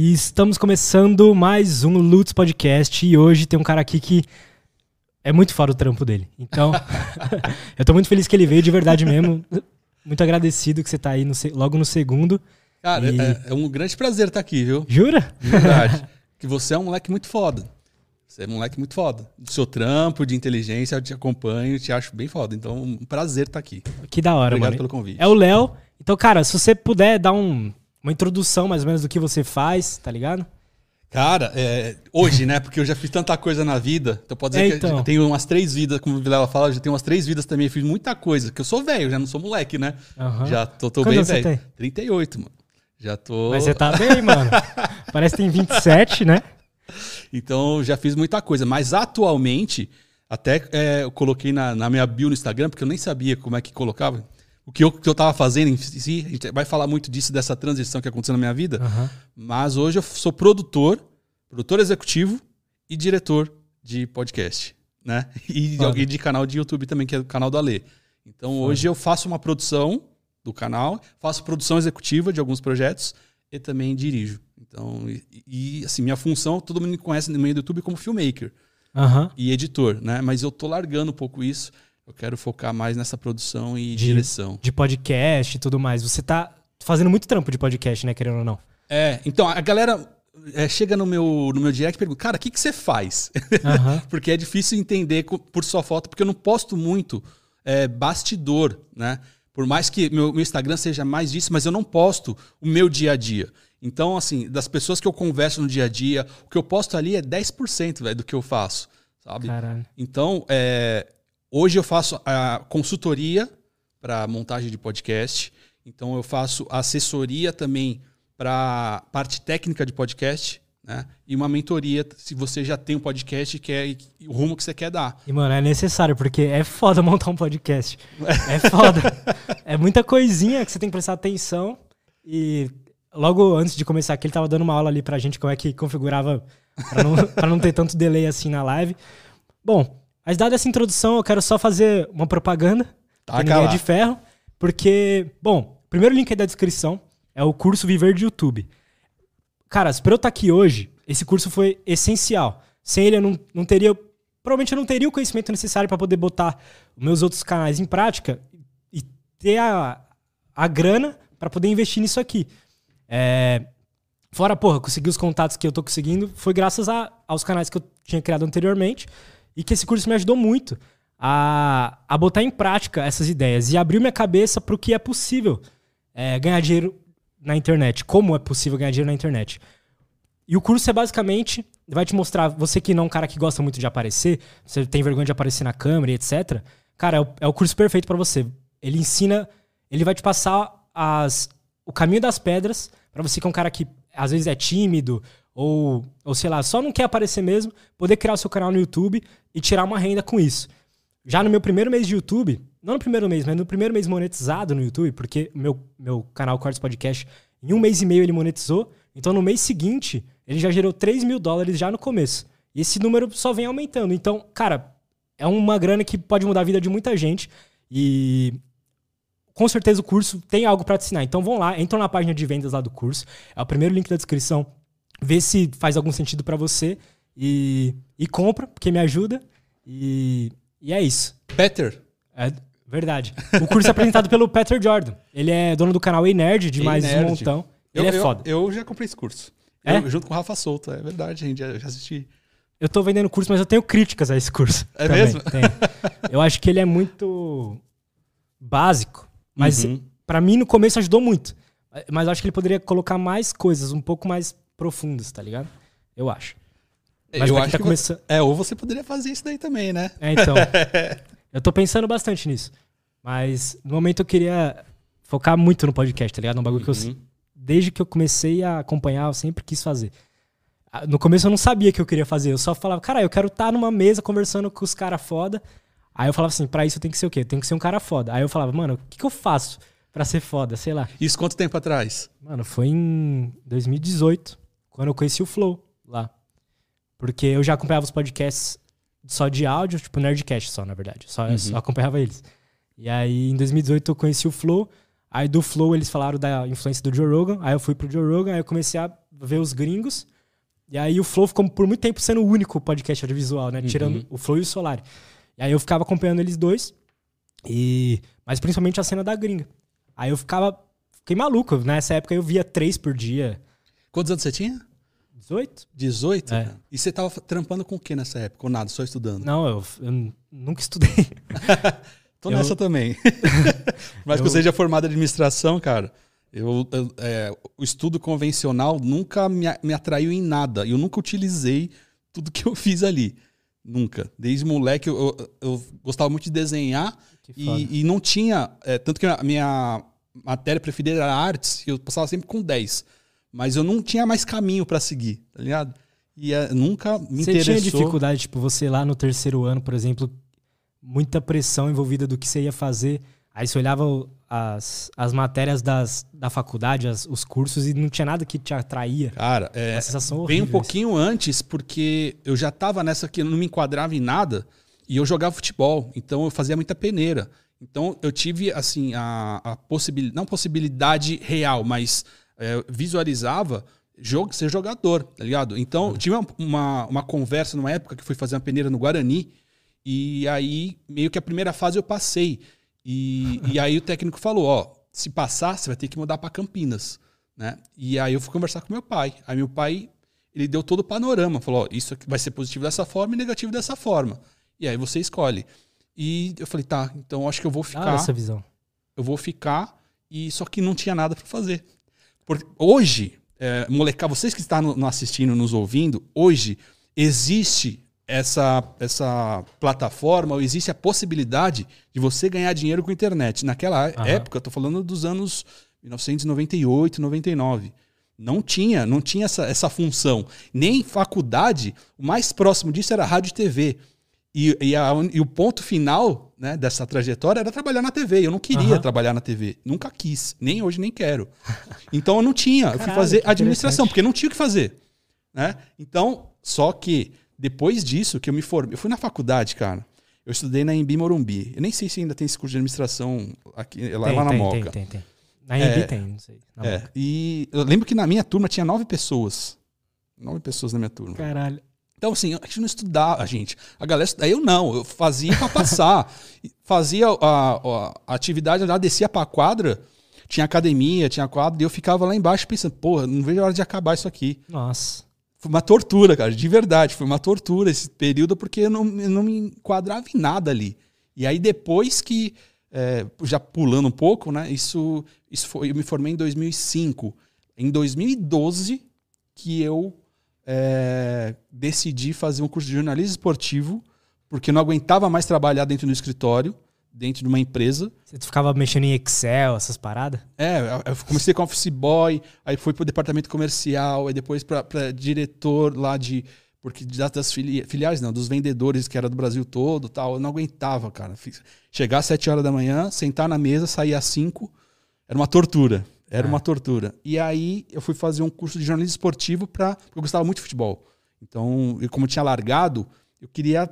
E estamos começando mais um Lutz Podcast. E hoje tem um cara aqui que é muito fora do trampo dele. Então, eu tô muito feliz que ele veio, de verdade mesmo. Muito agradecido que você tá aí no, logo no segundo. Cara, e... é, é, um grande prazer estar aqui, viu? Jura? De verdade. que você é um moleque muito foda. Você é um moleque muito foda. Do seu trampo, de inteligência, eu te acompanho, te acho bem foda. Então, um prazer estar aqui. Que da hora, Obrigado mano. pelo convite. É o Léo. Então, cara, se você puder dar um, uma introdução mais ou menos do que você faz, tá ligado? Cara, é, hoje, né? Porque eu já fiz tanta coisa na vida. Então pode dizer é, então. que eu tenho umas três vidas, como o Vilela fala, eu já tenho umas três vidas também. Eu fiz muita coisa. Que eu sou velho, já não sou moleque, né? Uhum. Já tô, tô bem velho. Tem? 38, mano. Já tô. Mas você tá bem, mano. Parece que tem 27, né? Então já fiz muita coisa. Mas atualmente, até é, eu coloquei na, na minha bio no Instagram, porque eu nem sabia como é que colocava o que eu, que eu tava fazendo em si. A gente vai falar muito disso, dessa transição que aconteceu na minha vida. Uhum. Mas hoje eu sou produtor, produtor executivo e diretor de podcast. Né? E, e de canal de YouTube também, que é o canal do Alê. Então Foda. hoje eu faço uma produção do canal, faço produção executiva de alguns projetos e também dirijo. Então, e, e assim, minha função, todo mundo me conhece no meio do YouTube como filmmaker uhum. e editor, né? Mas eu tô largando um pouco isso. Eu quero focar mais nessa produção e de, direção. De podcast e tudo mais. Você tá fazendo muito trampo de podcast, né, querendo ou não? É, então a galera é, chega no meu, no meu direct e pergunta, cara, o que, que você faz? Uhum. porque é difícil entender por sua foto, porque eu não posto muito é, bastidor, né? Por mais que meu, meu Instagram seja mais disso, mas eu não posto o meu dia a dia. Então, assim, das pessoas que eu converso no dia a dia, o que eu posto ali é 10% véio, do que eu faço, sabe? Caralho. Então, é, hoje eu faço a consultoria para montagem de podcast. Então, eu faço assessoria também para parte técnica de podcast. Né? E uma mentoria se você já tem um podcast e quer o rumo que você quer dar. E, mano, é necessário, porque é foda montar um podcast. É foda. é muita coisinha que você tem que prestar atenção. E logo antes de começar aqui, ele tava dando uma aula ali pra gente como é que configurava pra não, não ter tanto delay assim na live. Bom, mas dada essa introdução, eu quero só fazer uma propaganda. Tá, ninguém é de ferro. Porque, bom, primeiro link aí da descrição é o curso Viver de YouTube. Cara, pra eu estar tá aqui hoje, esse curso foi essencial. Sem ele eu não, não teria. Provavelmente eu não teria o conhecimento necessário para poder botar meus outros canais em prática e ter a, a grana para poder investir nisso aqui. É, fora, porra, conseguir os contatos que eu tô conseguindo foi graças a, aos canais que eu tinha criado anteriormente e que esse curso me ajudou muito a, a botar em prática essas ideias e abriu minha cabeça para o que é possível é, ganhar dinheiro na internet, como é possível ganhar dinheiro na internet. E o curso é basicamente, vai te mostrar, você que não é um cara que gosta muito de aparecer, você tem vergonha de aparecer na câmera e etc. Cara, é o, é o curso perfeito para você. Ele ensina, ele vai te passar as, o caminho das pedras para você que é um cara que às vezes é tímido ou, ou sei lá, só não quer aparecer mesmo, poder criar o seu canal no YouTube e tirar uma renda com isso. Já no meu primeiro mês de YouTube, não no primeiro mês, mas no primeiro mês monetizado no YouTube, porque meu, meu canal Cortes Podcast, em um mês e meio ele monetizou, então no mês seguinte ele já gerou 3 mil dólares já no começo. E esse número só vem aumentando. Então, cara, é uma grana que pode mudar a vida de muita gente. E com certeza o curso tem algo para te ensinar. Então vão lá, entram na página de vendas lá do curso. É o primeiro link da descrição. Vê se faz algum sentido para você e, e compra, porque me ajuda. E, e é isso. Peter. É verdade. O curso é apresentado pelo Peter Jordan. Ele é dono do canal Ei Nerd, de mais um montão. Ele eu, é foda. Eu, eu, já comprei esse curso. É? Eu, junto com o Rafa Souto, é verdade, gente. Já, já assisti. Eu tô vendendo curso, mas eu tenho críticas a esse curso. É também. mesmo? Tenho. Eu acho que ele é muito básico. Mas uhum. para mim no começo ajudou muito. Mas eu acho que ele poderia colocar mais coisas um pouco mais profundas, tá ligado? Eu acho. Mas eu acho tá que começando... É, ou você poderia fazer isso daí também, né? É, então. eu tô pensando bastante nisso. Mas no momento eu queria focar muito no podcast, tá ligado? Um bagulho uhum. que eu. Uhum. Desde que eu comecei a acompanhar, eu sempre quis fazer. No começo eu não sabia que eu queria fazer. Eu só falava, cara, eu quero estar tá numa mesa conversando com os caras foda Aí eu falava assim, pra isso eu tenho que ser o quê? Tenho que ser um cara foda. Aí eu falava, mano, o que, que eu faço pra ser foda? Sei lá. Isso quanto tempo atrás? Mano, foi em 2018, quando eu conheci o Flow lá. Porque eu já acompanhava os podcasts só de áudio, tipo Nerdcast só, na verdade. Só, uhum. só acompanhava eles. E aí em 2018 eu conheci o Flow. Aí do Flow eles falaram da influência do Joe Rogan. Aí eu fui pro Joe Rogan, aí eu comecei a ver os gringos. E aí o Flow ficou por muito tempo sendo o único podcast audiovisual, né? Tirando Uhum. o Flow e o Solari. E aí eu ficava acompanhando eles dois. E... Mas principalmente a cena da gringa. Aí eu ficava. Fiquei maluco. Nessa época eu via três por dia. Quantos anos você tinha? 18? 18? É. E você tava trampando com o que nessa época? Ou nada, só estudando? Não, eu, eu nunca estudei. Tô Eu- nessa também. Mas que Eu- eu seja formado em administração, cara, eu, eu- é, o estudo convencional nunca me, me atraiu em nada. E eu nunca utilizei tudo que eu fiz ali. Nunca. Desde moleque, eu, eu- eu gostava muito de desenhar e, e não tinha. é, tanto que a minha matéria preferida era artes, e eu passava sempre com 10. Mas eu não tinha mais caminho pra seguir, tá ligado? E é, nunca me Você interessou. tinha dificuldade, tipo, você lá no terceiro ano, por exemplo, muita pressão envolvida do que você ia fazer. Aí você olhava as, as matérias das, da faculdade, as- os cursos, e não tinha nada que te atraía. Cara, é, Uma sensação Bem um pouquinho antes, porque eu já tava nessa que eu não me enquadrava em nada e eu jogava futebol, então eu fazia muita peneira. Então eu tive, assim, a, a possibilidade, não possibilidade real, mas é, visualizava jogo, ser jogador, tá ligado? Então eu tive uma, uma, conversa numa época que fui fazer uma peneira no Guarani e aí meio que a primeira fase eu passei. E, e aí o técnico falou, ó, se passar, você vai ter que mudar para Campinas, né? E aí eu fui conversar com meu pai. Aí meu pai, ele deu todo o panorama, falou, ó, isso aqui vai ser positivo dessa forma e negativo dessa forma. E aí você escolhe. E eu falei, tá, então acho que eu vou ficar, essa visão. eu vou ficar e só que não tinha nada para fazer. Porque hoje, é, molecada, vocês que estão no, assistindo, nos ouvindo, hoje existe essa, essa plataforma, ou existe a possibilidade de você ganhar dinheiro com a internet. Naquela Aham. época, tô falando dos anos 1998, 99. Não tinha, não tinha essa, essa função. Nem faculdade, o mais próximo disso era rádio e TV. E, e, a- e o ponto final né, dessa trajetória era trabalhar na TV. Eu não queria Aham. trabalhar na TV. Nunca quis. Nem hoje, nem quero. Então eu não tinha. Eu fui Caralho, fazer administração, porque não tinha o que fazer. Né? Então, só que depois disso que eu me formei. Eu fui na faculdade, cara. Eu estudei na Embi Morumbi. Eu nem sei se ainda tem esse curso de administração aqui, lá, Tem, lá na tem, Moca. tem, tem, tem. Na Embi É. tem, não sei. Na É, Moca. e eu lembro que na minha turma tinha nove pessoas. Nove pessoas na minha turma. Caralho. Então, assim, a gente não estudava, gente. A galera estudava. Eu não, eu fazia pra passar. fazia a, a- a atividade lá, descia pra quadra, tinha academia, tinha quadra, e eu ficava lá embaixo pensando, porra, não vejo a hora de acabar isso aqui. Nossa. Foi uma tortura, cara, de verdade. Foi uma tortura esse período, porque eu não, eu não me enquadrava em nada ali. E aí, depois que. é, já pulando um pouco, né? Isso, isso foi. Eu me formei em 2005. Em 2012, que eu é, decidi fazer um curso de jornalismo esportivo, porque não aguentava mais trabalhar dentro do escritório, dentro de uma empresa. Você ficava mexendo em Excel, essas paradas? É, eu comecei com office boy, aí fui pro departamento comercial, aí depois para diretor lá de porque das, das fili- filiais não, dos vendedores que era do Brasil todo, tal, eu não aguentava, cara. Chegar às 7 horas da manhã, sentar na mesa, sair às 5, era uma tortura. Era É. uma tortura. E aí eu fui fazer um curso de jornalismo esportivo para porque eu gostava muito de futebol. Então, eu, como eu tinha largado, eu queria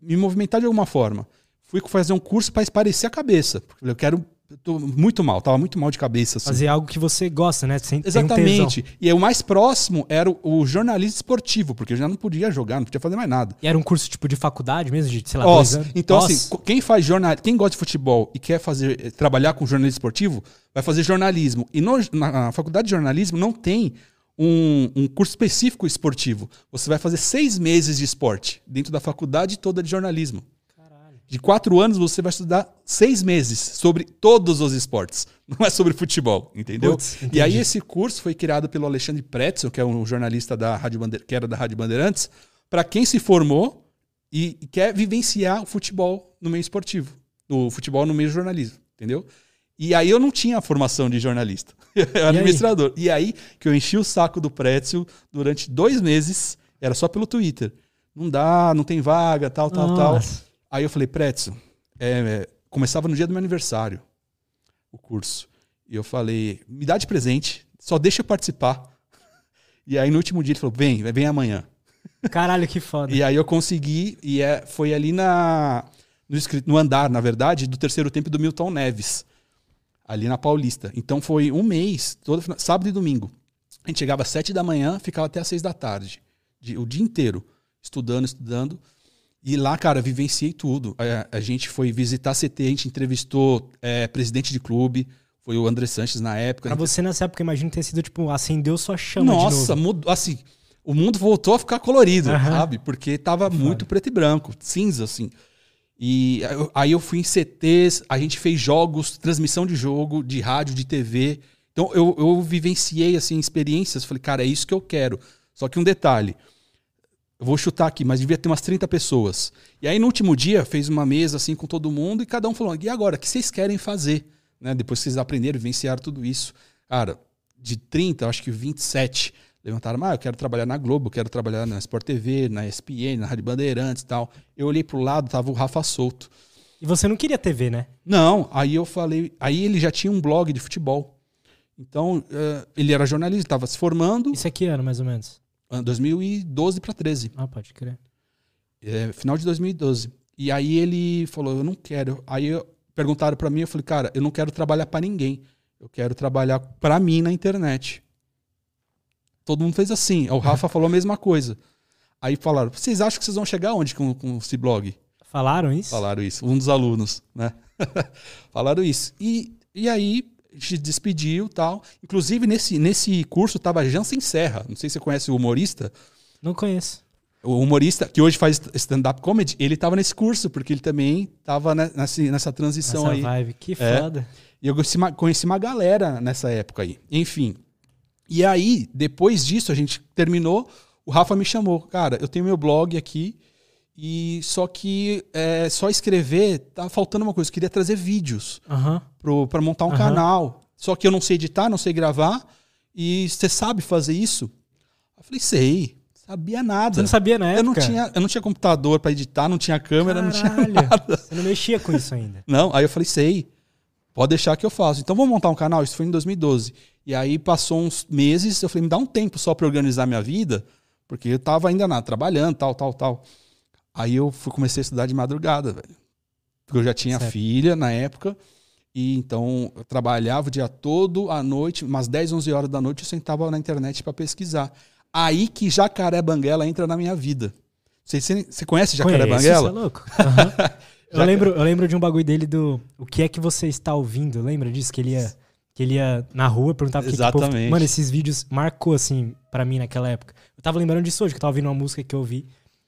me movimentar de alguma forma. Fui fazer um curso para esparecer a cabeça. Porque eu quero. Eu tô muito mal, tava muito mal de cabeça. Assim. Fazer algo que você gosta, né? Sem, Exatamente. e o mais próximo era o, o jornalismo esportivo, porque eu já não podia jogar, não podia fazer mais nada. E era um curso tipo de faculdade mesmo, de, sei lá, Ó, dois anos? então, Nossa. assim, quem faz jornal, quem gosta de futebol e quer fazer eh, trabalhar com jornalismo esportivo, vai fazer jornalismo. E no- na, na faculdade de jornalismo não tem um, um curso específico esportivo. Você vai fazer seis meses de esporte dentro da faculdade toda de jornalismo. De quatro anos, você vai estudar seis meses sobre todos os esportes. Não é sobre futebol, entendeu? Putz, e aí, esse curso foi criado pelo Alexandre Pretzel, que é um jornalista da Rádio Bande- que era da Rádio Bandeirantes, para quem se formou e e quer vivenciar o futebol no meio esportivo, o futebol no meio jornalismo, entendeu? E aí eu não tinha a formação de jornalista, eu era aí? administrador. E aí que eu enchi o saco do Pretzel durante dois meses, era só pelo Twitter. Não dá, não tem vaga, tal, tal, tal. Aí eu falei, Pretzel, é, é, começava no dia do meu aniversário o curso. E eu falei, me dá de presente, só deixa eu participar. E aí no último dia ele falou, vem, vem amanhã. Caralho, que foda. E aí eu consegui, e é, foi ali na, no, no andar, na verdade, do terceiro tempo do Milton Neves, ali na Paulista. Então foi um mês, todo, sábado e domingo. A gente chegava às sete da manhã, ficava até às seis da tarde. De, o dia inteiro. Estudando, estudando. E lá, cara, vivenciei tudo. A, a gente foi visitar CT, a gente entrevistou é, presidente de clube, foi o André Sanches na época. Pra você nessa época, imagino ter sido, tipo, acendeu sua chama Nossa, mudou, assim, o mundo voltou a ficar colorido, uhum. sabe? Porque tava muito preto e branco, cinza, assim. E aí eu fui em CTs, a gente fez jogos, transmissão de jogo, de rádio, de TV. Então eu, eu vivenciei assim experiências, falei, cara, é isso que eu quero. Só que um detalhe, eu vou chutar aqui, mas devia ter umas 30 pessoas. E aí no último dia fez uma mesa assim com todo mundo e cada um falou: "E agora, o que vocês querem fazer?" Né? Depois que vocês aprenderam, vivenciaram tudo isso. Cara, de 30, acho que 27 levantaram, ah, eu quero trabalhar na Globo, eu quero trabalhar na Sport TV, na ESPN, na Rádio Bandeirantes e tal. Eu olhei pro lado, tava o Rafa Souto. E você não queria TV, né? Não, aí eu falei, aí ele já tinha um blog de futebol. Então, uh, ele era jornalista, estava se formando. Isso aqui ano, mais ou menos? 2012 para 13. Ah, pode crer. É, final de 2012. E aí ele falou, eu não quero. Aí eu, perguntaram para mim, eu falei, cara, eu não quero trabalhar para ninguém. Eu quero trabalhar para mim na internet. Todo mundo fez assim. O Rafa falou a mesma coisa. Aí falaram: vocês acham que vocês vão chegar onde com, com esse blog? Falaram isso? Falaram isso. Um dos alunos, né? falaram isso. E, e aí gente despediu tal. Inclusive, nesse, nesse curso tava Jansen Serra. Não sei se você conhece o humorista. Não conheço. O humorista, que hoje faz stand-up comedy, ele tava nesse curso, porque ele também tava nessa, nessa transição aí. vibe, que é. foda. E eu conheci uma galera nessa época aí. Enfim, e aí, depois disso, a gente terminou. O Rafa me chamou, cara, eu tenho meu blog aqui. E só que é, só escrever, tá faltando uma coisa. Eu queria trazer vídeos uhum. para montar um uhum. canal. Só que eu não sei editar, não sei gravar. E você sabe fazer isso? Eu falei, sei. Sabia nada. Você não sabia na época? Eu não tinha, eu não tinha computador para editar, não tinha câmera, Caralho. não tinha nada. Você não mexia com isso ainda? Não, aí eu falei, sei. Pode deixar que eu faço. Então vamos montar um canal. Isso foi em 2012. E aí passou uns meses, eu falei, me dá um tempo só para organizar minha vida, porque eu tava ainda na, trabalhando, tal, tal, tal. Aí eu fui, comecei a estudar de madrugada, velho. Porque eu já tinha certo. filha na época. E então eu trabalhava o dia todo, à noite, umas 10, 11 horas da noite, eu sentava na internet para pesquisar. Aí que Jacaré Banguela entra na minha vida. Você, você conhece Jacaré Conheço, Banguela? Você é louco. Uhum. eu, lembro, eu lembro de um bagulho dele do O que é que você está ouvindo? Lembra disso? Que ele ia que ele ia na rua perguntar o que Exatamente. Que povo... Mano, esses vídeos marcou, assim, para mim naquela época. Eu tava lembrando disso hoje, que eu tava ouvindo uma música que eu ouvi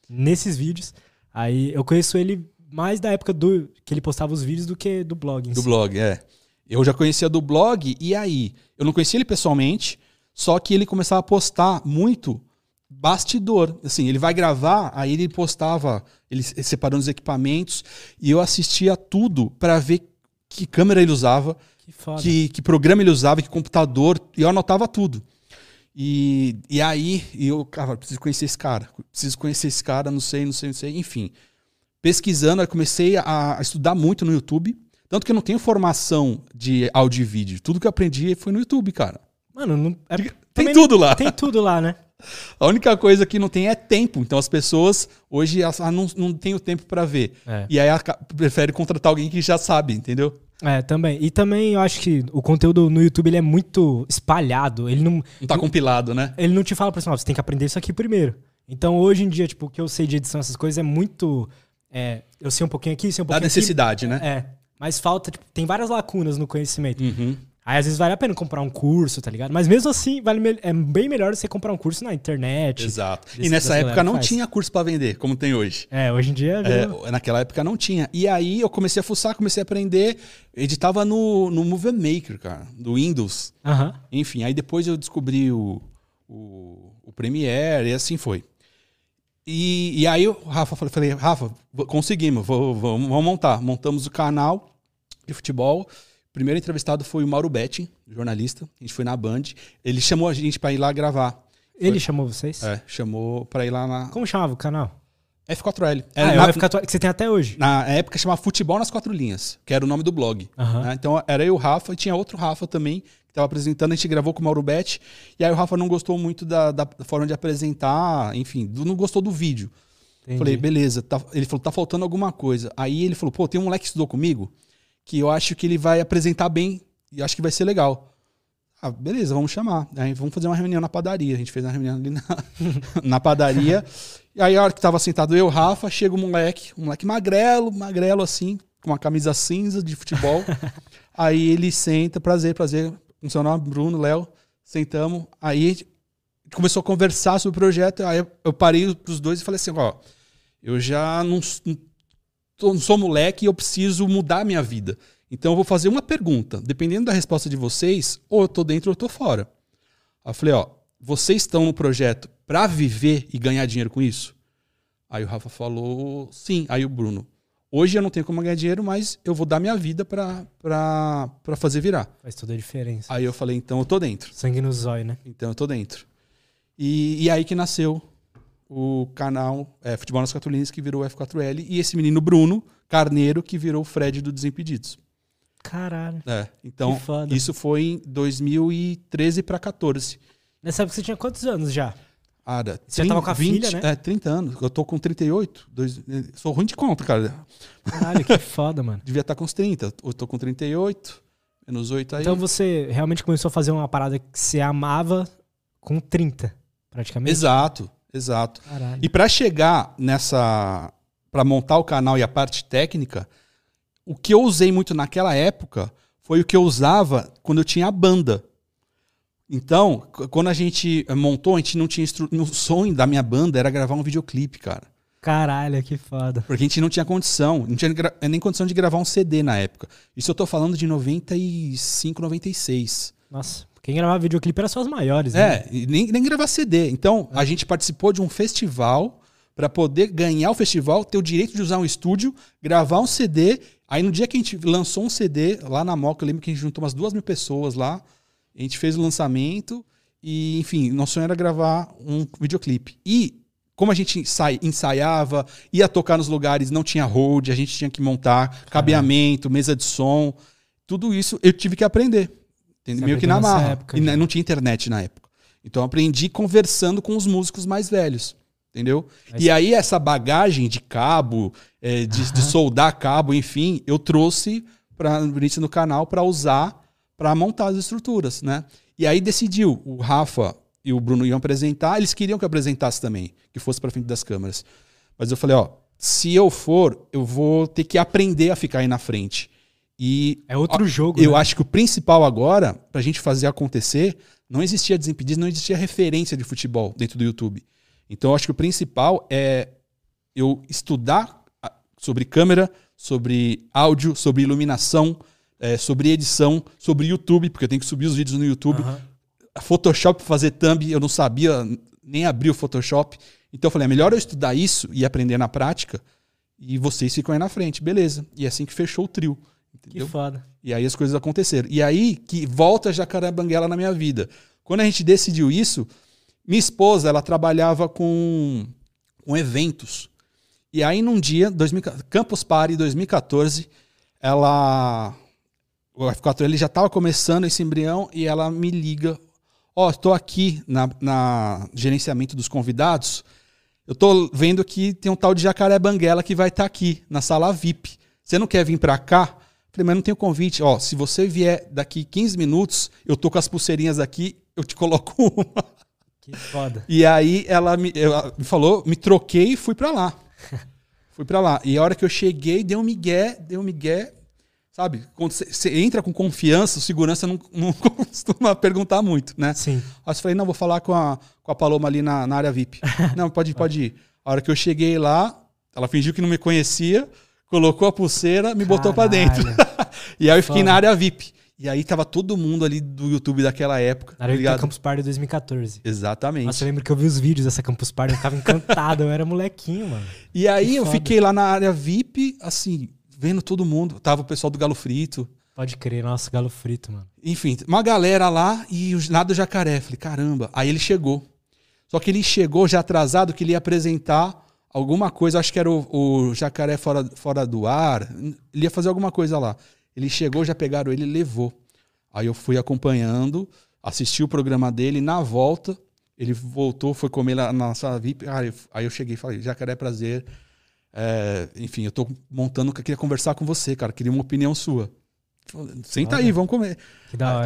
nesses vídeos. Aí eu conheço ele mais da época do que ele postava os vídeos do que do blog. do si. blog, é. Eu já conhecia do blog, e aí? Eu não conhecia ele pessoalmente, só que ele começava a postar muito bastidor. Assim, ele vai gravar, aí ele postava, ele separando os equipamentos, e eu assistia tudo para ver que câmera ele usava, que, que, que, programa ele usava, que computador, e eu anotava tudo. E, e aí, eu, cara, preciso conhecer esse cara, preciso conhecer esse cara, não sei, não sei, não sei, enfim. Pesquisando, eu comecei a, a estudar muito no YouTube, tanto que eu não tenho formação de áudio e vídeo. Tudo que eu aprendi foi no YouTube, cara. Mano, não, é, tem tudo lá. Tem tudo lá, né? A única coisa que não tem é tempo. Então as pessoas hoje elas, ah, não, não tem o tempo para ver. É. E aí prefere contratar alguém que já sabe, entendeu? É, também. E também eu acho que o conteúdo no YouTube ele é muito espalhado. Ele não. Não tá compilado, né? Ele não te fala pra você, você tem que aprender isso aqui primeiro. Então hoje em dia, tipo, o que eu sei de edição, essas coisas é muito. É, eu sei um pouquinho aqui, sei um pouquinho. Da necessidade, aqui, né? É. Mas falta, tipo, tem várias lacunas no conhecimento. Uhum. Aí às vezes vale a pena comprar um curso, tá ligado? Mas mesmo assim, vale, é bem melhor você comprar um curso na internet. Exato. E nessa época não faz. tinha curso para vender, como tem hoje. É, hoje em dia. É, naquela época não tinha. E aí eu comecei a fuçar, comecei a aprender. Editava no, no Movie Maker, cara, do Windows. Uhum. Enfim, aí depois eu descobri o, o, o Premiere e assim foi. E, e aí o Rafa falei, Rafa, conseguimos, vamos montar. Montamos o canal de futebol primeiro entrevistado foi o Mauro Betting, jornalista. A gente foi na Band. Ele chamou a gente para ir lá gravar. Ele foi... chamou vocês? É, chamou para ir lá na. Como chamava o canal? F4L. É, ah, é o F4L que você tem até hoje. Na época chamava Futebol nas Quatro Linhas, que era o nome do blog. Uhum. Né? Então era eu, o Rafa, e tinha outro Rafa também, que estava apresentando. A gente gravou com o Mauro Betti. E aí o Rafa não gostou muito da, da forma de apresentar, enfim, não gostou do vídeo. Entendi. Falei, beleza. Tá... ele falou, tá faltando alguma coisa. Aí ele falou, pô, tem um moleque que estudou comigo que eu acho que ele vai apresentar bem e acho que vai ser legal. Ah, beleza, vamos chamar. Aí vamos fazer uma reunião na padaria. A gente fez uma reunião ali na, na padaria. E aí, a hora que tava sentado eu Rafa, chega o moleque, um moleque magrelo, magrelo assim, com uma camisa cinza de futebol. aí ele senta, prazer, prazer. Nome, Bruno, Léo. Sentamos. Aí começou a conversar sobre o projeto. Aí eu parei pros dois e falei assim: ó, eu já não sou moleque e eu preciso mudar a minha vida. Então eu vou fazer uma pergunta. Dependendo da resposta de vocês, ou eu tô dentro ou eu tô fora. Aí eu falei, ó, vocês estão no projeto para viver e ganhar dinheiro com isso? Aí o Rafa falou, sim. Aí o Bruno, hoje eu não tenho como ganhar dinheiro, mas eu vou dar minha vida para fazer virar. Faz toda a diferença. Aí eu falei, então eu tô dentro. Sangue no zóio, né? Então eu tô dentro. E, e aí que nasceu o canal é, Futebol nas Catolinas, que virou F4L, e esse menino Bruno Carneiro, que virou o Fred do Desimpedidos. Caralho. É, então isso foi em 2013 para 14. Nessa época você tinha quantos anos já? Ah, você 30, já tava com a 20, filha, né? É, 30 anos. Eu tô com 38. Dois, sou ruim de conta, cara. Caralho, que foda, mano. Devia estar tá com uns 30. Eu tô com 38, menos 8 aí. Então você realmente começou a fazer uma parada que você amava com 30, praticamente? Exato, exato. Caralho. E para chegar nessa. para montar o canal e a parte técnica, o que eu usei muito naquela época foi o que eu usava quando eu tinha a banda. Então, quando a gente montou, a gente não tinha instru... O sonho da minha banda era gravar um videoclipe, cara. Caralho, que foda. Porque a gente não tinha condição, não tinha gra... nem condição de gravar um CD na época. Isso eu tô falando de 95, 96. Nossa, quem gravava videoclipe era só os maiores, né? É, nem, nem gravar CD. Então, é. a gente participou de um festival para poder ganhar o festival, ter o direito de usar um estúdio, gravar um CD Aí no dia que a gente lançou um CD lá na Moca, eu lembro que a gente juntou umas duas mil pessoas lá. A gente fez o lançamento e, enfim, nosso sonho era gravar um videoclipe. E como a gente ensaiava, ia tocar nos lugares, não tinha hold, a gente tinha que montar cabeamento, mesa de som, tudo isso eu tive que aprender. Meio que na marra. Época, e não tinha internet na época. Então eu aprendi conversando com os músicos mais velhos. Entendeu? Mas... E aí, essa bagagem de cabo, é, de, de, soldar cabo, enfim, eu trouxe para o início do canal para usar para montar as estruturas, né? E aí decidiu, o Rafa e o Bruno iam apresentar, eles queriam que eu apresentasse também, que fosse para frente das câmeras. Mas eu falei, ó, se eu for, eu vou ter que aprender a ficar aí na frente. E é outro jogo. Eu né? acho que o principal agora, para a gente fazer acontecer, não existia Desimpedidos, não existia referência de futebol dentro do YouTube. Então, eu acho que o principal é eu estudar sobre câmera, sobre áudio, sobre iluminação, é, sobre edição, sobre YouTube, porque eu tenho que subir os vídeos no YouTube. Uhum. Photoshop fazer thumb, eu não sabia nem abrir o Photoshop. Então eu falei, é melhor eu estudar isso e aprender na prática e vocês ficam aí na frente, beleza. E é assim que fechou o trio. Entendeu? Que foda. E aí as coisas aconteceram. E aí que volta Jacaré Banguela na minha vida. Quando a gente decidiu isso, minha esposa, ela trabalhava com, com eventos. E aí, num dia, 2000, Campus Party 2014, ela. O F4 ele já estava começando esse embrião e ela me liga. Ó, oh, estou aqui na, na gerenciamento dos convidados. Eu estou vendo que tem um tal de Jacaré Banguela que vai estar tá aqui, na sala VIP. Você não quer vir para cá? Falei, mas não tenho convite. Ó, se você vier daqui 15 minutos, eu tô com as pulseirinhas aqui, eu te coloco uma. Que foda. E aí ela me, ela me falou, me troquei e fui para lá. fui para lá. E a hora que eu cheguei, deu um migué, deu um migué. Sabe? Quando você entra com confiança, o segurança não, não costuma perguntar muito, né? Sim. Aí eu falei, não, vou falar com a, com a Paloma ali na, na área VIP. não, pode ir, pode ir. A hora que eu cheguei lá, ela fingiu que não me conhecia, colocou a pulseira, me Caralho. botou para dentro. e aí eu fiquei Foda. na área VIP. E aí tava todo mundo ali do YouTube daquela época. Na época da Campus Party 2014. Exatamente. Nossa, eu lembro que eu vi os vídeos dessa Campus Party, eu ficava encantado, eu era molequinho, mano. E aí eu fiquei lá na área VIP, assim, vendo todo mundo. Tava o pessoal do Galo Frito. Pode crer, nossa, Galo Frito, mano. Enfim, uma galera lá e o nada do jacaré. Falei, caramba. Aí ele chegou. Só que ele chegou já atrasado que ele ia apresentar alguma coisa, acho que era o, o jacaré fora, fora do ar. Ele ia fazer alguma coisa lá. Ele chegou, já pegaram ele e levou. Aí eu fui acompanhando, assisti o programa dele, na volta, ele voltou, foi comer lá na sala VIP. Aí eu cheguei e falei, Jacaré, prazer. É, enfim, eu tô montando, eu queria conversar com você, cara, queria uma opinião sua. Senta aí, vamos comer.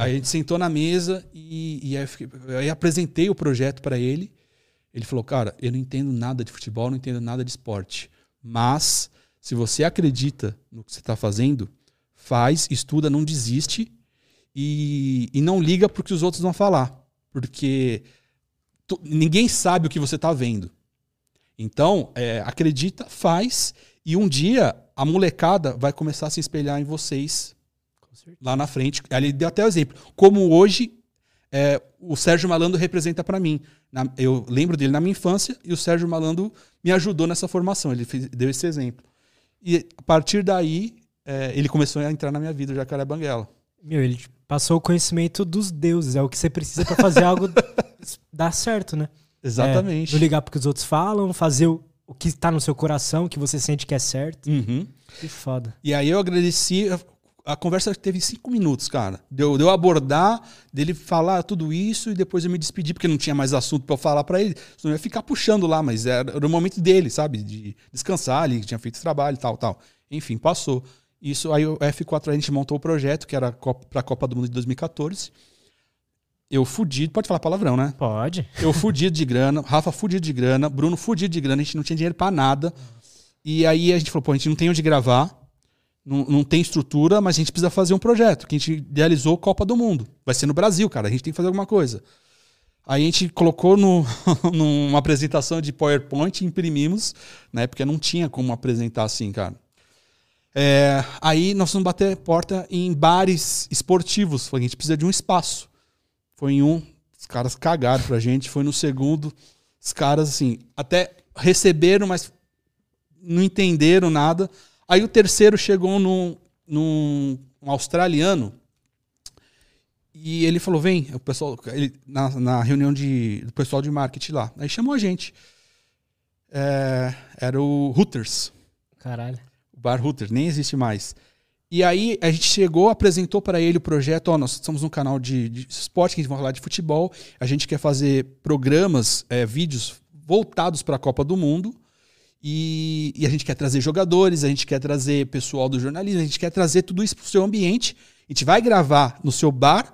Aí a gente sentou na mesa e, e aí, fiquei- aí apresentei o projeto para ele. Ele falou, cara, eu não entendo nada de futebol, não entendo nada de esporte. Mas, se você acredita no que você está fazendo, faz, estuda, não desiste e, e não liga pro que os outros vão falar. Porque tu- ninguém sabe o que você está vendo. Então, é, acredita, faz, e um dia a molecada vai começar a se espelhar em vocês lá na frente. Ele deu até o exemplo. Como hoje é, o Sérgio Malandro representa para mim. Na- eu lembro dele na minha infância e o Sérgio Malandro me ajudou nessa formação. Ele fez- deu esse exemplo. E a partir daí, é, ele começou a entrar na minha vida, o Jacaré Banguela. Meu, ele passou o conhecimento dos deuses. É o que você precisa pra fazer algo dar certo, né? Exatamente. É, não ligar pro que os outros falam, fazer o, o que tá no seu coração, que você sente que é certo. Uhum. Que foda. E aí eu agradeci. A- conversa teve cinco minutos, cara. Deu, deu abordar, dele falar tudo isso e depois eu me despedi, porque não tinha mais assunto pra eu falar pra ele. Senão eu ia ficar puxando lá, mas era, era o momento dele, sabe? De descansar ali, que tinha feito trabalho e tal, tal. Enfim, passou. Isso aí o F4 a gente montou o projeto, que era a Copa- pra Copa do Mundo de 2014. Eu fudido, pode falar palavrão, né? Pode. Eu fudido de grana, Rafa fudido de grana, Bruno fudido de grana, a gente não tinha dinheiro pra nada. E aí a gente falou, pô, a gente não tem onde gravar, não, não tem estrutura, mas a gente precisa fazer um projeto, que a gente idealizou Copa do Mundo. Vai ser no Brasil, cara, a gente tem que fazer alguma coisa. Aí a gente colocou no, numa apresentação de PowerPoint e imprimimos, né? Porque não tinha como apresentar assim, cara. É, aí nós fomos bater porta em bares esportivos. Falei, a gente precisa de um espaço. Foi em um, os caras cagaram pra gente. Foi no segundo, os caras, assim, até receberam, mas não entenderam nada. Aí o terceiro chegou num, num um australiano e ele falou: vem, o pessoal, ele, na, na reunião de, do pessoal de marketing lá. Aí chamou a gente. É, era o Hooters. Caralho. O Bar Hooters, nem existe mais. E aí a gente chegou, apresentou para ele o projeto, ó, nós estamos num canal de, de esporte, que a gente vai falar de futebol, a gente quer fazer programas, é, vídeos voltados para a Copa do Mundo, e, e a gente quer trazer jogadores, a gente quer trazer pessoal do jornalismo, a gente quer trazer tudo isso para o seu ambiente, a gente vai gravar no seu bar,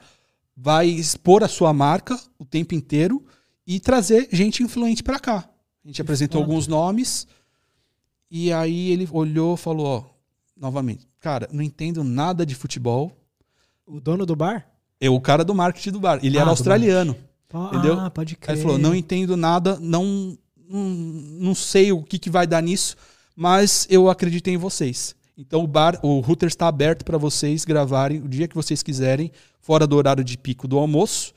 vai expor a sua marca o tempo inteiro e trazer gente influente para cá. A gente apresentou foda. alguns nomes, e aí ele olhou e falou, ó, novamente, cara, não entendo nada de futebol. O dono do bar? É o cara do marketing do bar. Ele Ah, era australiano. Po- Entendeu? Ah, pode Aí crer. ele falou, não entendo nada, não, não, não sei o que, que vai dar nisso, mas eu acredito em vocês. Então o bar, o Hooters está aberto para vocês gravarem o dia que vocês quiserem, fora do horário de pico do almoço,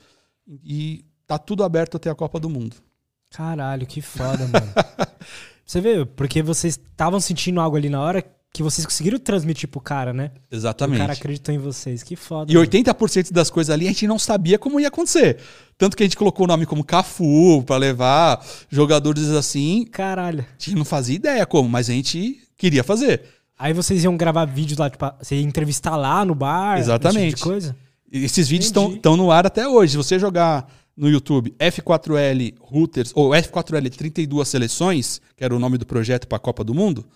e tá tudo aberto até a Copa do Mundo. Caralho, que foda, mano. Você vê, porque vocês estavam sentindo algo ali na hora que vocês conseguiram transmitir pro cara, né? O Exatamente. cara acreditou em vocês. Que foda. E mano. 80% das coisas ali a gente não sabia como ia acontecer. Tanto que a gente colocou o nome como Cafu para levar jogadores assim. Caralho. A gente não fazia ideia como, mas a gente queria fazer. Aí vocês iam gravar vídeos lá, tipo, você ia entrevistar lá no bar? Exatamente. esse tipo de coisa? E Esses vídeos estão no ar até hoje. Se você jogar no YouTube F4L Routers ou F4L 32 seleções, que era o nome do projeto para a Copa do Mundo,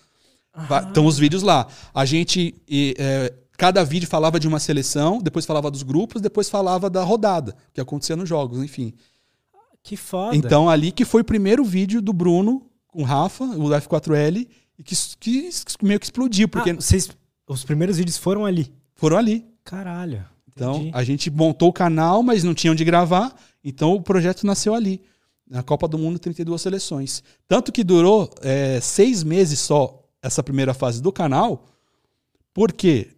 estão os vídeos lá. A gente. e, é, cada vídeo falava de uma seleção, depois falava dos grupos, depois falava da rodada, o que acontecia nos jogos, enfim. Que foda. Então, ali que foi o primeiro vídeo do Bruno com o Rafa, o F4L, e que, que meio que explodiu, porque Ah, vocês, os primeiros vídeos foram ali. foram ali. Caralho. Então, entendi. a gente montou o canal, mas não tinha onde gravar, então o projeto nasceu ali. Na Copa do Mundo, 32 seleções. Tanto que durou é, seis meses só essa primeira fase do canal, porque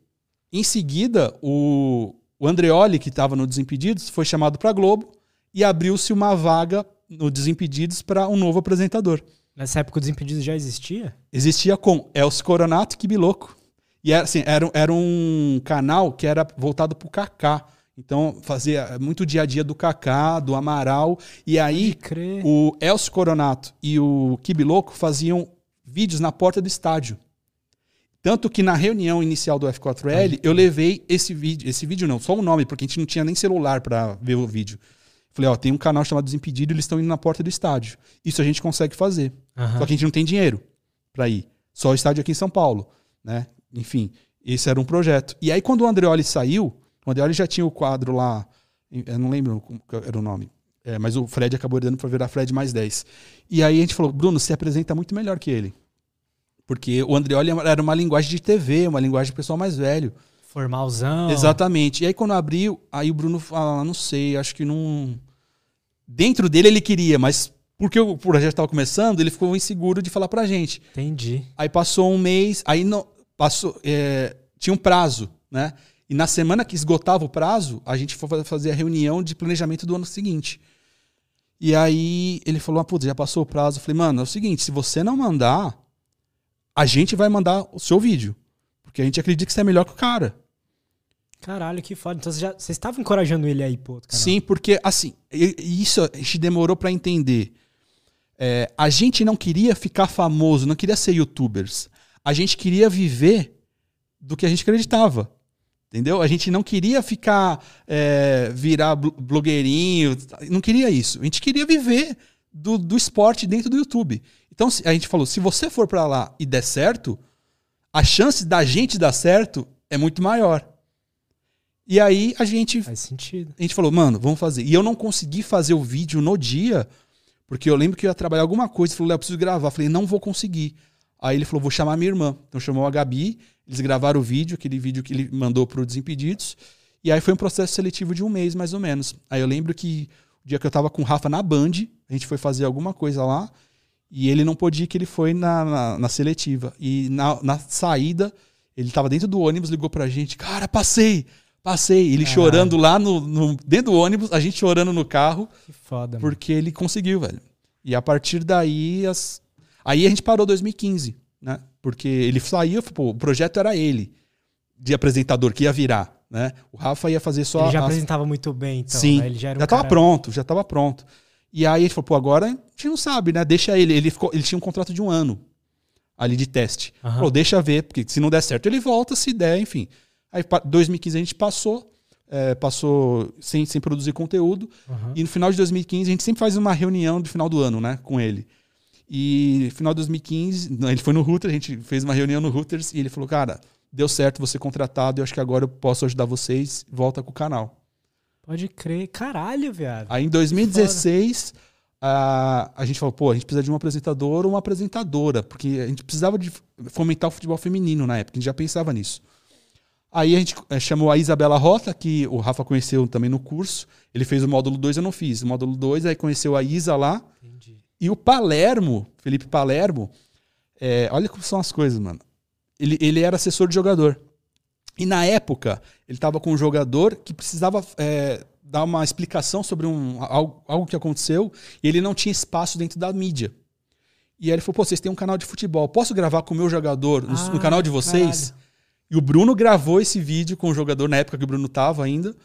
em seguida o, o Andreoli, que estava no Desimpedidos, foi chamado para Globo e abriu-se uma vaga no Desimpedidos para um novo apresentador. Nessa época o Desimpedidos já existia? Existia com Elcio Coronato e Kibiloco. E era, assim, era, era um canal que era voltado pro Kaká. Então fazia muito dia a dia do Kaká, do Amaral. E aí o Elcio Coronato e o Kibiloco faziam vídeos na porta do estádio. Tanto que na reunião inicial do F4L, eu levei esse vídeo, esse vídeo não, só o nome, porque a gente não tinha nem celular para ver o vídeo. Falei, ó, tem um canal chamado Desimpedido, eles estão indo na porta do estádio. Isso a gente consegue fazer. Aham. Só que a gente não tem dinheiro para ir. Só o estádio aqui em São Paulo, né? Enfim. Esse era um projeto. E aí, quando o Andreoli saiu, o Andreoli já tinha o quadro lá, eu não lembro como era o nome, é, mas o Fred acabou dando para virar Fred mais 10. E aí a gente falou, Bruno, você apresenta muito melhor que ele. Porque o Andreoli era uma linguagem de TV, uma linguagem de pessoal mais velho. Formalzão. Exatamente. E aí quando abriu, aí o Bruno fala, ah, não sei, acho que não. Dentro dele ele queria, mas porque o projeto estava começando, ele ficou inseguro de falar pra gente. Entendi. Aí passou um mês, aí não, passou, é, tinha um prazo, né? E na semana que esgotava o prazo, a gente foi fazer a reunião de planejamento do ano seguinte. E aí ele falou: ah, putz, já passou o prazo. Eu falei, mano, é o seguinte, se você não mandar, a gente vai mandar o seu vídeo. Porque a gente acredita que você é melhor que o cara. Caralho, que foda. Então você estava encorajando ele aí, pô. Sim, porque assim, isso a gente demorou para entender. É, a gente não queria ficar famoso, não queria ser youtubers. A gente queria viver do que a gente acreditava. Entendeu? A gente não queria ficar, é, virar blogueirinho, não queria isso. A gente queria viver do, do esporte dentro do YouTube. Então a gente falou: se você for para lá e der certo, a chance da gente dar certo é muito maior. E aí a gente. Faz sentido. A gente falou, mano, vamos fazer. E eu não consegui fazer o vídeo no dia, porque eu lembro que eu ia trabalhar alguma coisa. Ele falou, Léo, eu preciso gravar. Eu falei, não vou conseguir. Aí ele falou, vou chamar minha irmã. Então chamou a Gabi, eles gravaram o vídeo, aquele vídeo que ele mandou pro Desimpedidos. E aí foi um processo seletivo de um mês, mais ou menos. Aí eu lembro que o dia que eu tava com o Rafa na Band, a gente foi fazer alguma coisa lá, e ele não podia que ele foi na, na, na seletiva. E na, na saída, ele tava dentro do ônibus, ligou pra gente, cara, passei! Passei, ele chorando lá no, no, dentro do ônibus, a gente chorando no carro. Que foda, mano. Porque ele conseguiu, velho. E a partir daí, as... aí a gente parou 2015, né? Porque ele saiu, pô, o projeto era ele, de apresentador, que ia virar, né? O Rafa ia fazer só. Ele já as... apresentava muito bem, então. Sim, né? ele já, era um já tava cara... pronto, já tava pronto. E aí ele falou, pô, agora a gente não sabe, né? Deixa ele. Ele, ficou, ele tinha um contrato de um ano ali de teste. Uhum. Falou, deixa ver, porque se não der certo, ele volta, se der, enfim. Aí 2015 a gente passou, é, passou sem, sem produzir conteúdo. Uhum. E no final de 2015 a gente sempre faz uma reunião do final do ano, né, com ele. E no final de 2015, não, ele foi no Routers, a gente fez uma reunião no Routers e ele falou: "Cara, deu certo você contratado, eu acho que agora eu posso ajudar vocês, volta com o canal". Pode crer, caralho, viado. Aí em 2016 a, a gente falou, pô, a gente precisa de um apresentador ou uma apresentadora, porque a gente precisava de fomentar o futebol feminino na época, a gente já pensava nisso. Aí a gente é, chamou a Isabela Rota, que o Rafa conheceu também no curso. Ele fez o módulo 2, eu não fiz. O módulo 2, aí conheceu a Isa lá. Entendi. E o Palermo, Felipe Palermo, é, olha como são as coisas, mano. Ele, ele era assessor de jogador. E na época, ele estava com um jogador que precisava é, dar uma explicação sobre um, algo, algo que aconteceu e ele não tinha espaço dentro da mídia. E aí ele falou: pô, vocês têm um canal de futebol, posso gravar com o meu jogador no, ah, no canal de vocês? Caralho. E o Bruno gravou esse vídeo com o jogador na época que o Bruno tava ainda.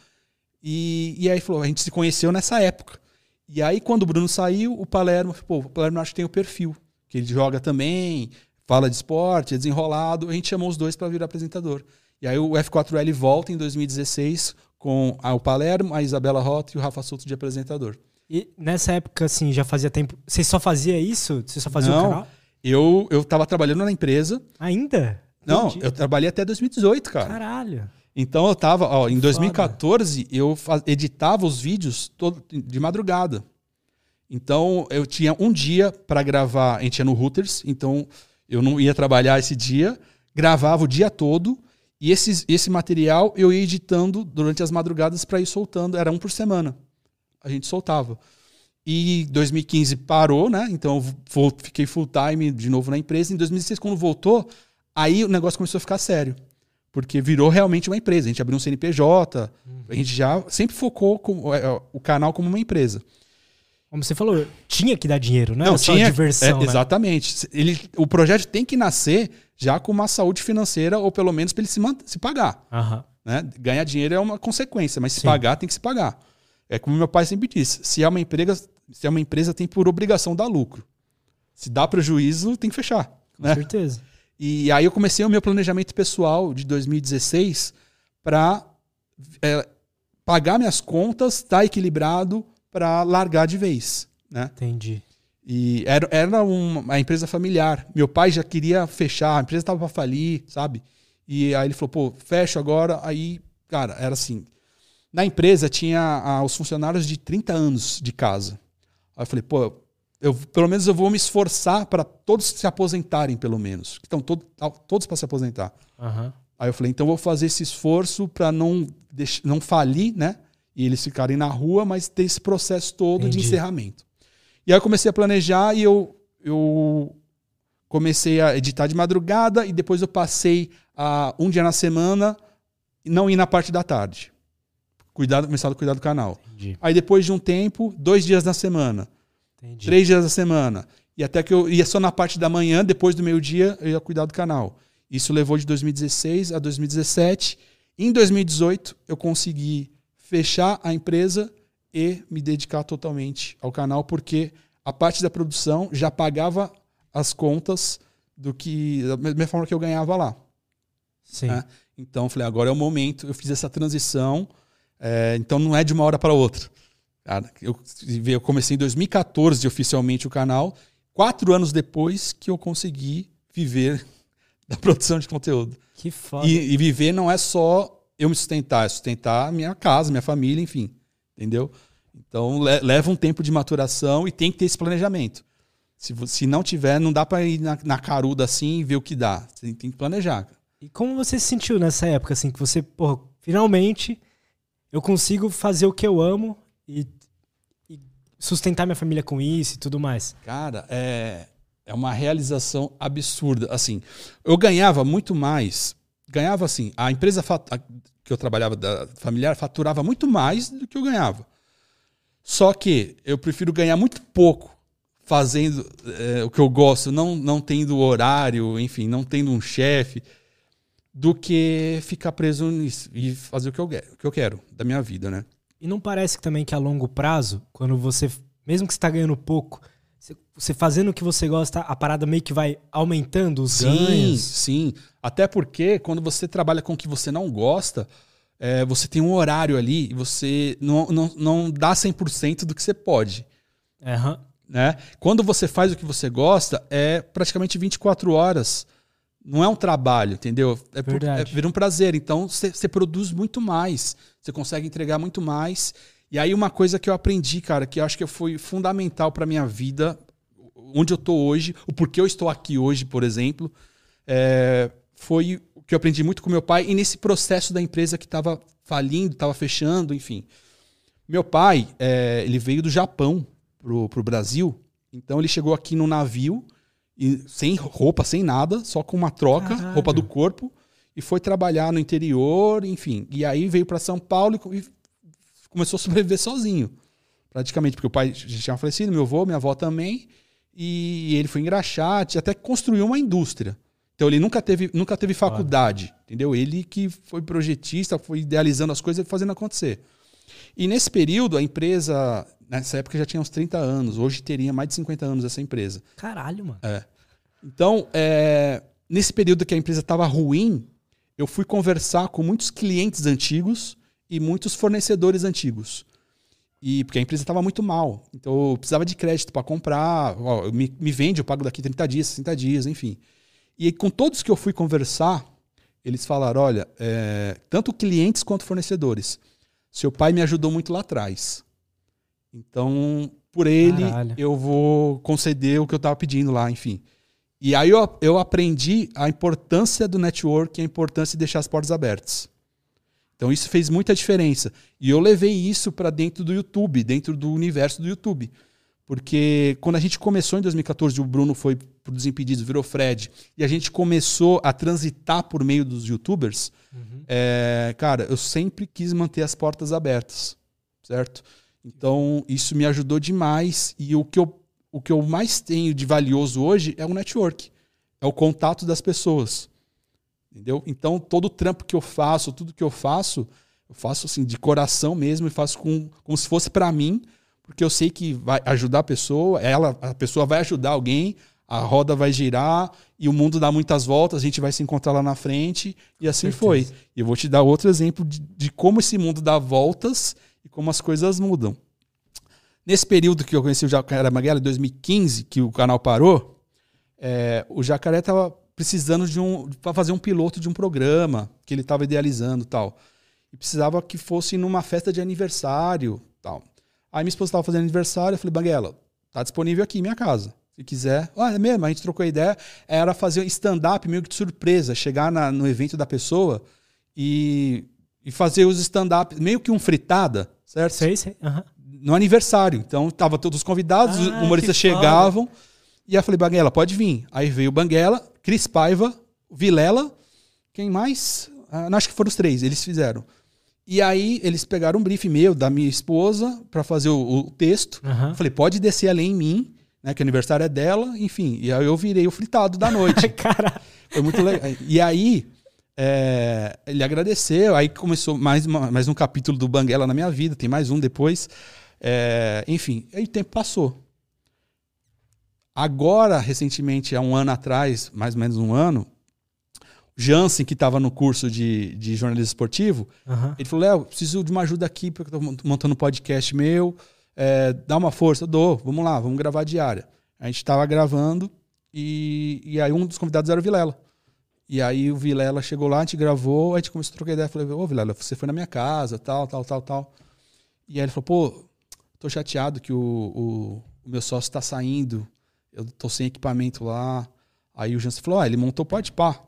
E, e aí falou: a gente se conheceu nessa época. E aí, quando o Bruno saiu, o Palermo, pô, o Palermo acho que tem o perfil, que ele joga também, fala de esporte, é desenrolado. A gente chamou os dois para vir apresentador. E aí o F4L volta em 2016 com o Palermo, a Isabela Rota e o Rafa Souto de apresentador. E nessa época, assim, já fazia tempo. Você só fazia isso? Você só fazia Não, o canal? Eu, eu tava trabalhando na empresa. Ainda? Não, Entendi. eu trabalhei até 2018, cara. Caralho. Então eu tava, ó, em 2014 eu editava os vídeos todo, de madrugada. Então eu tinha um dia para gravar, a gente ia no Routers, então eu não ia trabalhar esse dia, gravava o dia todo e esses, esse material eu ia editando durante as madrugadas para ir soltando, era um por semana. A gente soltava. E 2015 parou, né? Então eu fiquei full time de novo na empresa. Em 2016, quando voltou, Aí o negócio começou a ficar sério. Porque virou realmente uma empresa. A gente abriu um CNPJ, uhum. a gente já sempre focou com, é, é, o canal como uma empresa. Como você falou, tinha que dar dinheiro, né? Não, tinha, diversão. É, né? Exatamente. Ele, o projeto tem que nascer já com uma saúde financeira, ou pelo menos para ele se, se pagar. Uhum. Né? Ganhar dinheiro é uma consequência, mas se Sim. pagar, tem que se pagar. É como meu pai sempre disse: se é uma empresa, se é uma empresa, tem por obrigação dar lucro. Se dá prejuízo, tem que fechar. Com né? certeza. E aí eu comecei o meu planejamento pessoal de 2016 para é, pagar minhas contas, estar tá equilibrado para largar de vez. Né? Entendi. E era, era uma, uma empresa familiar. Meu pai já queria fechar, a empresa estava para falir, sabe? E aí ele falou, pô, fecho agora. Aí, cara, era assim. Na empresa tinha ah, os funcionários de 30 anos de casa. Aí eu falei, pô, eu, pelo menos eu vou me esforçar para todos se aposentarem, pelo menos. Estão todo, todos para se aposentar. Aham. Aí eu falei, então eu vou fazer esse esforço para não, deix- não falir, né? E eles ficarem na rua, mas ter esse processo todo Entendi. de encerramento. E aí eu comecei a planejar e eu, eu comecei a editar de madrugada e depois eu passei a um dia na semana não ir na parte da tarde. Cuidar, começar a cuidar do canal. Entendi. Aí depois de um tempo, dois dias na semana, Entendi. três dias na semana. E até que eu ia só na parte da manhã, depois do meio-dia, eu ia cuidar do canal. Isso levou de 2016 a 2017. Em 2018, eu consegui fechar a empresa e me dedicar totalmente ao canal, porque a parte da produção já pagava as contas do que da mesma forma que eu ganhava lá. Sim. né? Então, eu falei, agora é o momento. Eu fiz essa transição. é, então, não é de uma hora para outra. Cara, eu, eu comecei em 2014 oficialmente o canal. Quatro anos depois que eu consegui viver da produção de conteúdo. Que foda. E, e viver não é só eu me sustentar, é sustentar a minha casa, minha família, enfim. Entendeu? Então, le- leva um tempo de maturação e tem que ter esse planejamento. Se, se não tiver, não dá para ir na, na caruda assim e ver o que dá. Você tem que planejar. cara. E como você se sentiu nessa época, assim, que você, porra, finalmente eu consigo fazer o que eu amo e, e sustentar minha família com isso e tudo mais? Cara, é, é uma realização absurda. Assim, eu ganhava muito mais. Ganhava assim, a empresa que eu trabalhava da familiar faturava muito mais do que eu ganhava. Só que eu prefiro ganhar muito pouco fazendo é, o que eu gosto, não, não tendo horário, enfim, não tendo um chefe, do que ficar preso nisso e fazer o que eu, o que eu quero da minha vida, né? E não parece também que a longo prazo, quando você, mesmo que você tá ganhando pouco, você- fazendo o que você gosta, a parada meio que vai aumentando os Sim, ganhos. sim. Até porque quando você trabalha com o que você não gosta, é, você tem um horário ali e você não, não, não dá 100% do que você pode. Aham. Né? Quando você faz o que você gosta, é praticamente 24 horas. Não é um trabalho, entendeu? É, por, é vira um prazer. Então você produz muito mais. Você consegue entregar muito mais. E aí, uma coisa que eu aprendi, cara, que eu acho que foi fundamental para minha vida, onde eu tô hoje, o porquê eu estou aqui hoje, por exemplo, é, foi o que eu aprendi muito com meu pai e nesse processo da empresa que estava falindo, estava fechando, enfim. Meu pai, é, ele veio do Japão pro, pro Brasil, então ele chegou aqui no navio, e sem roupa, sem nada, só com uma troca, Caralho. roupa do corpo, e foi trabalhar no interior, enfim. E aí veio para São Paulo e co- e começou a sobreviver sozinho, praticamente, porque o pai já tinha falecido, meu avô, minha avó também, e ele foi engraxate, até que construiu uma indústria. Então ele nunca teve, nunca teve faculdade, entendeu? Ele que foi projetista, foi idealizando as coisas e fazendo acontecer. E nesse período, a empresa, nessa época já tinha uns 30 anos, hoje teria mais de 50 anos essa empresa. Caralho, mano. Então, é, nesse período que a empresa estava ruim, eu fui conversar com muitos clientes antigos e muitos fornecedores antigos. E porque a empresa estava muito mal. Então eu precisava de crédito para comprar. Ó, me, me vende, eu pago daqui 30 dias, 60 dias, enfim. E aí, com todos que eu fui conversar, eles falaram: olha, é, tanto clientes quanto fornecedores. Seu pai me ajudou muito lá atrás. Então, por ele, Caralho. eu vou conceder o que eu estava pedindo lá, enfim. E aí eu, eu aprendi a importância do network, a importância de deixar as portas abertas. Então isso fez muita diferença. E eu levei isso para dentro do YouTube, dentro do universo do YouTube. Porque quando a gente começou em 2014, o Bruno foi pro Desimpedidos, virou Fred, e a gente começou a transitar por meio dos youtubers, é, cara, eu sempre quis manter as portas abertas, certo? Então isso me ajudou demais. E o que eu, o que eu mais tenho de valioso hoje é o network, é o contato das pessoas. Entendeu? Então, todo o trampo que eu faço, tudo que eu faço, eu faço assim de coração mesmo e faço com, como se fosse para mim, porque eu sei que vai ajudar a pessoa, ela, a pessoa vai ajudar alguém, a roda vai girar e o mundo dá muitas voltas, a gente vai se encontrar lá na frente e assim Certeza. foi. E eu vou te dar outro exemplo de, de como esse mundo dá voltas e como as coisas mudam. Nesse período que eu conheci o Jacaré Maguela, em 2015, que o canal parou, é, o Jacaré estava precisando de um para fazer um piloto de um programa que ele estava idealizando tal. E precisava que fosse numa festa de aniversário, tal. Aí minha esposa estava fazendo aniversário, eu falei, Banguela, tá disponível aqui em minha casa. Se quiser. Ah, é mesmo, a gente trocou ideia. Era fazer stand-up meio que de surpresa, chegar na, no evento da pessoa e, e fazer os stand-up, meio que um fritada, certo? Sei, sei. Uhum. No aniversário. Então, tava todos os convidados, ah, os humoristas chegavam. E aí eu falei, Banguela, pode vir. Aí veio o Banguela, Cris Paiva, Vilela, quem mais? Ah, acho que foram os três, eles fizeram. E aí eles pegaram um brief meu, da minha esposa, para fazer o, o texto. Uhum. Falei, pode descer ali em mim né? Que o aniversário é dela, enfim. E aí eu virei o fritado da noite. Cara. Foi muito legal. E aí, é, ele agradeceu, aí começou mais, uma, mais um capítulo do Banguela na minha vida, tem mais um depois. É, enfim, aí o tempo passou. Agora, recentemente, há um ano atrás, mais ou menos um ano, Jansen, que estava no curso de, de jornalismo esportivo, uhum. ele falou: Léo, preciso de uma ajuda aqui, porque eu estou montando um podcast meu é, dá uma força, dou, vamos lá, vamos gravar diária. A gente estava gravando e, e aí um dos convidados era o Vilela. E aí o Vilela chegou lá, a gente gravou, a gente começou a trocar ideia. Falei, ô Vilela, você foi na minha casa, tal, tal, tal, tal. E aí ele falou, pô, tô chateado que o, o, o meu sócio está saindo, eu tô sem equipamento lá. Aí o Jansen falou, ah, ele montou pode pá.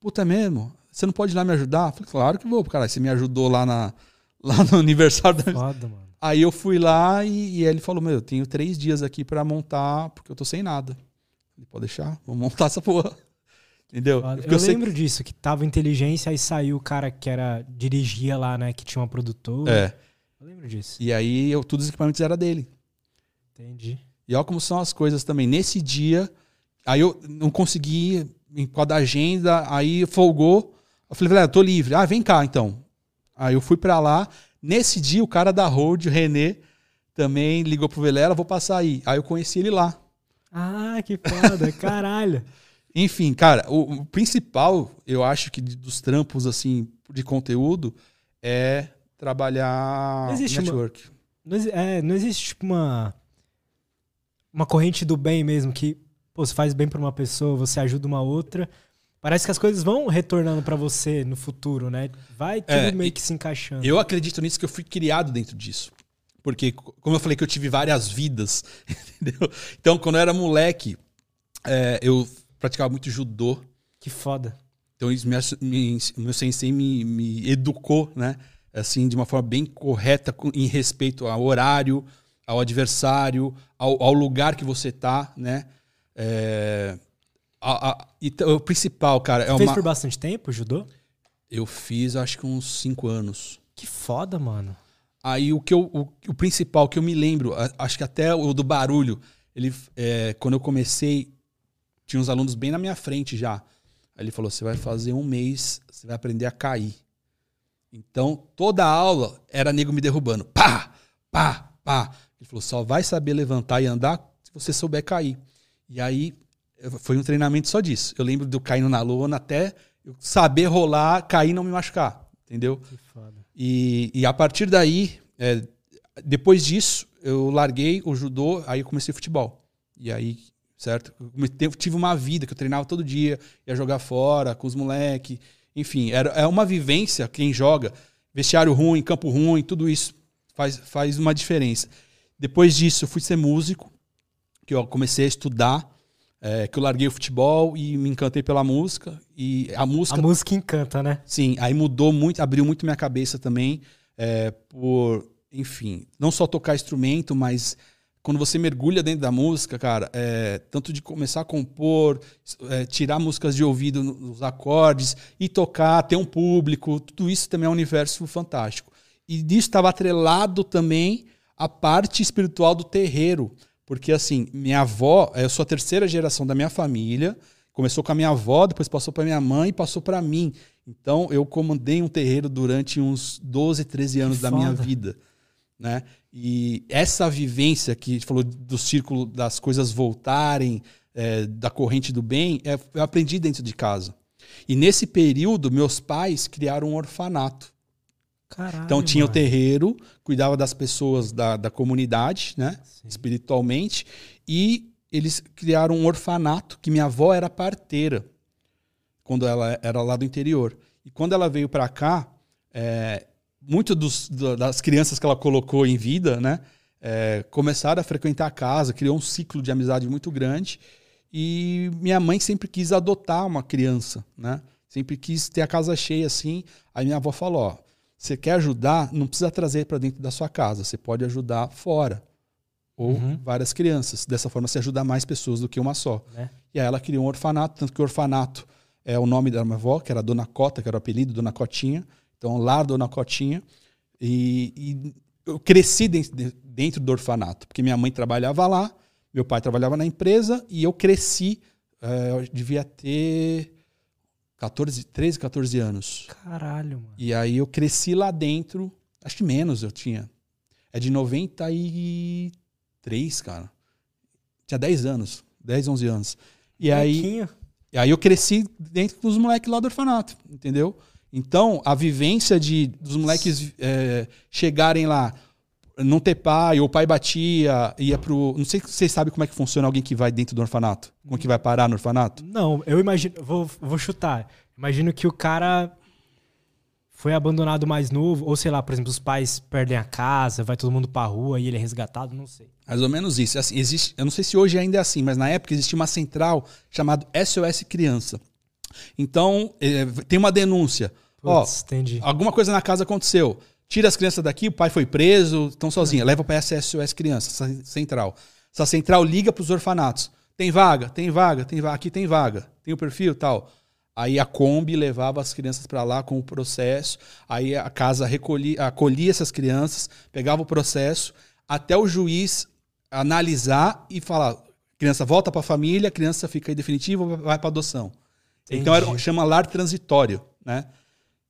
Puta é mesmo? Você não pode ir lá me ajudar? Eu falei, claro que vou, cara. Você me ajudou lá, na, lá no aniversário da. Foda, mano. Aí eu fui lá e, e ele falou: Meu, eu tenho três dias aqui para montar, porque eu tô sem nada. Ele pode deixar, vamos montar essa porra. Entendeu? Eu, eu lembro que... disso, que tava inteligência, aí saiu o cara que era dirigia lá, né? Que tinha uma produtora. É. Eu lembro disso. E aí eu, todos os equipamentos eram dele. Entendi. E olha como são as coisas também. Nesse dia, aí eu não consegui, em quadro da agenda, aí folgou. Eu falei, velho, eu tô livre. Ah, vem cá então. Aí eu fui para lá. Nesse dia, o cara da Road, o René, também ligou pro Velela, vou passar aí. Aí eu conheci ele lá. Ah, que foda, caralho. Enfim, cara, o, o, principal, eu acho que dos trampos, assim, de conteúdo, é trabalhar não existe network. Uma, não, é, não existe, tipo, uma, uma corrente do bem mesmo, que pô, você faz bem pra uma pessoa, você ajuda uma outra, Parece que as coisas vão retornando para você no futuro, né? Vai tudo é, meio que se encaixando. Eu acredito nisso que eu fui criado dentro disso. Porque, como eu falei que eu tive várias vidas, entendeu? Então, quando eu era moleque, é, eu praticava muito judô. Que foda. Então, isso me, meu sensei me, me educou, né? Assim, de uma forma bem correta, em respeito ao horário, ao adversário, ao, ao lugar que você tá, né? É, a, a, o principal, cara. Você é fez uma... por bastante tempo judô? Eu fiz, acho que uns cinco anos. Que foda, mano. Aí o que eu, o, o principal que eu me lembro, acho que até o do barulho, ele, é, quando eu comecei, tinha uns alunos bem na minha frente já. Aí ele falou: você vai fazer um mês, você vai aprender a cair. Então, toda a aula era nego me derrubando. Pá, pá, pá. Ele falou: só vai saber levantar e andar se você souber cair. E aí foi um treinamento só disso. Eu lembro de eu caindo na lona até eu saber rolar, cair e não me machucar. Entendeu? Que foda. E, e a partir daí, é, depois disso, eu larguei o judô, aí eu comecei futebol. E aí, certo? Eu tive uma vida que eu treinava todo dia, ia jogar fora com os moleques. Enfim, era, é uma vivência, quem joga, vestiário ruim, campo ruim, tudo isso faz, faz uma diferença. Depois disso, fui ser músico, que eu comecei a estudar é, que eu larguei o futebol e me encantei pela música. E a música. A música encanta, né? Sim, aí mudou muito, abriu muito minha cabeça também. É, por, enfim, não só tocar instrumento, mas quando você mergulha dentro da música, cara, é, tanto de começar a compor, é, tirar músicas de ouvido nos acordes e tocar, ter um público, tudo isso também é um universo fantástico. E disso estava atrelado também a parte espiritual do terreiro. Porque, assim, minha avó, eu sou a terceira geração da minha família. Começou com a minha avó, depois passou para minha mãe e passou para mim. Então, eu comandei um terreiro durante uns 12, 13 anos que da foda. minha vida. Né? E essa vivência que falou do círculo das coisas voltarem, é, da corrente do bem, é, eu aprendi dentro de casa. E nesse período, meus pais criaram um orfanato. Caralho, então tinha mano. o terreiro, cuidava das pessoas da, da comunidade, né? Sim. Espiritualmente. E eles criaram um orfanato, que minha avó era parteira, quando ela era lá do interior. E quando ela veio para cá, é, muito dos, das crianças que ela colocou em vida, né, é, começaram a frequentar a casa, criou um ciclo de amizade muito grande. E minha mãe sempre quis adotar uma criança, né? Sempre quis ter a casa cheia assim. Aí minha avó falou: ó, você quer ajudar, não precisa trazer para dentro da sua casa, você pode ajudar fora. Ou uhum. várias crianças. Dessa forma, você ajuda mais pessoas do que uma só. É. E aí ela criou um orfanato, tanto que o orfanato é o nome da minha avó, que era Dona Cota, que era o apelido, Dona Cotinha. Então, lá Dona Cotinha. E, e eu cresci dentro, dentro do orfanato, porque minha mãe trabalhava lá, meu pai trabalhava na empresa e eu cresci, é, eu devia ter 14, 13, 14 anos. Caralho, mano. E aí eu cresci lá dentro, acho que menos eu tinha. É de 93, cara. Tinha 10 anos, 10, 11 anos. E aí, e aí eu cresci dentro dos moleques lá do orfanato, entendeu? Então, a vivência de dos moleques é, chegarem lá, não ter pai, ou o pai batia, ia pro. Não sei se vocês sabem como é que funciona alguém que vai dentro do orfanato. Como é que vai parar no orfanato? Não, eu imagino. Vou, vou chutar. Imagino que o cara foi abandonado mais novo, ou sei lá, por exemplo, os pais perdem a casa, vai todo mundo pra rua e ele é resgatado, não sei. Mais ou menos isso. Assim, existe, eu não sei se hoje ainda é assim, mas na época existia uma central chamada SOS Criança. Então, é, tem uma denúncia. Puts, Ó, entendi. alguma coisa na casa aconteceu Tira as crianças daqui, o pai foi preso, estão sozinhos. Leva para essa SOS Crianças, essa central. Essa central liga para os orfanatos. Tem vaga, tem vaga, tem vaga, aqui tem vaga. Tem o perfil tal. Aí a Kombi levava as crianças para lá com o processo. Aí a casa recolhia, acolhia essas crianças, pegava o processo, até o juiz analisar e falar: criança volta para a família, criança fica aí definitivo, vai para adoção. Então era, chama lar transitório, né?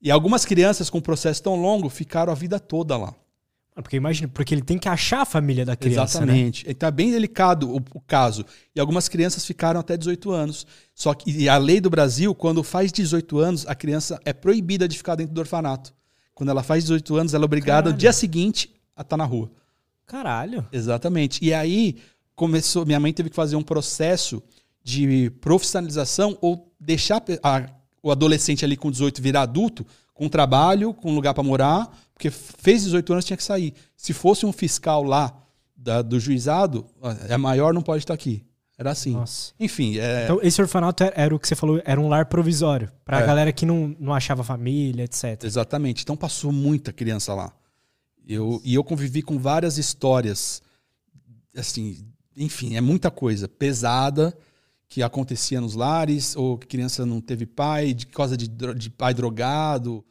E algumas crianças com processo tão longo ficaram a vida toda lá. Ah, porque imagina, porque ele tem que achar a família da criança. Né? Exatamente. Né? Está bem delicado o, o, caso. E algumas crianças ficaram até 18 anos. Só que a lei do Brasil, quando faz 18 anos, a criança é proibida de ficar dentro do orfanato. Quando ela faz 18 anos, ela é obrigada Caralho. no dia seguinte a estar tá na rua. Caralho. Exatamente. E aí começou, minha mãe teve que fazer um processo de profissionalização ou deixar a o adolescente ali com 18 virar adulto, com trabalho, com lugar para morar, porque fez 18 anos tinha que sair. Se fosse um fiscal lá da, do juizado, é maior, não pode estar aqui. Era assim. Nossa. Enfim. É... Então, esse orfanato era, era, o que você falou, era um lar provisório. Pra é. galera que não, não achava família, etc. Exatamente. Então passou muita criança lá. Eu, e eu convivi com várias histórias. Assim, enfim, é muita coisa. Pesada que acontecia nos lares, ou que criança não teve pai, de causa de, de pai drogado,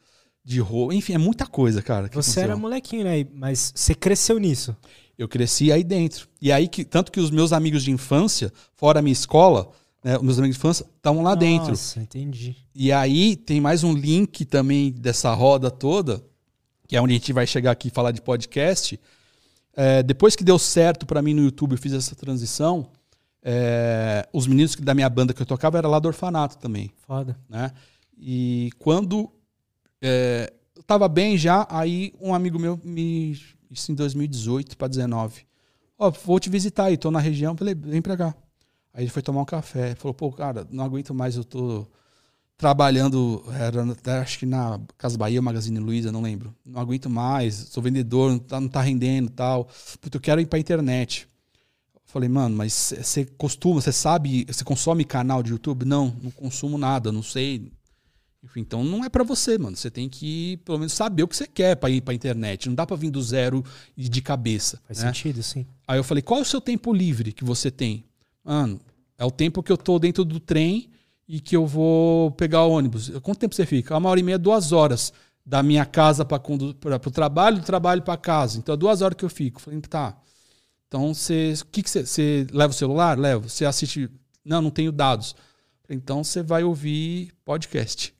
de roubo. Enfim, é muita coisa, cara. Você aconteceu. era molequinho, né? Mas você cresceu nisso. Eu cresci aí dentro. E aí, que, tanto que os meus amigos de infância, fora a minha escola, né, os meus amigos de infância, estavam lá Nossa, dentro. Nossa, entendi. E aí tem mais um link também dessa roda toda, que é onde a gente vai chegar aqui e falar de podcast. É, depois que deu certo para mim no YouTube, eu fiz essa transição. É, os meninos da minha banda que eu tocava era lá do orfanato também. Foda. Né? E quando é, eu tava bem já, aí um amigo meu me. Isso em 2018 para 19. Ó, oh, vou te visitar aí, tô na região. Falei, vem pra cá. Aí ele foi tomar um café. Falou, pô, cara, não aguento mais, eu tô trabalhando, era acho que na Casa Bahia, Magazine Luiza, não lembro. Não aguento mais, sou vendedor, não tá, não tá rendendo tal. Puta, eu quero ir pra internet. Falei, mano, mas você costuma, você sabe, você consome canal de YouTube? Não, não consumo nada, não sei. Enfim, então não é para você, mano. Você tem que pelo menos saber o que você quer para ir para internet. Não dá para vir do zero e de cabeça. Faz né? sentido, sim. Aí eu falei, qual é o seu tempo livre que você tem? Mano, é o tempo que eu tô dentro do trem e que eu vou pegar o ônibus. Quanto tempo você fica? Uma hora e meia, duas horas da minha casa para o trabalho, do trabalho para casa. Então é duas horas que eu fico. Falei, tá. Então, você, o que, que você, você leva o celular? Leva. Você assiste? Não, não tenho dados. Então, você vai ouvir podcast.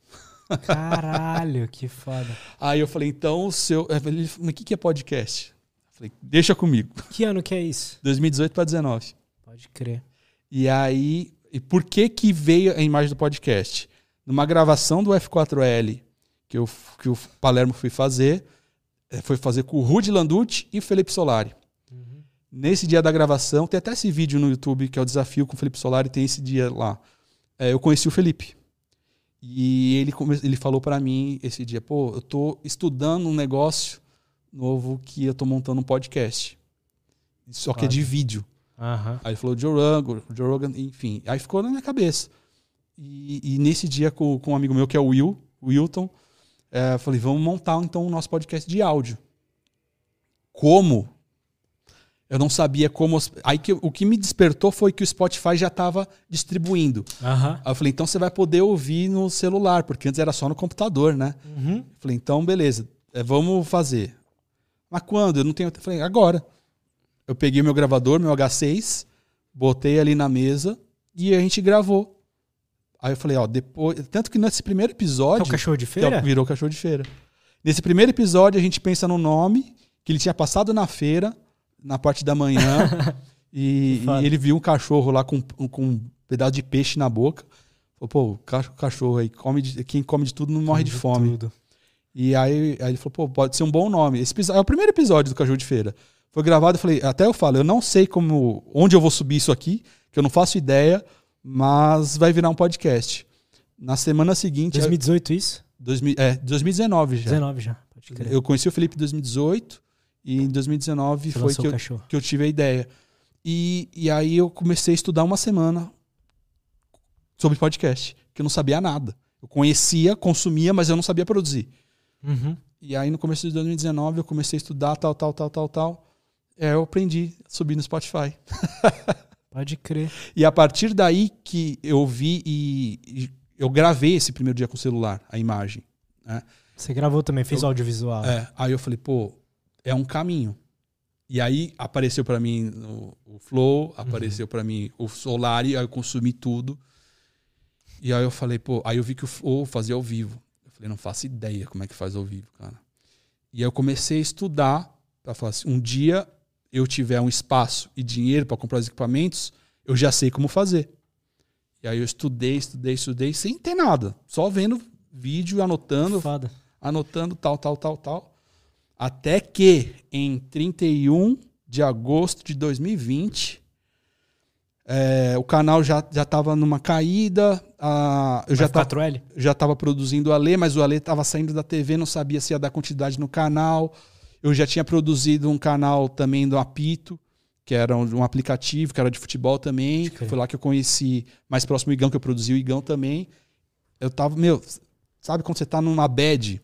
Caralho, que foda. Aí eu falei, então o seu. Ele falou, o que, que é podcast? Eu falei, deixa comigo. Que ano que é isso? 2018 para 19. Pode crer. E aí, e por que que veio a imagem do podcast? Numa gravação do F4L que, eu, que o Palermo foi fazer, eh, foi fazer com o Rudy Landucci e o Felipe Solari. Nesse dia da gravação, tem até esse vídeo no YouTube que é o desafio com o Felipe Solari, tem esse dia lá. É, eu conheci o Felipe. E ele, ele falou para mim esse dia, pô, eu tô estudando um negócio novo que eu tô montando um podcast. Só que é de vídeo. Aham. Aí ele falou Joe Rogan, Joe Rogan, enfim. Aí ficou na minha cabeça. E, e nesse dia com, com um amigo meu que é o Will, o Wilton, é, eu falei, vamos montar então o nosso podcast de áudio. Como? Eu não sabia como. Aí que, o que me despertou foi que o Spotify já estava distribuindo. Aham. Aí eu falei, então você vai poder ouvir no celular, porque antes era só no computador, né? Uhum. Falei, então beleza, é, vamos fazer. Mas quando? Eu não tenho. Eu falei, agora. Eu peguei meu gravador, meu H6, botei ali na mesa e a gente gravou. Aí eu falei, ó, depois. Tanto que nesse primeiro É episódio. o cachorro de é feira? virou cachorro de feira. Nesse primeiro episódio, a gente pensa no nome, que ele tinha passado na feira, na parte da manhã, e, e ele viu um cachorro lá com, com um pedaço de peixe na boca. Falou, pô, o ca- cachorro aí, come de- quem come de tudo não morre de fome. Tudo. E aí, aí ele falou, pô, pode ser um bom nome. Esse é o primeiro episódio do Cachorro de Feira. Foi gravado, eu falei, até eu falo, eu não sei como, onde eu vou subir isso aqui, que eu não faço ideia, mas vai virar um podcast. Na semana seguinte, 2018 isso? 2000, é, 2019 já. 19 já. Pode crer. Eu conheci o Felipe em 2018 e em 2019 Você foi que eu, cachorro. que eu tive a ideia. E, e aí eu comecei a estudar uma semana sobre podcast, que eu não sabia nada. Eu conhecia, consumia, mas eu não sabia produzir. Uhum. E aí no começo de 2019 eu comecei a estudar tal, tal, tal, tal, tal. É, eu aprendi a subir no Spotify. Pode crer. E a partir daí que eu vi e, e eu gravei esse primeiro dia com o celular, a imagem. né? Você gravou também, fez Eu- audiovisual. É, aí eu falei, pô, é um caminho. E aí apareceu pra mim o, Flow, apareceu pra mim o Solari, aí eu consumi tudo. E aí eu falei, pô, aí eu vi que o Flow fazia ao vivo. Eu falei, não faço ideia como é que faz ao vivo, cara. E aí eu comecei a estudar pra falar assim, um dia eu tiver um espaço e dinheiro pra comprar os equipamentos, eu já sei como fazer. E aí eu estudei, estudei, estudei sem ter nada, só vendo vídeo, anotando, Foda. anotando tal, tal, tal, tal. Até que em 31 de agosto de 2020, é, o canal já já estava numa caída. a- eu já estava 4L? já estava produzindo o Alê, mas o Alê estava saindo da TV, não sabia se ia dar quantidade no canal. Eu já tinha produzido um canal também do Apito, que era um, um aplicativo, que era de futebol também. Foi lá que eu conheci mais próximo o Igão, que eu produzi o Igão também. Eu tava, meu, sabe quando você tá numa bad?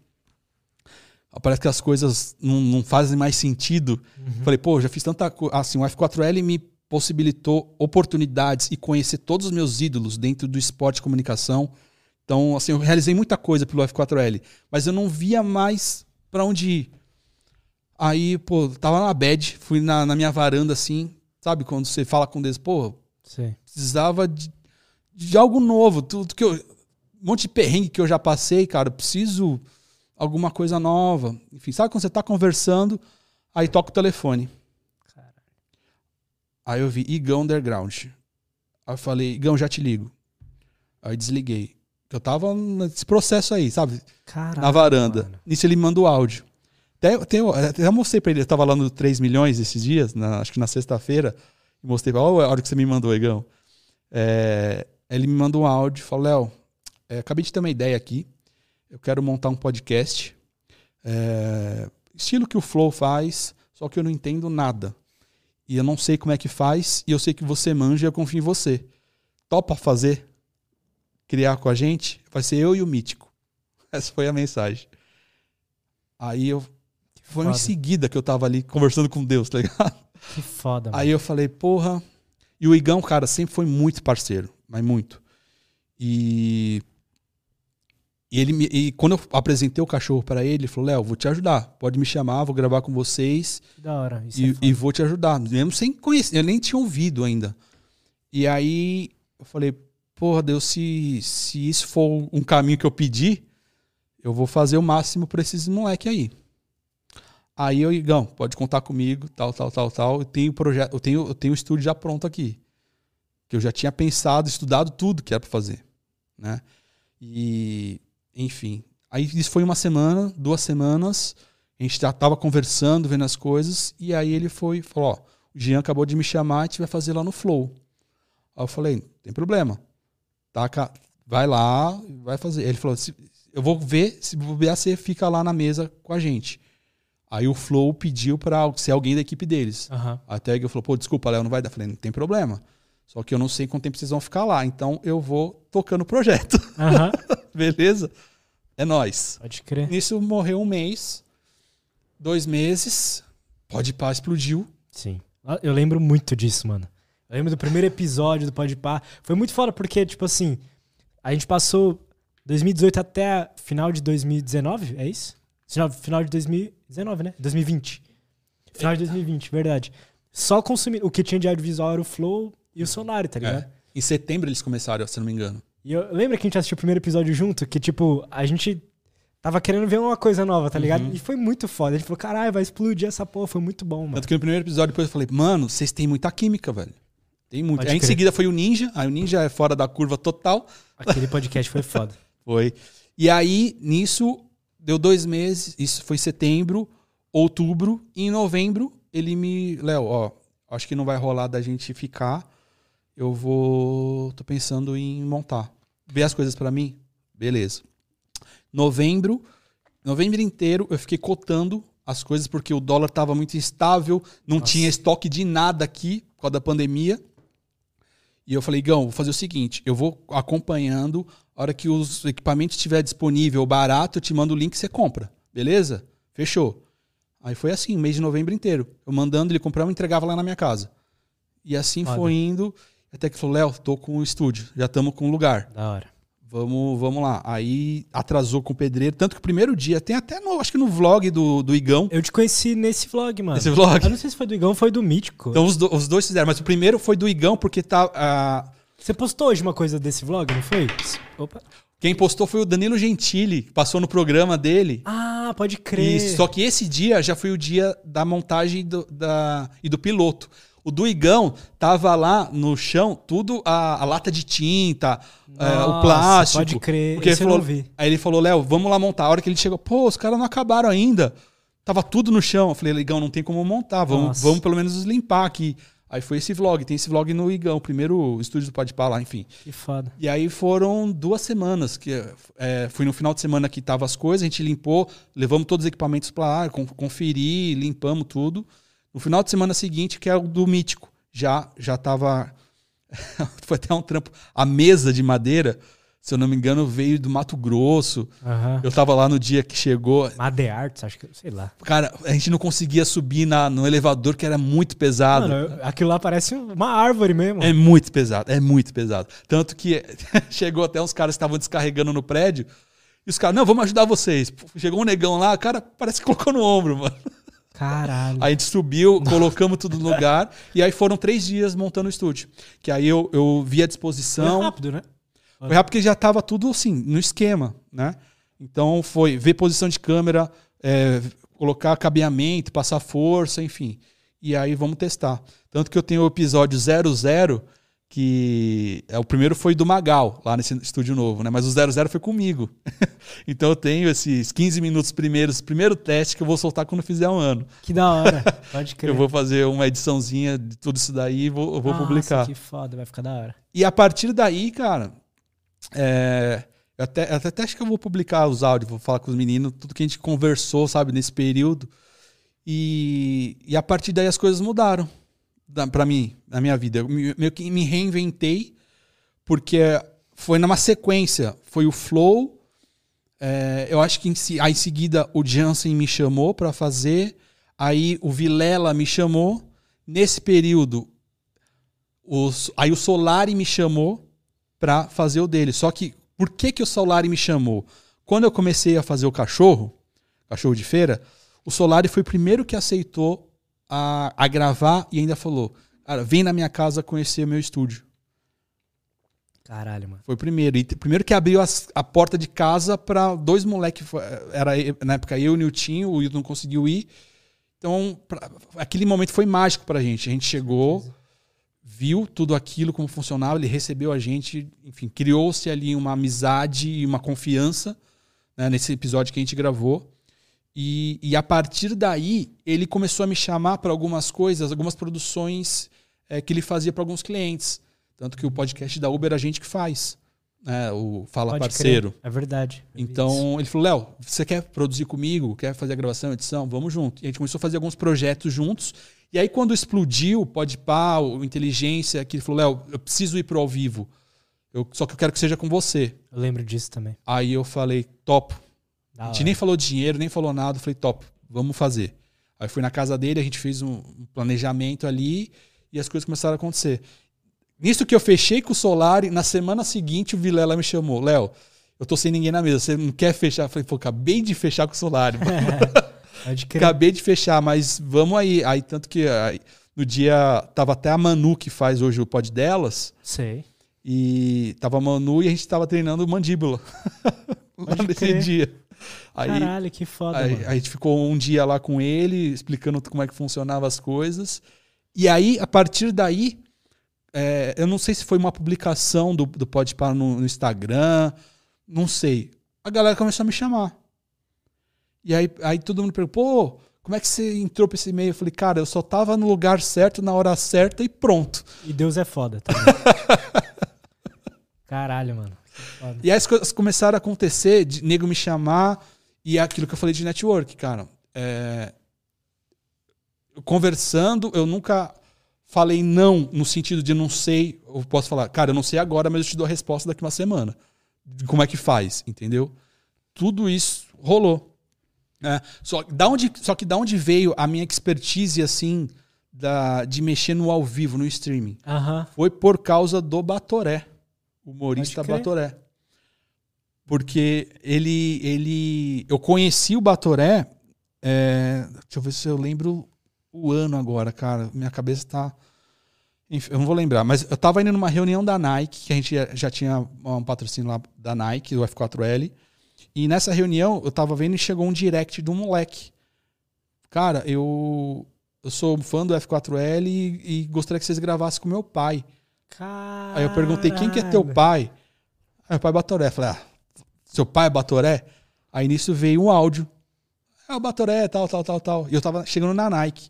Parece que as coisas não, não fazem mais sentido. Falei, pô, já fiz tanta coisa. Assim, o F4L me possibilitou oportunidades e conhecer todos os meus ídolos dentro do esporte e comunicação. Então, assim, eu realizei muita coisa pelo F4L, mas eu não via mais pra onde ir. Aí, pô, tava na bad, fui na, na minha varanda assim, sabe? Quando você fala com Deus, pô, Sei. precisava de, de algo novo. Tudo que eu, um monte de perrengue que eu já passei, cara. Preciso alguma coisa nova. Enfim, sabe quando você tá conversando, aí toca o telefone. Aí eu vi Igão Underground. Aí eu falei, Igão, já te ligo. Aí desliguei. Eu tava nesse processo aí, sabe? Caralho. na varanda. mano. Nisso ele me mandou áudio. Até, até, até eu mostrei pra ele, eu tava lá no 3 milhões esses dias, na- acho que na sexta-feira, mostrei, olha a áudio que você me mandou, Igão. É, ele me mandou um áudio falou, Léo, é, acabei de ter uma ideia aqui, eu quero montar um podcast, é, estilo que o Flow faz, só que eu não entendo nada. E eu não sei como é que faz, e eu sei que você manja e eu confio em você. Topa fazer? Criar com a gente? Vai ser eu e o Mítico. Essa foi a mensagem. Aí eu. Foi em seguida que eu tava ali conversando com Deus, tá ligado? Que foda, mano. Aí eu falei, porra. E o Igão, cara, sempre foi muito parceiro, mas muito. E. E, ele me- e quando eu apresentei o cachorro para ele, ele falou: Léo, vou te ajudar. Pode me chamar, vou gravar com vocês da hora. Isso e, é e vou te ajudar. Mesmo sem conhecer, eu nem tinha ouvido ainda. E aí eu falei, porra, Deus, se, se isso for um caminho que eu pedi, eu vou fazer o máximo pra esses moleque aí. Aí eu, Igão, pode contar comigo, tal, tal, tal, tal. Eu tenho projeto, eu tenho, eu tenho o estúdio já pronto aqui. Que eu já tinha pensado, estudado tudo que era pra fazer, né? E, enfim. Aí isso foi uma semana, duas semanas. A gente já tava conversando, vendo as coisas, e aí ele foi falou: ó, o Jean acabou de me chamar, a gente vai fazer lá no Flow. Aí eu falei, tem problema. Taca, vai lá, vai fazer. Ele falou, eu vou ver se bobear, você fica lá na mesa com a gente. Aí o Flow pediu para ser alguém da equipe deles. Aham. A Tag falou, pô, desculpa, Léo, não vai dar. Eu falei, não tem problema. Só que eu não sei quanto tempo vocês vão ficar lá. Então eu vou tocando o projeto. Aham. Beleza? É nóis. Pode crer. Nisso morreu um mês, dois meses, pode pá, explodiu. Sim. Ah, Eu lembro muito disso, mano. Eu lembro do primeiro episódio do Podpah. Foi muito foda porque, tipo assim, a gente passou 2018 até final de 2019, é isso? Final, de 2019, né? 2020. Final de 2020, verdade. Só consumindo. O que tinha de audiovisual era o Flow e o Solari, tá ligado? É. Em setembro eles começaram, se não me engano. E eu lembro que a gente assistiu o primeiro episódio junto, que, tipo, a gente tava querendo ver uma coisa nova, tá ligado? Uhum. E foi muito foda. A gente falou, caralho, vai explodir essa porra. Foi muito bom, mano. Tanto que no primeiro episódio depois eu falei, mano, vocês têm muita química, velho. Tem muito. Pode Aí em seguida foi o Ninja, aí o Ninja é fora da curva total. Aquele podcast foi foda. Foi. E aí, nisso, deu dois meses, isso foi setembro, outubro, e em novembro ele me. Léo, ó, acho que não vai rolar da gente ficar. Eu vou. tô pensando em montar. Ver as coisas pra mim? Beleza. Novembro, novembro inteiro eu fiquei cotando as coisas porque o dólar tava muito instável, não Nossa. tinha estoque de nada aqui por causa da pandemia. E eu falei, Gão, vou fazer o seguinte: eu vou acompanhando, a hora que os equipamentos estiver disponível, barato, eu te mando o link e você compra. Beleza? Fechou. Aí foi assim, mês de novembro inteiro. Eu mandando ele comprar, eu entregava lá na minha casa. E assim Foda. foi indo, até que falou, Léo, tô com o estúdio, já estamos com o lugar. Da hora. Vamos, vamos lá. Aí atrasou com o pedreiro, tanto que o primeiro dia, tem até no, acho que no vlog do, do Igão, Eu te conheci nesse vlog, mano. esse vlog. Eu não sei se foi do Igão ou foi do Mítico. Então os, do- os dois fizeram, mas o primeiro foi do Igão, porque tá. ah, Você postou hoje uma coisa desse vlog, não foi? Opa. quem postou foi o Danilo Gentili, que passou no programa dele. Ah, pode crer. Isso, só que esse dia já foi o dia da montagem do- da, e do piloto. O do Igão tava lá no chão, tudo a, a lata de tinta, é, o Nossa, plástico. Pode crer. Porque ele Esse eu falou, não vi. Aí ele falou, Léo, vamos lá montar. A hora que ele chegou, pô, os caras não acabaram ainda. Tava tudo no chão. Eu falei, Igão, não tem como montar. Vamos, Nossa. vamos pelo menos limpar aqui. Aí foi esse vlog. Tem esse vlog no Igão, o primeiro estúdio do Podpah lá, enfim. Que foda. E aí foram duas semanas, que é, foi no final de semana que tava as coisas, a gente limpou, levamos todos os equipamentos para lá, con- conferi, limpamos tudo. No final de semana seguinte, que é o do Mítico, já já tava foi até um trampo. A mesa de madeira, se eu não me engano, veio do Mato Grosso. Aham. Eu tava lá no dia que chegou. Made Arts, acho que. Sei lá. Cara, a gente não conseguia subir na, no elevador, que era muito pesado. Mano, aquilo lá parece uma árvore mesmo. É muito pesado, é muito pesado. Tanto que chegou até uns caras que estavam descarregando no prédio. E os caras, não, vamos ajudar vocês. Chegou um negão lá, o cara parece que colocou no ombro, mano. Caralho. Aí a gente subiu, colocamos tudo no lugar. E aí foram três dias montando o estúdio. Que aí eu, eu vi a Foi disposição. rápido, né? Foi rápido porque já tava tudo assim, no esquema, né? Então foi ver posição de câmera, é, colocar cabeamento, passar força, enfim. E aí vamos testar. Tanto que eu tenho o episódio 00, que é, o primeiro foi do Magal, lá nesse estúdio novo, né? Mas o 00 foi comigo. então eu tenho esses 15 minutos primeiros, primeiro teste que eu vou soltar quando fizer um ano. Que da hora. Pode crer. Eu vou fazer uma ediçãozinha de tudo isso daí e vou, eu vou Nossa, publicar. Que foda, vai ficar da hora. E a partir daí, cara, é, eu até, eu até, até acho que eu vou publicar os áudios, vou falar com os meninos, tudo que a gente conversou, sabe, nesse período. E, e a partir daí as coisas mudaram da, pra mim, na minha vida. Eu me- meio que me reinventei, porque foi numa sequência. Foi o Flow. é, eu acho que em, se- aí em seguida o Jansen me chamou pra fazer. Aí o Vilela me chamou. Nesse período, os- aí o Solari me chamou pra fazer o dele. Só que por que, que o Solari me chamou? Quando eu comecei a fazer o cachorro, cachorro de feira, o Solari foi o primeiro que aceitou a, a gravar e ainda falou: Cara, vem na minha casa conhecer o meu estúdio. Caralho, mano. Foi o primeiro. E primeiro que abriu as- a porta de casa para dois moleques. Era na época eu e o Niltinho, o Wilton não conseguiu ir. Então, pra- aquele momento foi mágico pra gente. A gente chegou, viu tudo aquilo como funcionava, ele recebeu a gente, enfim, criou-se ali uma amizade e uma confiança né, nesse episódio que a gente gravou. E, e a partir daí, ele começou a me chamar para algumas coisas, algumas produções é, que ele fazia para alguns clientes. Tanto que o podcast da Uber a gente que faz. Né? O Fala Pode Parceiro. crer. É verdade. Então ele falou: Léo, você quer produzir comigo? Quer fazer a gravação, a edição? Vamos junto. E a gente começou a fazer alguns projetos juntos. E aí, quando explodiu o Podpah, o Inteligência, que ele falou: Léo, eu preciso ir pro ao vivo. Eu, só que eu quero que seja com você. Eu lembro disso também. Aí eu falei: topo. Da A gente hora. nem falou de dinheiro, nem falou nada. Falei: top, vamos fazer. Aí fui na casa dele, a gente fez um planejamento ali e as coisas começaram a acontecer. Nisso que eu fechei com o Solari, na semana seguinte o Vilela me chamou: Léo, eu tô sem ninguém na mesa, você não quer fechar? Eu falei: pô, acabei de fechar com o Solari. Acabei de fechar, mas vamos aí. Aí, tanto que aí, no dia. Tava até a Manu, que faz hoje o pod delas. Sei. E tava a Manu e a gente tava treinando mandíbula. lá nesse dia. Aí, Caralho, que foda, aí, mano. a gente ficou um dia lá com ele, explicando como é que funcionavam as coisas. E aí, a partir daí, é, eu não sei se foi uma publicação do, do Podpah no, no Instagram, não sei. A galera começou a me chamar. E aí, aí todo mundo perguntou, pô, como é que você entrou pra esse e-mail? Eu falei, cara, eu só tava no lugar certo, na hora certa e pronto. E Deus é foda também. Caralho, mano. E aí as coisas começaram a acontecer, de nego me chamar, e aquilo que eu falei de network, cara. É, Conversando, eu nunca falei não no sentido de não sei. Eu posso falar, cara, eu não sei agora, mas eu te dou a resposta daqui uma semana. Como é que faz, entendeu? Tudo isso rolou. É, só, da onde, só que da onde veio a minha expertise, assim, da, de mexer no ao vivo, no streaming? Aham. foi por causa do Batoré, humorista Pode crer. Batoré. Porque ele, ele. Eu conheci o Batoré. é, deixa eu ver se eu lembro o ano agora, cara. Minha cabeça tá. Enfim, eu não vou lembrar, mas eu tava indo numa reunião da Nike, que a gente já- já tinha um patrocínio lá da Nike, do F4L. E nessa reunião eu tava vendo e chegou um direct de um moleque. Cara, eu, eu sou fã do F4L e, e gostaria que vocês gravassem com meu pai. Caralho. Aí eu perguntei, quem que é teu pai? Aí o pai Batoré. Falei, ah, seu pai é Batoré? Aí nisso veio um áudio. É o Batoré, tal, tal, tal, tal. E eu tava chegando na Nike.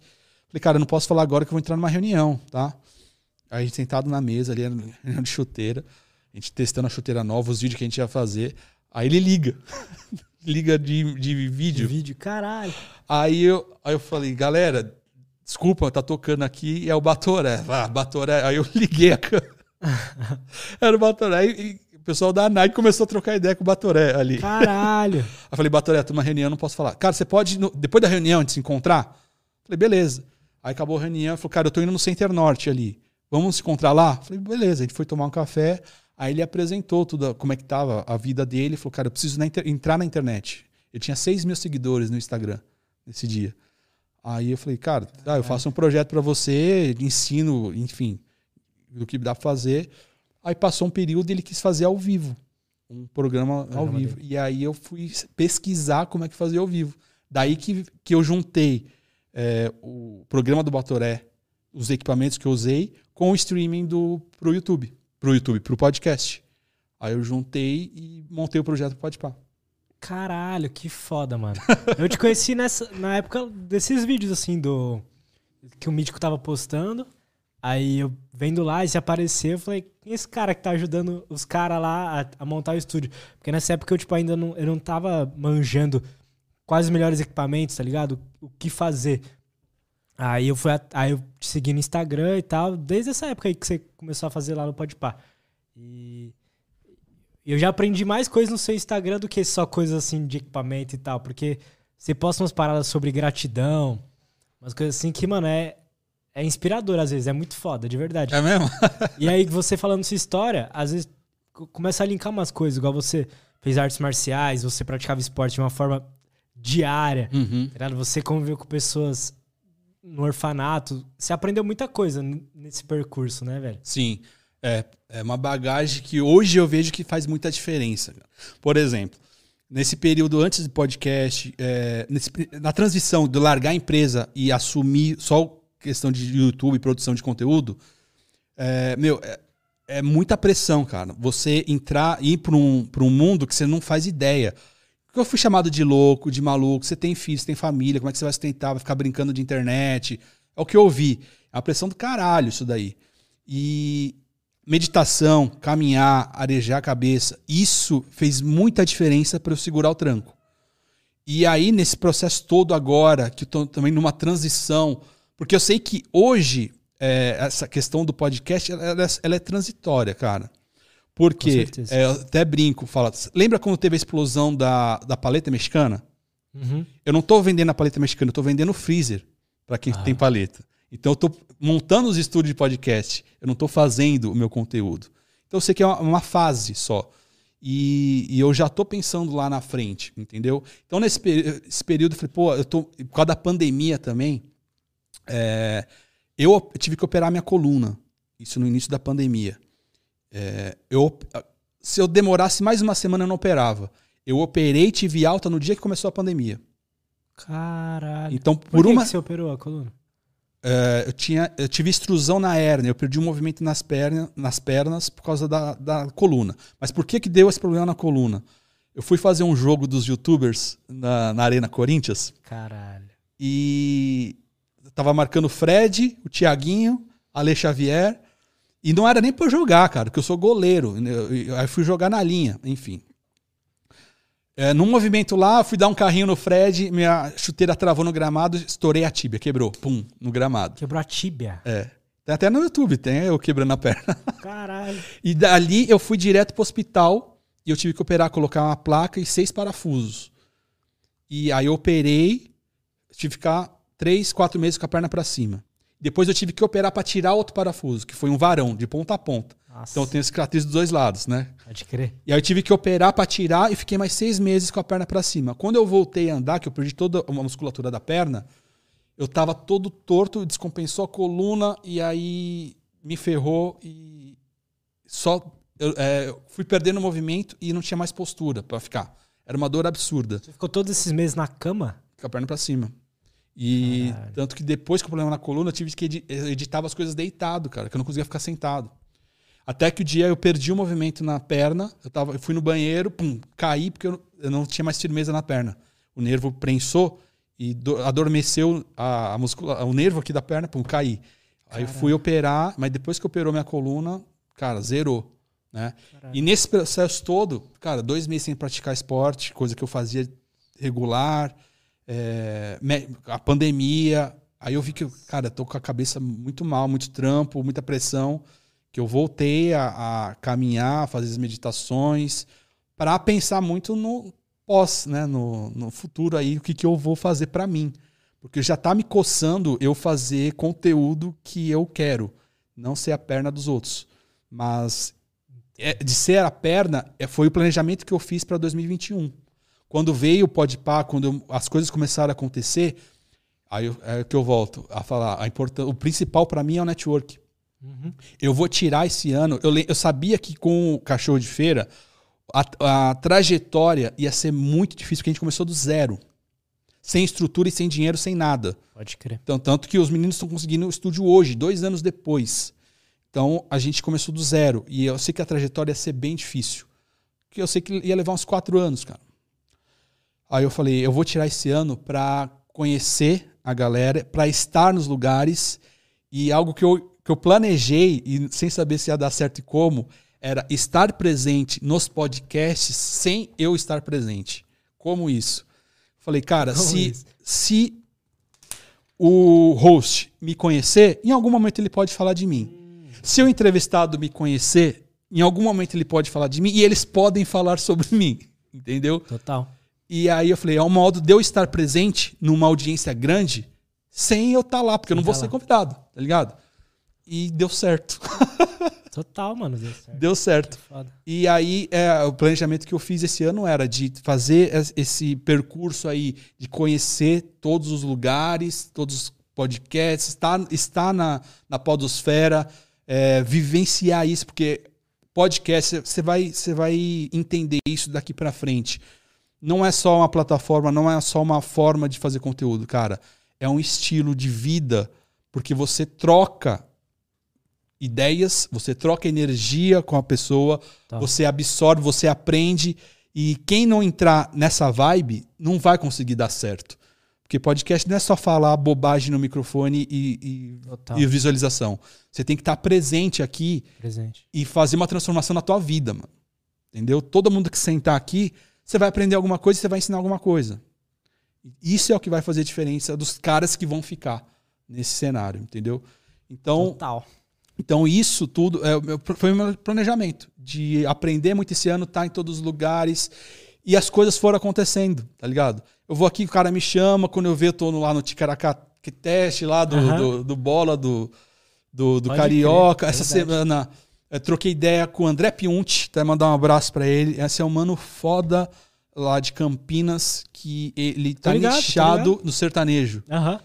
Falei, cara, eu não posso falar agora que eu vou entrar numa reunião, tá? Aí a gente sentado na mesa ali, reunião de chuteira. A gente testando a chuteira nova, os vídeos que a gente ia fazer. Aí ele liga. liga de, de De vídeo. vídeo, caralho. Aí eu, aí eu falei, galera, desculpa, tá tocando aqui e é o Batoré. Ah, Batoré. Aí eu liguei a câmera. Era o Batoré e, e o pessoal da Nike começou a trocar ideia com o Batoré ali. Caralho. Aí eu falei, Batoré, tô numa reunião, não posso falar. Cara, você pode, no- depois da reunião, a gente se encontrar? Falei, beleza. Aí acabou a reunião, ele falou, cara, eu tô indo no Center Norte ali. Vamos se encontrar lá? Falei, beleza. A gente foi tomar um café. Aí ele apresentou tudo, como é que tava a vida dele. Falou, cara, eu preciso na inter- entrar na internet. Ele tinha 6 mil seguidores no Instagram nesse dia. Aí eu falei, cara, tá, eu faço um projeto pra você, ensino, enfim, do que dá pra fazer. Aí passou um período e ele quis fazer ao vivo. Um programa ao Programa vivo. E aí eu fui pesquisar como é que fazia ao vivo. Daí que, que eu juntei é, o programa do Batoré, os equipamentos que eu usei, com o streaming do, pro YouTube. Pro YouTube, pro podcast. Aí eu juntei e montei o projeto Pode Pá. Caralho, que foda, mano. Eu te conheci nessa, na época desses vídeos, assim, do. Que o Mítico tava postando. Aí eu vendo lá e se apareceu, eu falei, quem é esse cara que tá ajudando os caras lá a, a montar o estúdio? Porque nessa época eu, tipo, ainda não, eu não tava manjando quais os melhores equipamentos, tá ligado? O, que fazer. Aí eu fui, aí eu te segui no Instagram e tal, desde essa época aí que você começou a fazer lá no Podpah. E eu já aprendi mais coisas no seu Instagram do que só coisas assim de equipamento e tal, porque você posta umas paradas sobre gratidão, umas coisas assim que, mano, é, é inspirador às vezes, é muito foda, de verdade. É mesmo? E aí você falando sua história, às vezes co- começa a linkar umas coisas, igual você fez artes marciais, você praticava esporte de uma forma diária, Uhum. tá? Você conviveu com pessoas no orfanato, você aprendeu muita coisa nesse percurso, né, velho? Sim. É, é uma bagagem que hoje eu vejo que faz muita diferença. Por exemplo, nesse período antes do podcast, é, nesse- na transição de largar a empresa e assumir só questão de YouTube, produção de conteúdo, é, meu, é, é muita pressão, cara. Você entrar, ir para um, um mundo que você não faz ideia. Eu fui chamado de louco, de maluco. Você tem filho, você tem família, como é que você vai sustentar? Vai ficar brincando de internet? É o que eu ouvi. É uma pressão do caralho isso daí. E meditação, caminhar, arejar a cabeça, isso fez muita diferença para eu segurar o tranco. E aí, nesse processo todo agora, que eu tô também numa transição, porque eu sei que hoje é, essa questão do podcast ela, ela é transitória, cara. Porque é, eu até brinco, fala. Lembra quando teve a explosão da, da paleta mexicana? Uhum. Eu não estou vendendo a paleta mexicana, eu tô vendendo o freezer para quem ah. tem paleta. Então eu estou montando os estúdios de podcast. Eu não estou fazendo o meu conteúdo. Então eu sei que é uma, uma fase só. E, e, eu já estou pensando lá na frente, entendeu? Então nesse período eu falei, pô, eu tô. Por causa da pandemia também, é, eu tive que operar minha coluna. Isso no início da pandemia. É, eu, se eu demorasse mais uma semana, eu não operava. Eu operei e tive alta no dia que começou a pandemia. Caralho. Então, por, por que uma. Que você operou a coluna? É, eu, tinha, eu tive extrusão na hérnia, eu perdi o um movimento nas, perna, nas pernas por causa da, da coluna. Mas por que, que deu esse problema na coluna? Eu fui fazer um jogo dos youtubers na, na Arena Corinthians. Caralho. E tava marcando o Fred, o Tiaguinho, Ale Xavier e não era nem pra eu jogar, cara, porque eu sou goleiro. Aí fui jogar na linha, enfim. É, num movimento lá, fui dar um carrinho no Fred, minha chuteira travou no gramado, estourei a tíbia, quebrou, pum, no gramado. Quebrou a tíbia? É. Tem até no YouTube, tem eu quebrando a perna. Caralho. E dali eu fui direto pro hospital e eu tive que operar, colocar uma placa e seis parafusos. E aí eu operei, tive que ficar três, quatro meses com a perna para cima. Depois eu tive que operar para tirar outro parafuso, que foi um varão, de ponta a ponta. Nossa. Então eu tenho cicatriz dos dois lados, né? Pode crer. E aí eu tive que operar para tirar e fiquei mais seis meses com a perna para cima. Quando eu voltei a andar, que eu perdi toda a musculatura da perna, eu tava todo torto, descompensou a coluna e aí me ferrou e só eu, é, fui perdendo o movimento e não tinha mais postura para ficar. Era uma dor absurda. Você ficou todos esses meses na cama? Com a perna para cima. E Caralho. tanto que depois que o problema na coluna, eu tive que editar as coisas deitado, cara, que eu não conseguia ficar sentado. Até que o dia eu perdi o movimento na perna, eu, tava, eu fui no banheiro, pum, caí porque eu, eu não tinha mais firmeza na perna. O nervo prensou e do, adormeceu a, a muscula, o nervo aqui da perna, pum, caí. Aí eu fui operar, mas depois que operou minha coluna, cara, zerou. Né? E nesse processo todo, cara, dois meses sem praticar esporte, coisa que eu fazia regular, é, a pandemia. Aí eu vi que, cara, tô com a cabeça muito mal, muito trampo, muita pressão, que eu voltei a, a caminhar, fazer as meditações, para pensar muito no pós, né, no, no futuro aí, o que, que eu vou fazer para mim. Porque já tá me coçando eu fazer conteúdo que eu quero, não ser a perna dos outros. Mas é, de ser a perna, é, foi o planejamento que eu fiz para 2021. Quando veio o Podpah, quando eu, as coisas começaram a acontecer, aí eu, é que eu volto a falar. A importan o principal para mim é o network. Uhum. Eu vou tirar esse ano. Eu, eu sabia que com o cachorro de feira, a, a trajetória ia ser muito difícil, porque a gente começou do zero. Sem estrutura e sem dinheiro, sem nada. Pode crer. Então, tanto que os meninos estão conseguindo o estúdio hoje, dois anos depois. Então, a gente começou do zero. E eu sei que a trajetória ia ser bem difícil. Que eu sei que ia levar uns quatro anos, cara. Aí eu falei, eu vou tirar esse ano para conhecer a galera, para estar nos lugares e algo que eu, que eu planejei e sem saber se ia dar certo e como era estar presente nos podcasts sem eu estar presente. Como isso? Falei, cara, se, se o host me conhecer, em algum momento ele pode falar de mim. Hum. Se o entrevistado me conhecer, em algum momento ele pode falar de mim e eles podem falar sobre mim. Entendeu? Total. E aí eu falei, é um modo de eu estar presente numa audiência grande sem eu estar tá lá, porque eu não vou tá ser convidado, tá ligado? E deu certo. Total, mano, deu certo. Deu certo. E aí, é, o planejamento que eu fiz esse ano era de fazer esse percurso aí, de conhecer todos os lugares, todos os podcasts, estar, estar na, na podosfera, é, vivenciar isso, porque podcast, você vai, você vai entender isso daqui para frente não é só uma plataforma, não é só uma forma de fazer conteúdo, cara. É um estilo de vida, porque você troca ideias, você troca energia com a pessoa, tá. você absorve, você aprende E quem não entrar nessa vibe não vai conseguir dar certo. Porque podcast não é só falar bobagem no microfone e, e, e visualização. Você tem que estar presente aqui Presente. e fazer uma transformação na tua vida, mano. Entendeu? Todo mundo que sentar aqui, você vai aprender alguma coisa e você vai ensinar alguma coisa. Isso é o que vai fazer diferença dos caras que vão ficar nesse cenário, entendeu? Então, Total. Então isso tudo é, foi o meu planejamento de aprender muito esse ano, estar em todos os lugares e as coisas foram acontecendo, tá ligado? Eu vou aqui, o cara me chama, quando eu ver, eu tô no- lá no Ticaracá teste lá do, do, do bola do, do, do Carioca. crer, Essa verdade. semana troquei ideia com o André Piunti, até mandar um abraço pra ele. Esse é um mano foda lá de Campinas, que ele tá ligado, tô nichado no sertanejo.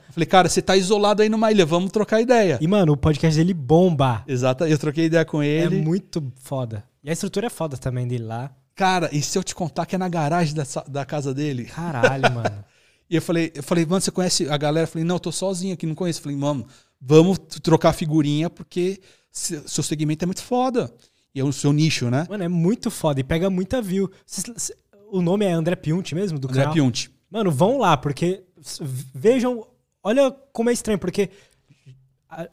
Eu falei, cara, você tá isolado aí numa ilha, vamos trocar ideia. E, mano, o podcast dele bomba. Exato, eu troquei ideia com ele. É muito foda. E a estrutura é foda também dele lá. Cara, e se eu te contar que é na garagem da, sa- da casa dele? Caralho, mano. E eu falei, eu falei, mano, você conhece a galera? Eu falei, não, eu tô sozinho aqui, não conheço. Eu falei, mano, vamos trocar figurinha, porque se- seu segmento é muito foda. E é o seu nicho, né? Mano, é muito foda e pega muita view. Cês- o nome é André Piunti mesmo, do André canal? Piunti. Mano, vão lá, porque vejam. Olha como é estranho, porque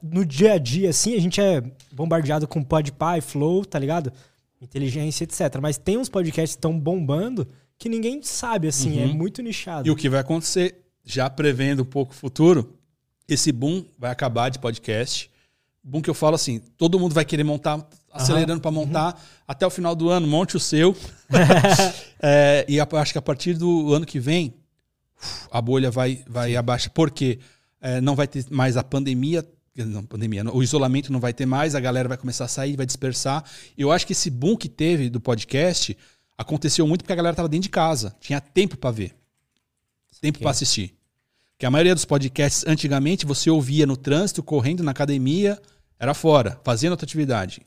no dia a dia, assim, a gente é bombardeado com Podpah Flow, tá ligado? Inteligência, etc. Mas tem uns podcasts que estão bombando que ninguém sabe, assim, é muito nichado. E o que vai acontecer, já prevendo um pouco o futuro, esse boom vai acabar de podcast. Boom que eu falo assim, todo mundo vai querer montar, acelerando para montar até o final do ano, monte o seu. É, e acho que a partir do ano que vem, a bolha vai, vai abaixo. Por quê? É, não vai ter mais a pandemia. Não, pandemia, o isolamento não vai ter mais, a galera vai começar a sair, vai dispersar. Eu acho que esse boom que teve do podcast aconteceu muito porque a galera estava dentro de casa, tinha tempo para ver tempo para assistir. Porque a maioria dos podcasts, antigamente, você ouvia no trânsito, correndo, na academia, era fora, fazendo outra atividade.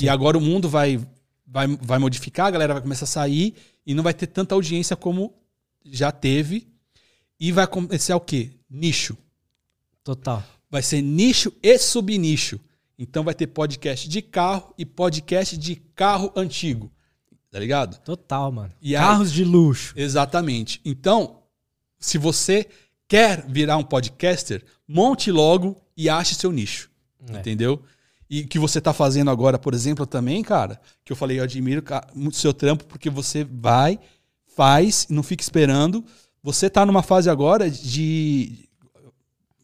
E agora o mundo vai, vai, vai modificar, a galera vai começar a sair e não vai ter tanta audiência como já teve. E vai começar o quê? Nicho. Total. Vai ser nicho e subnicho. Então vai ter podcast de carro e podcast de carro antigo. Tá ligado? Total, mano. E aí- Carros de luxo. Exatamente. Então, se você quer virar um podcaster, monte logo e ache seu nicho. É. Entendeu? E o que você tá fazendo agora, por exemplo, também, cara, que eu falei, eu admiro muito o seu trampo, porque você vai, faz, não fica esperando. Você tá numa fase agora de.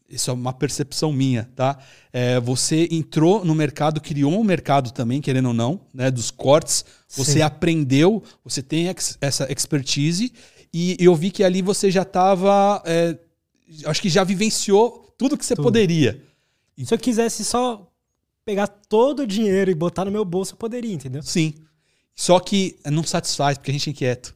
Isso é uma percepção minha, tá? É, você entrou no mercado, criou um mercado também, querendo ou não, né? Dos cortes. Você Sim. aprendeu, você tem ex- essa expertise. E eu vi que ali você já estava. acho que já vivenciou tudo que você Tudo. poderia. Se eu quisesse só pegar todo o dinheiro e botar no meu bolso, eu poderia, entendeu? Sim. Só que não satisfaz, porque a gente é inquieto.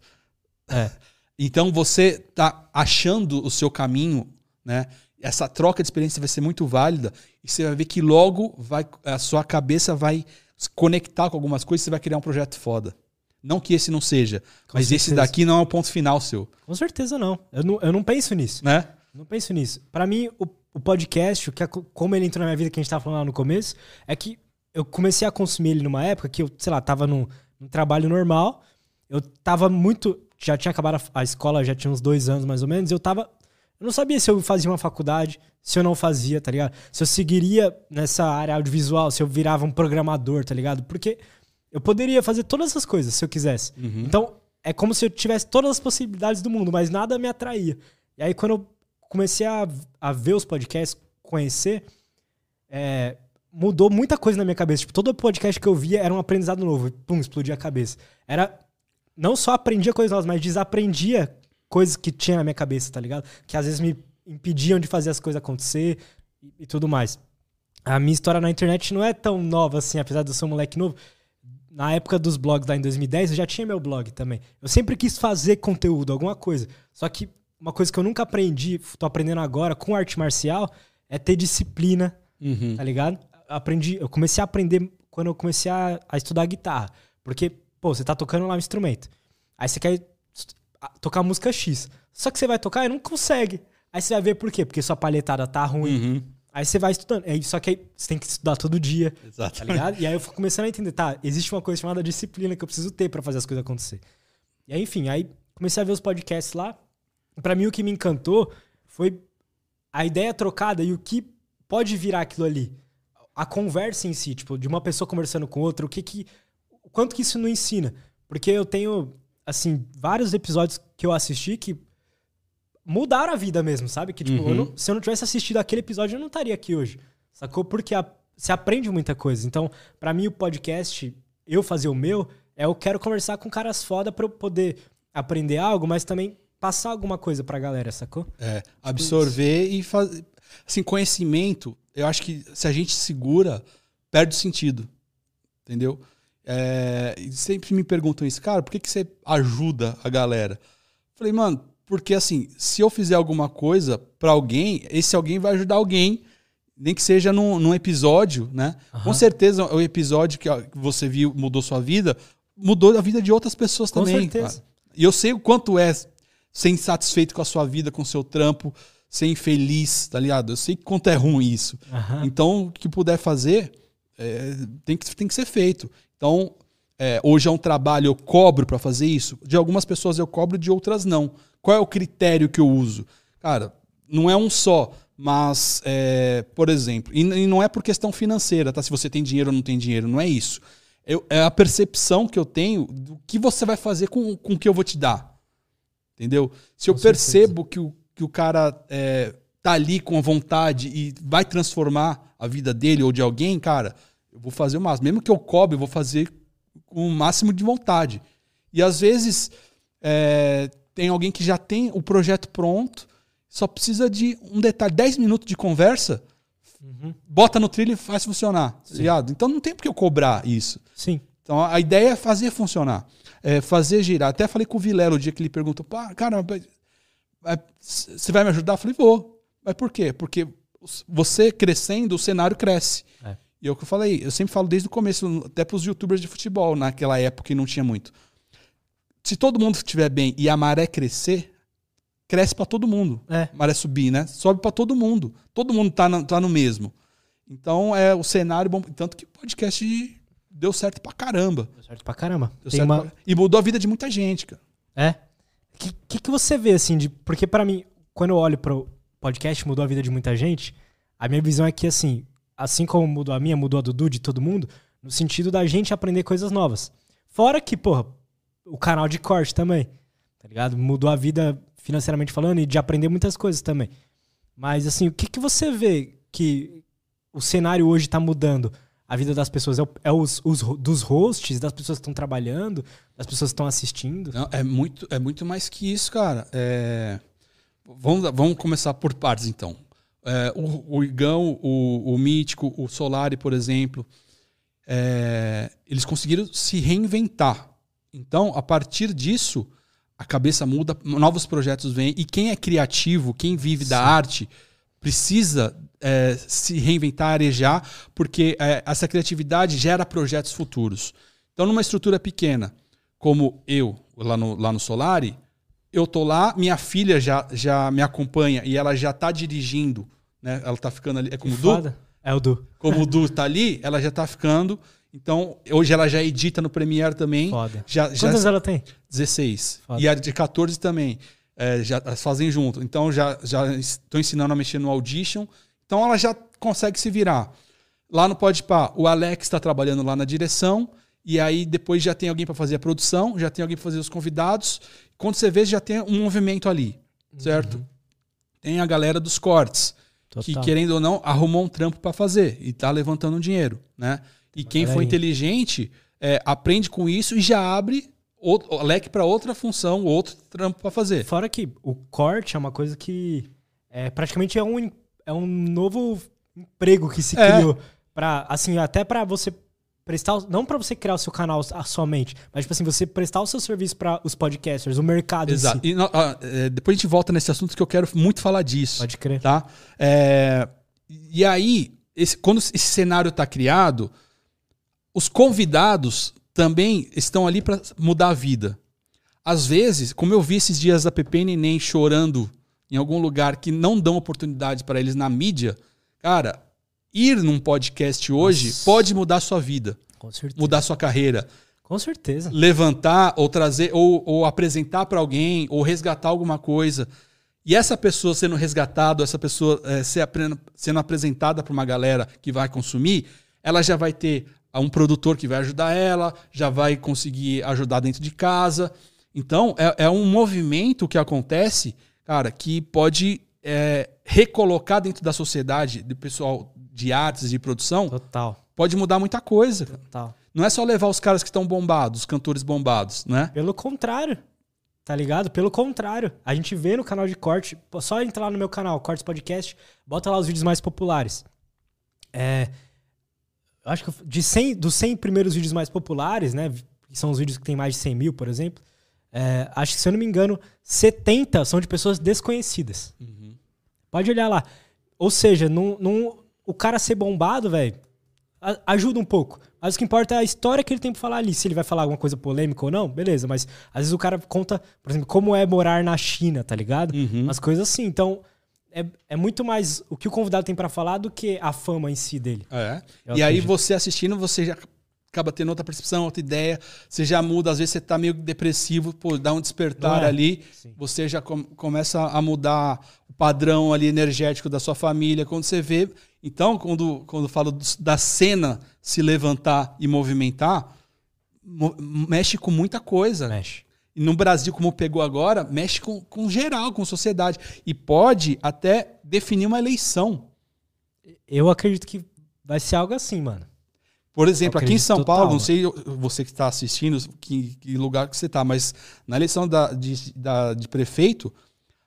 É. Então você tá achando o seu caminho, né? Essa troca de experiência vai ser muito válida e você vai ver que logo vai a sua cabeça vai se conectar com algumas coisas e você vai criar um projeto foda. Não que esse não seja, Com mas esse certeza. daqui não é o ponto final seu, Com certeza não. Eu não, eu não penso nisso. né? Não penso nisso. Pra mim, o, o podcast, o que, como ele entrou na minha vida, que a gente tava falando lá no começo, é que eu comecei a consumir ele numa época que eu, sei lá, tava num, num trabalho normal. Eu tava muito. Já tinha acabado a, a escola, já tinha uns dois anos mais ou menos. Eu tava. Eu não sabia se eu fazia uma faculdade, se eu não fazia, tá ligado? Se eu seguiria nessa área audiovisual, se eu virava um programador, tá ligado? Porque eu poderia fazer todas essas coisas se eu quisesse. Então, é como se eu tivesse todas as possibilidades do mundo, mas nada me atraía. E aí, quando eu comecei a, a ver os podcasts, conhecer, é, mudou muita coisa na minha cabeça. Tipo, todo podcast que eu via era um aprendizado novo. Pum, explodia a cabeça. Era. Não só aprendia coisas novas, mas desaprendia coisas que tinha na minha cabeça, tá ligado? Que às vezes me impediam de fazer as coisas acontecer e, e tudo mais. A minha história na internet não é tão nova assim, apesar de eu ser um moleque novo. Na época dos blogs lá em 2010, eu já tinha meu blog também. Eu sempre quis fazer conteúdo, alguma coisa. Só que uma coisa que eu nunca aprendi, tô aprendendo agora com arte marcial, é ter disciplina, tá ligado? Aprendi, eu comecei a aprender quando eu comecei a, a estudar guitarra. Porque, pô, você tá tocando lá um instrumento. Aí você quer tocar música X. Só que você vai tocar e não consegue. Aí você vai ver por quê? Porque sua palhetada tá ruim. Aí você vai estudando. Aí, só que aí você tem que estudar todo dia. Exato. Tá ligado? E aí eu fui começando a entender, tá, existe uma coisa chamada disciplina que eu preciso ter pra fazer as coisas acontecer. E aí, enfim, aí comecei a ver os podcasts lá. Pra mim, o que me encantou foi a ideia trocada e o que pode virar aquilo ali. A conversa em si, tipo, de uma pessoa conversando com outra, o que que. o Quanto que isso não ensina? Porque eu tenho, assim, vários episódios que eu assisti que mudaram a vida mesmo, sabe? Que, tipo, eu não- se eu não tivesse assistido aquele episódio, eu não estaria aqui hoje. Sacou? Porque a- você aprende muita coisa. Então, pra mim, o podcast, eu fazer o meu, é eu quero conversar com caras foda pra eu poder aprender algo, mas também passar alguma coisa pra galera, sacou? É, absorver e fazer. Assim, conhecimento, eu acho que se a gente segura, perde o sentido. Entendeu? É, sempre me perguntam isso, cara, por que, que você ajuda a galera? Falei, mano, porque assim, se eu fizer alguma coisa pra alguém, esse alguém vai ajudar alguém, nem que seja num, num episódio, né? Com certeza o episódio que você viu mudou sua vida, mudou a vida de outras pessoas Com também. certeza. cara. E eu sei o quanto é ser insatisfeito com a sua vida, com o seu trampo, ser infeliz, tá ligado? Eu sei quanto é ruim isso. Aham. Então, o que puder fazer, é, tem, que, tem que ser feito. Então, é, hoje é um trabalho, eu cobro pra fazer isso. De algumas pessoas eu cobro, de outras não. Qual é o critério que eu uso? Cara, não é um só, mas, é, por exemplo, e, e não é por questão financeira, tá? Se você tem dinheiro ou não tem dinheiro, não é isso. Eu- é a percepção que eu tenho do que você vai fazer com, com o que eu vou te dar. Entendeu? Se eu Com certeza. percebo que o, que o cara é, tá ali com a vontade e vai transformar a vida dele ou de alguém, cara, eu vou fazer o máximo. Mesmo que eu cobre, eu vou fazer com o máximo de vontade. E às vezes é, tem alguém que já tem o projeto pronto, só precisa de um detalhe, 10 minutos de conversa, bota no trilho e faz funcionar. tá ligado? Então não tem por que eu cobrar isso. Sim. Então a ideia é fazer funcionar, é fazer girar. Até falei com o Vilela o dia que ele perguntou: Pá, cara, você vai me ajudar? Eu falei: vou. Mas por quê? Porque você crescendo, o cenário cresce. É. E é o que eu falei, eu sempre falo desde o começo, até para os youtubers de futebol, naquela época que não tinha muito. Se todo mundo estiver bem e a maré crescer, cresce para todo mundo. É. Maré subir, né? Sobe para todo mundo. Todo mundo tá, na- tá no mesmo. Então é o cenário bom. Tanto que podcast deu certo pra caramba. Deu certo pra caramba. Certo uma... pra- E mudou a vida de muita gente, cara. É. O que, que, que você vê, assim, de. Porque pra mim, quando eu olho pro podcast, mudou a vida de muita gente, a minha visão é que, assim, assim como mudou a minha, mudou a Dudu, de todo mundo, no sentido da gente aprender coisas novas. Fora que, porra, o canal de corte também, tá ligado? Mudou a vida financeiramente falando e de aprender muitas coisas também. Mas, assim, o que, que você vê que o cenário hoje tá mudando? A vida das pessoas é, o- é os, os dos hosts, das pessoas que estão trabalhando, das pessoas que estão assistindo. Não, é, muito, é muito mais que isso, cara. É, Vamos, vamos começar por partes, então. É, o, o Igão, o, o Mítico, o Solari, por exemplo, é, eles conseguiram se reinventar. Então, a partir disso, a cabeça muda, novos projetos vêm, e quem é criativo, quem vive da arte, precisa é, se reinventar, arejar, porque é, essa criatividade gera projetos futuros. Então, numa estrutura pequena, como eu, lá no, lá no Solari, eu tô lá, minha filha já, já me acompanha e ela já tá dirigindo, né? Ela tá ficando ali. É como o Du? Foda. É o Du. Como o Du tá ali, ela já tá ficando. Então, hoje ela já edita no Premiere também. Foda. Já, já Quantas ela tem? 16. Foda. E a de 14 também. É, já fazem junto. Então já já estou ensinando a mexer no Audition. Então ela já consegue se virar. Lá no Podpah, o Alex está trabalhando lá na direção. E aí depois já tem alguém para fazer a produção, já tem alguém para fazer os convidados. Quando você vê, já tem um movimento ali, certo? Tem a galera dos cortes, que Total. querendo ou não, arrumou um trampo para fazer e tá levantando um dinheiro, né? E quem for inteligente é, aprende com isso e já abre outro, o leque para outra função, outro trampo para fazer. Fora que o corte é uma coisa que é, praticamente é um, é um novo emprego que se É. criou. Pra, assim, até pra você prestar. Não pra você criar o seu canal somente, mas tipo assim, você prestar o seu serviço pra os podcasters, o mercado Exato. si. E, é, depois a gente volta nesse assunto que eu quero muito falar disso. Pode crer. Tá? É, e aí, esse- quando esse cenário está criado, os convidados também estão ali para mudar a vida. Às vezes, como eu vi esses dias a Pepe Neném chorando em algum lugar que não dão oportunidade para eles na mídia, cara, ir num podcast hoje Nossa. pode mudar sua vida, Com certeza. mudar sua carreira. Com certeza. levantar ou trazer ou, ou apresentar para alguém ou resgatar alguma coisa e essa pessoa sendo resgatada, essa pessoa é, sendo apresentada para uma galera que vai consumir, ela já vai ter um produtor que vai ajudar ela, já vai conseguir ajudar dentro de casa. Então é, é um movimento que acontece, cara, que pode é, recolocar dentro da sociedade, do pessoal de artes de produção, Total. pode mudar muita coisa. Total. Não é só levar os caras que estão bombados, os cantores bombados, né? Pelo contrário. Tá ligado? Pelo contrário. A gente vê no canal de corte, só entrar lá no meu canal, Cortes Podcast, bota lá os vídeos mais populares. É, acho que de 100, dos 100 primeiros vídeos mais populares, né? Que são os vídeos que tem mais de 100 mil, por exemplo. É, acho que, se eu não me engano, 70 são de pessoas desconhecidas. Pode olhar lá. Ou seja, não, não- o cara ser bombado, velho, ajuda um pouco. Mas o que importa é a história que ele tem pra falar ali. Se ele vai falar alguma coisa polêmica ou não, beleza. Mas às vezes o cara conta, por exemplo, como é morar na China, tá ligado? Uhum. Umas coisas assim. Então, é, é muito mais o que o convidado tem pra falar do que a fama em si dele. É. Eu e aí acredito. você assistindo, você já acaba tendo outra percepção, outra ideia, você já muda, às vezes você tá meio depressivo, pô, dá um despertar é? ali, Sim. você já com- começa a mudar o padrão ali energético da sua família, quando você vê, então, quando quando eu falo da cena se levantar e movimentar, mo- mexe com muita coisa. Mexe. E no Brasil, como pegou agora, mexe com, com geral, com sociedade. E pode até definir uma eleição. Eu acredito que vai ser algo assim, mano. Por exemplo, Eu aqui em São total, Paulo, não sei você que está assistindo, que, que lugar que você está, mas na eleição da, de, da- de prefeito,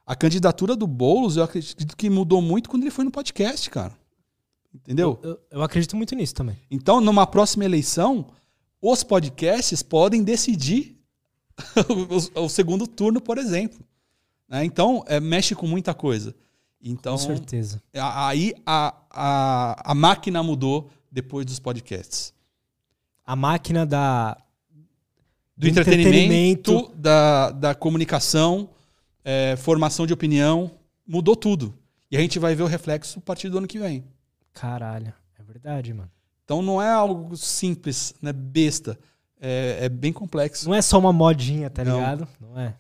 a candidatura do Boulos, eu acredito que mudou muito quando ele foi no podcast, cara. Entendeu? Eu, eu acredito muito nisso também. Então, numa próxima eleição, os podcasts podem decidir o, o segundo turno, por exemplo. né? Então, é, mexe com muita coisa. Então, Com certeza. aí a, a, a máquina mudou depois dos podcasts. A máquina da. Do, entretenimento, Da, da comunicação, é, formação de opinião, mudou tudo. E a gente vai ver o reflexo a partir do ano que vem. Caralho. É verdade, mano. Então não é algo simples, né? Besta. É, é bem complexo. Não é só uma modinha, tá Não. ligado? Não é.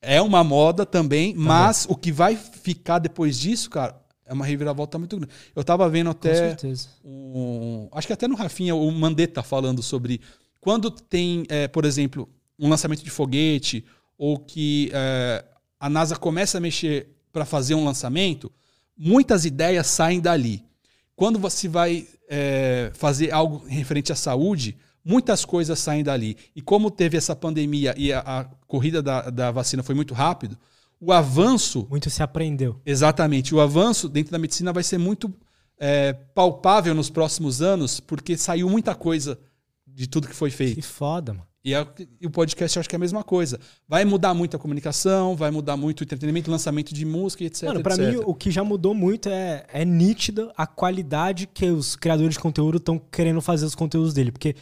É uma moda também, mas o que vai ficar depois disso, cara, é uma reviravolta muito grande. Eu tava vendo Com até. certeza. um- acho que até no Rafinha, o Mandetta falando sobre quando tem, é, por exemplo, um lançamento de foguete ou que é, a NASA começa a mexer para fazer um lançamento, muitas ideias saem dali. Quando você vai é, fazer algo referente à saúde, muitas coisas saem dali. E como teve essa pandemia e a, a corrida da, da vacina foi muito rápido, o avanço Muito se aprendeu. Exatamente. O avanço dentro da medicina vai ser muito é, palpável nos próximos anos, porque saiu muita coisa de tudo que foi Que feito. foda, mano. E, é- e o podcast eu acho que é a mesma coisa. Vai mudar muito a comunicação, vai mudar muito o entretenimento, lançamento de música, e etc. Mano, pra etc. mim, o que já mudou muito é, é nítido a qualidade que os criadores de conteúdo estão querendo fazer os conteúdos dele. Porque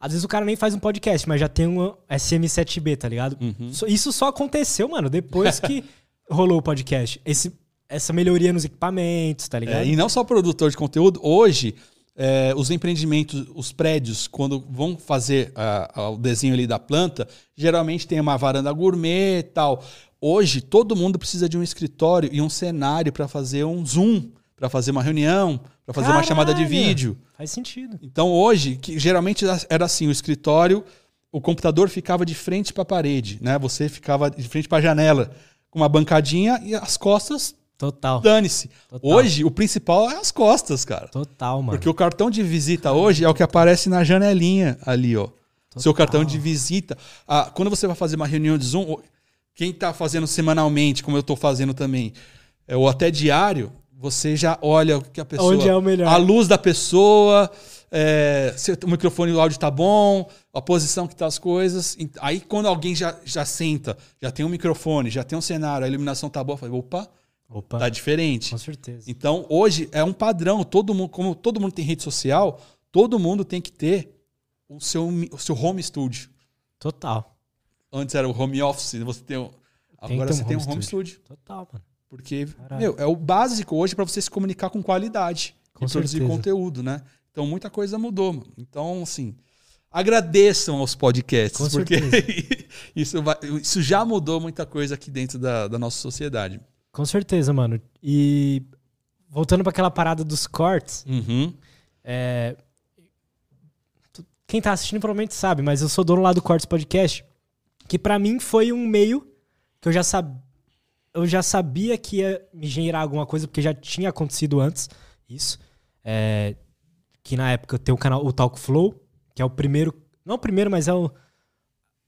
às vezes o cara nem faz um podcast, mas já tem um SM7B, tá ligado? Uhum. Isso só aconteceu, mano, depois que rolou o podcast. Esse, essa melhoria nos equipamentos, tá ligado? É, e não só produtor de conteúdo, hoje é, os empreendimentos, os prédios, quando vão fazer ah, ah, o desenho ali da planta, geralmente tem uma varanda gourmet e tal. Hoje todo mundo precisa de um escritório e um cenário para fazer um zoom, para fazer uma reunião, para fazer uma chamada de Caralho! vídeo. Faz sentido. Então hoje, que geralmente era assim, o escritório, o computador ficava de frente para a parede, né? Você ficava de frente para a janela com uma bancadinha e as costas Total. dane-se. Total. Hoje o principal é as costas, cara. Total, mano. Porque o cartão de visita hoje é o que aparece na janelinha ali, ó. Seu cartão de visita. Ah, quando você vai fazer uma reunião de Zoom, quem está fazendo semanalmente, como eu estou fazendo também, é, ou até diário, você já olha o que a pessoa. Onde é o melhor. A luz da pessoa, é, se o microfone e o áudio tá bom, a posição que tá as coisas. Aí quando alguém já, já senta, já tem um microfone, já tem um cenário, a iluminação tá boa, fala, opa, Opa, tá diferente. com certeza. Então, hoje é um padrão. Todo mundo, como todo mundo tem rede social, todo mundo tem que ter o seu, o seu home studio. Total. Antes era o home office, você tem um, Tem agora ter você um tem um home home studio. studio. Total, mano. Porque, Caralho. meu, é o básico hoje para você se comunicar com qualidade Com e produzir certeza. conteúdo, né? Então, muita coisa mudou. mano. Então, assim, agradeçam aos podcasts, Com porque isso, vai- isso já mudou muita coisa aqui dentro da, da nossa sociedade. Com certeza, mano. E voltando pra aquela parada dos cortes, Uhum. é, quem tá assistindo provavelmente sabe, mas eu sou dono lá do Cortes Podcast, que pra mim foi um meio que eu já sabia. Eu já sabia que ia me gerar alguma coisa, porque já tinha acontecido antes isso. É, que na época tem o canal, o Talk Flow, que é o primeiro. Não o primeiro, mas é o.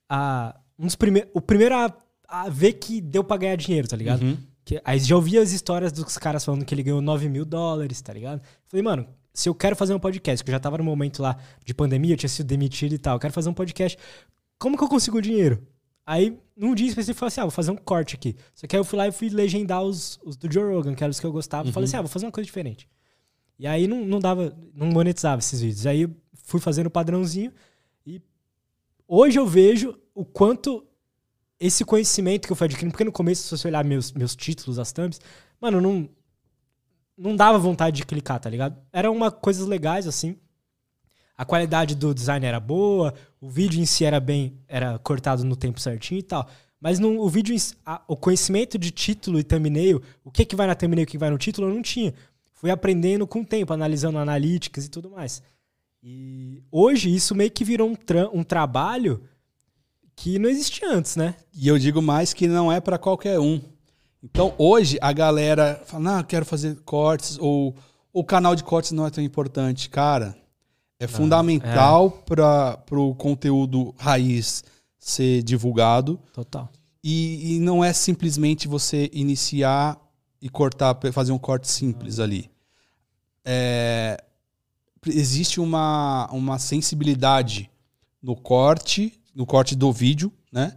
A, um dos primeiros. O primeiro a, a ver que deu pra ganhar dinheiro, tá ligado? Uhum. Que, aí já ouvi as histórias dos caras falando que ele ganhou 9 mil dólares, tá ligado? Falei, mano, se eu quero fazer um podcast, que eu já tava no momento lá de pandemia, eu tinha sido demitido e tal, eu quero fazer um podcast, como que eu consigo dinheiro? Aí, num dia específico, eu falei assim, ah, vou fazer um corte aqui. Só que aí eu fui lá e fui legendar os, os do Joe Rogan, que eram os que eu gostava. Falei assim, ah, vou fazer uma coisa diferente. E aí não, não dava, não monetizava esses vídeos. Aí eu fui fazendo o padrãozinho e hoje eu vejo o quanto esse conhecimento que eu fui adquirindo, porque no começo, se você olhar meus, meus títulos, as thumbs, mano, não, não dava vontade de clicar, tá ligado? Eram uma coisas legais, assim. A qualidade do design era boa, o vídeo em si era bem, era cortado no tempo certinho e tal. Mas não, o vídeo, a- o conhecimento de título e thumbnail, o que que vai na thumbnail o que vai no título, eu não tinha. Fui aprendendo com o tempo, analisando analíticas e tudo mais. E hoje isso meio que virou um, tra- um trabalho que não existia antes, né? E eu digo mais que não é para qualquer um. Então, hoje, a galera fala, não, eu quero fazer cortes, ou o canal de cortes não é tão importante. Cara, é fundamental para o conteúdo raiz ser divulgado. Total. E, e não é simplesmente você iniciar e cortar, fazer um corte simples ali. É, existe uma, uma sensibilidade no corte, no corte do vídeo, né?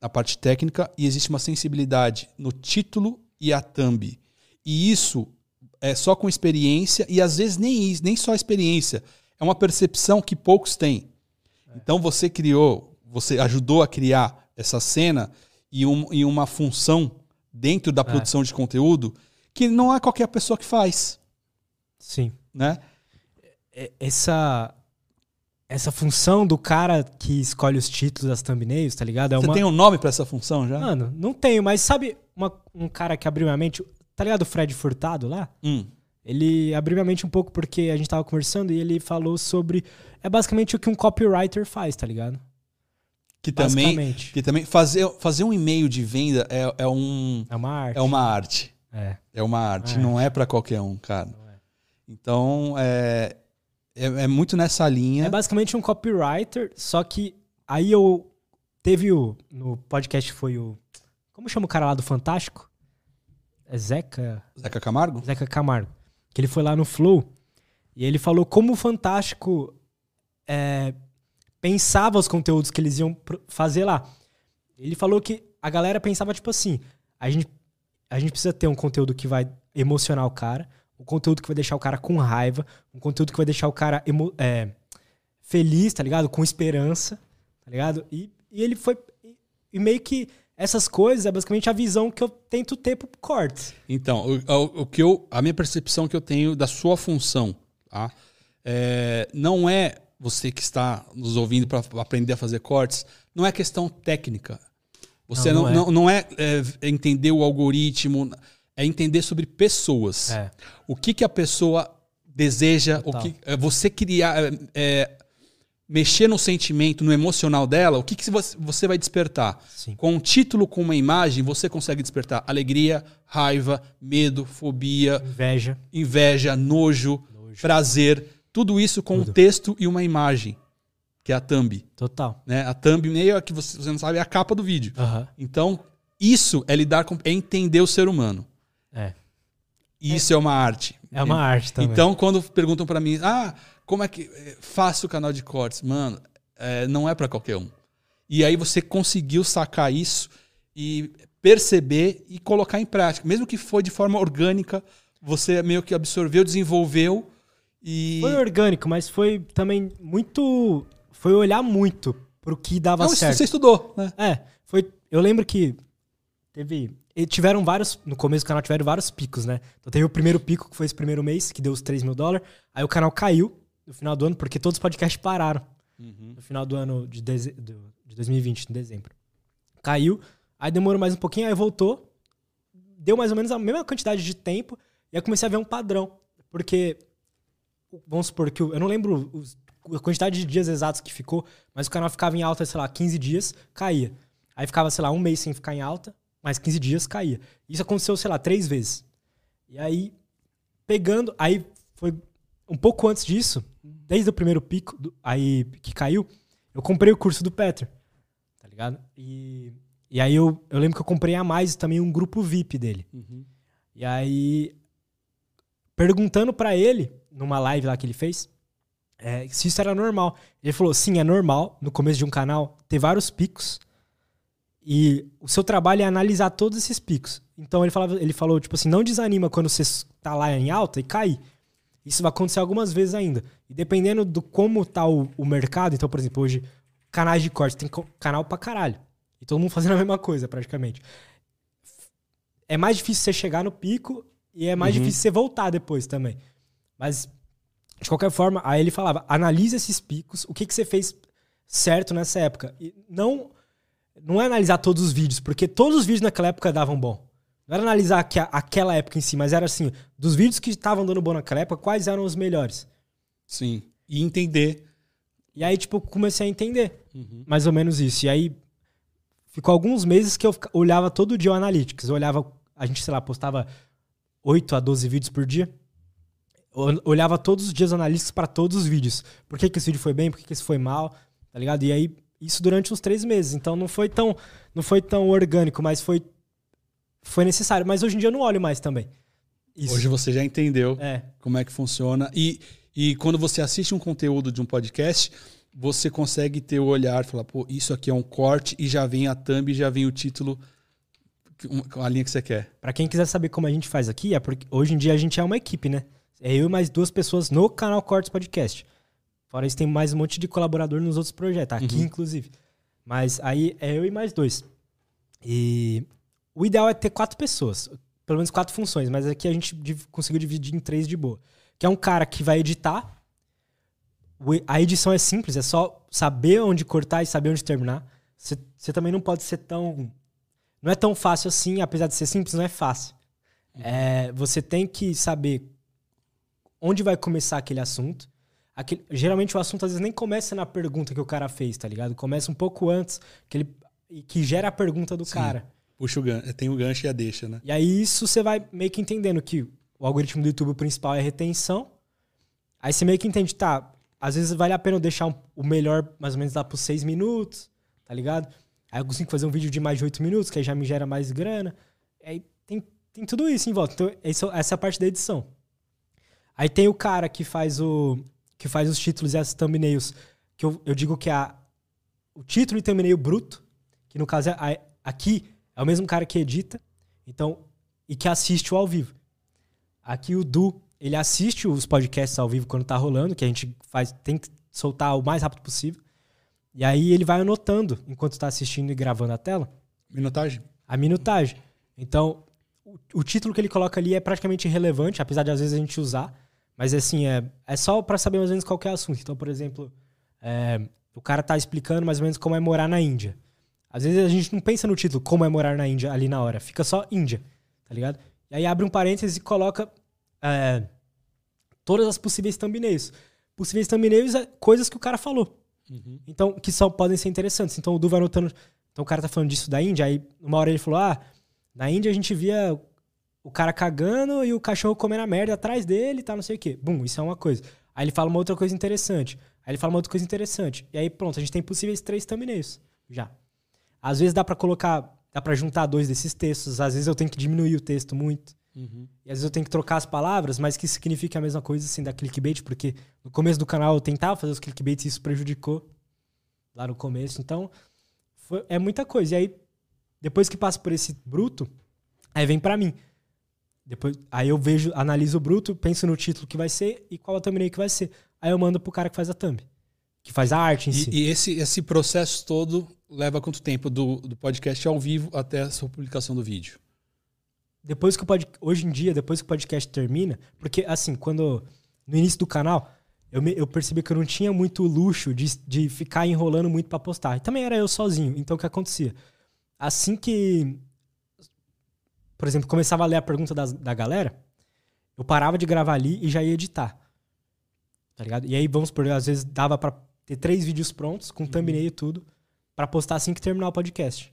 Na parte técnica, e existe uma sensibilidade no título e a thumb. E isso é só com experiência, e às vezes nem, isso- nem só experiência. É uma percepção que poucos têm. Então você criou, você ajudou a criar essa cena e, um, e uma função dentro da produção de conteúdo que não é qualquer pessoa que faz, Sim. né? É- Essa, essa função do cara que escolhe os títulos das thumbnails, tá ligado? É Você uma... tem um nome pra essa função já? Mano, não tenho, mas sabe uma- um cara que abriu minha mente? Tá ligado o Fred Furtado lá? Hum. Ele abriu minha mente um pouco porque a gente tava conversando e ele falou sobre. É basicamente o que um copywriter faz, tá ligado? Que também, que também fazer, fazer um e-mail de venda é, é, um, É uma arte. é uma arte. É. É uma arte, É. não é pra qualquer um, cara. É. Então, é, é, é muito nessa linha. É basicamente um copywriter, só que aí eu. Teve o. No podcast foi o. Como chama o cara lá do Fantástico? É Zeca. Zeca Camargo? Zeca Camargo. Que ele foi lá no Flow e ele falou como o Fantástico é, pensava os conteúdos que eles iam fazer lá. Ele falou que a galera pensava tipo assim: a gente, a gente precisa ter um conteúdo que vai emocionar o cara, um conteúdo que vai deixar o cara com raiva, um conteúdo que vai deixar o cara emo- é, feliz, tá ligado? Com esperança, tá ligado? E, e ele foi. E meio que essas coisas é basicamente a visão que eu tento ter pro corte. Então, o, o- o que eu, a minha percepção que eu tenho da sua função, tá? É, não é você que está nos ouvindo para aprender a fazer cortes, não é questão técnica. Você Não, não, não é. não, não é, é, entender o algoritmo, é entender sobre pessoas. É. O que, que a pessoa deseja, o Total. que é, você criar, é, é, mexer no sentimento, no emocional dela, o que, que você, vai despertar? Sim. Com um título, com uma imagem, você consegue despertar alegria, raiva, medo, fobia, Inveja. inveja, nojo, prazer, tudo isso com um Tudo. texto e uma imagem, que é a thumb. Total. Né? A thumbnail, é que você, você não sabe, é a capa do vídeo. Então, isso é lidar com, é entender o ser humano. É. Isso é uma arte. É uma arte também. Então, quando perguntam pra mim, ah, como é que eh, faço o canal de cortes? Mano, eh, não é pra qualquer um. E aí você conseguiu sacar isso e perceber e colocar em prática. Mesmo que foi de forma orgânica, você meio que absorveu, desenvolveu e... Foi orgânico, mas foi também muito. Foi olhar muito pro que dava Não, isso certo. você estudou, né? É, foi. Eu lembro que teve. tiveram vários. No começo do canal tiveram vários picos, né? Então teve o primeiro pico, que foi esse primeiro mês, que deu os 3 mil dólares. Aí o canal caiu no final do ano, porque todos os podcasts pararam. Uhum. No final do ano de, deze... de 2020, em dezembro. Caiu. Aí demorou mais um pouquinho, aí voltou. Deu mais ou menos a mesma quantidade de tempo. E aí comecei a ver um padrão. Porque, vamos supor que eu, eu não lembro os, a quantidade de dias exatos que ficou, mas o canal ficava em alta, sei lá, 15 dias, caía. Aí ficava, sei lá, um mês sem ficar em alta, mais 15 dias caía. Isso aconteceu, sei lá, três vezes. E aí, pegando, aí foi um pouco antes disso, desde o primeiro pico, do, aí que caiu, eu comprei o curso do Petro, tá ligado? E, e aí eu, eu lembro que eu comprei a mais também um grupo VIP dele. Uhum. E aí, perguntando para ele, numa live lá que ele fez, é, se isso era normal. Ele falou, sim, é normal, no começo de um canal, ter vários picos, e o seu trabalho é analisar todos esses picos. Então ele, falava, ele falou, tipo assim, não desanima quando você tá lá em alta e cair. Isso vai acontecer algumas vezes ainda. E dependendo do como tá o, o mercado, então, por exemplo, hoje, canais de corte, tem canal pra caralho. E todo mundo fazendo a mesma coisa, praticamente. É mais difícil você chegar no pico e é mais uhum. difícil você voltar depois também. Mas, de qualquer forma, aí ele falava, analisa esses picos, o que, que você fez certo nessa época. E não não é analisar todos os vídeos, porque todos os vídeos naquela época davam bom. Não era analisar que, aquela época em si, mas era assim, dos vídeos que estavam dando bom naquela época, quais eram os melhores. Sim. E entender. E aí, tipo, comecei a entender. Uhum. Mais ou menos isso. E aí, ficou alguns meses que eu olhava todo dia o Analytics. Eu olhava, a gente, sei lá, postava 8 a 12 vídeos por dia. Eu olhava todos os dias Analytics para todos os vídeos. Por que, que esse vídeo foi bem, por que, que esse foi mal, tá ligado? E aí isso durante uns três meses. Então não foi tão, não foi tão orgânico, mas foi, foi necessário. Mas hoje em dia eu não olho mais também. Isso. Hoje você já entendeu é. como é que funciona. E, e quando você assiste um conteúdo de um podcast, você consegue ter o olhar falar, pô, isso aqui é um corte e já vem a thumb, já vem o título, a linha que você quer. Para quem quiser saber como a gente faz aqui, é porque hoje em dia a gente é uma equipe, né? É eu e mais duas pessoas no canal Cortes Podcast. Fora isso, tem mais um monte de colaborador nos outros projetos, aqui uhum. inclusive. Mas aí é eu e mais dois. E o ideal é ter quatro pessoas, pelo menos quatro funções, mas aqui a gente conseguiu dividir em três de boa. Que é um cara que vai editar. A edição é simples, é só saber onde cortar e saber onde terminar. Você também não pode ser tão. Não é tão fácil assim, apesar de ser simples, não é fácil. Uhum. É, você tem que saber onde vai começar aquele assunto Aquele, geralmente o assunto às vezes nem começa na pergunta que o cara fez, tá ligado? Começa um pouco antes, que, ele, que gera a pergunta do Sim. cara. Puxa o gancho, tem o gancho e a deixa, né? E aí isso você vai meio que entendendo que o algoritmo do YouTube principal é retenção. Aí você meio que entende, tá, às vezes vale a pena deixar um, o melhor mais ou menos lá por seis minutos, tá ligado? Aí eu consigo fazer um vídeo de mais de oito minutos, que aí já me gera mais grana. Aí tem, tem tudo isso em volta. Então, essa é a parte da edição. Aí tem o cara que faz o, que faz os títulos e as thumbnails, que eu, eu digo que é a, o título e thumbnail bruto, que no caso é a, aqui é o mesmo cara que edita, então e que assiste o ao vivo. Aqui o Du, ele assiste os podcasts ao vivo quando tá rolando, que a gente faz tem que soltar o mais rápido possível. E aí ele vai anotando enquanto está assistindo e gravando a tela. Minutagem. A minutagem. Então, o, o título que ele coloca ali é praticamente irrelevante, apesar de às vezes a gente usar. Mas assim, é, é só para saber mais ou menos qual é o assunto. Então, por exemplo, é, o cara tá explicando mais ou menos como é morar na Índia. Às vezes a gente não pensa no título como é morar na Índia ali na hora. Fica só Índia, tá ligado? E aí abre um parênteses e coloca é, todas as possíveis thumbnails. Possíveis thumbnails é coisas que o cara falou. Uhum. Então, que só podem ser interessantes. Então o Du vai anotando. Então o cara tá falando disso da Índia. Aí uma hora ele falou: Ah, na Índia a gente via o cara cagando e o cachorro comendo a merda atrás dele e tá, não sei o quê. Bum, isso é uma coisa. Aí ele fala uma outra coisa interessante. Aí ele fala uma outra coisa interessante. E aí pronto, a gente tem possíveis três thumbnails já. Às vezes dá para colocar, dá para juntar dois desses textos. Às vezes eu tenho que diminuir o texto muito. Uhum. E às vezes eu tenho que trocar as palavras, mas que significa a mesma coisa, assim, da clickbait, porque no começo do canal eu tentava fazer os clickbaits e isso prejudicou lá no começo. Então, foi, é muita coisa. E aí, depois que passa por esse bruto, aí vem para mim. Depois, aí eu vejo, analiso o bruto, penso no título que vai ser e qual a thumbnail que vai ser. Aí eu mando pro cara que faz a thumb, que faz a arte em e, si. E esse, esse processo todo leva quanto tempo do, do podcast ao vivo até a sua publicação do vídeo? Depois que o pod, hoje em dia, depois que o podcast termina, porque assim, quando no início do canal, eu, me, eu percebi que eu não tinha muito luxo de, de ficar enrolando muito para postar. E também era eu sozinho. Então o que acontecia? Assim que, por exemplo, começava a ler a pergunta da, da galera, eu parava de gravar ali e já ia editar. Tá ligado? E aí, vamos por às vezes dava para ter três vídeos prontos, com thumbnail e tudo, para postar assim que terminar o podcast.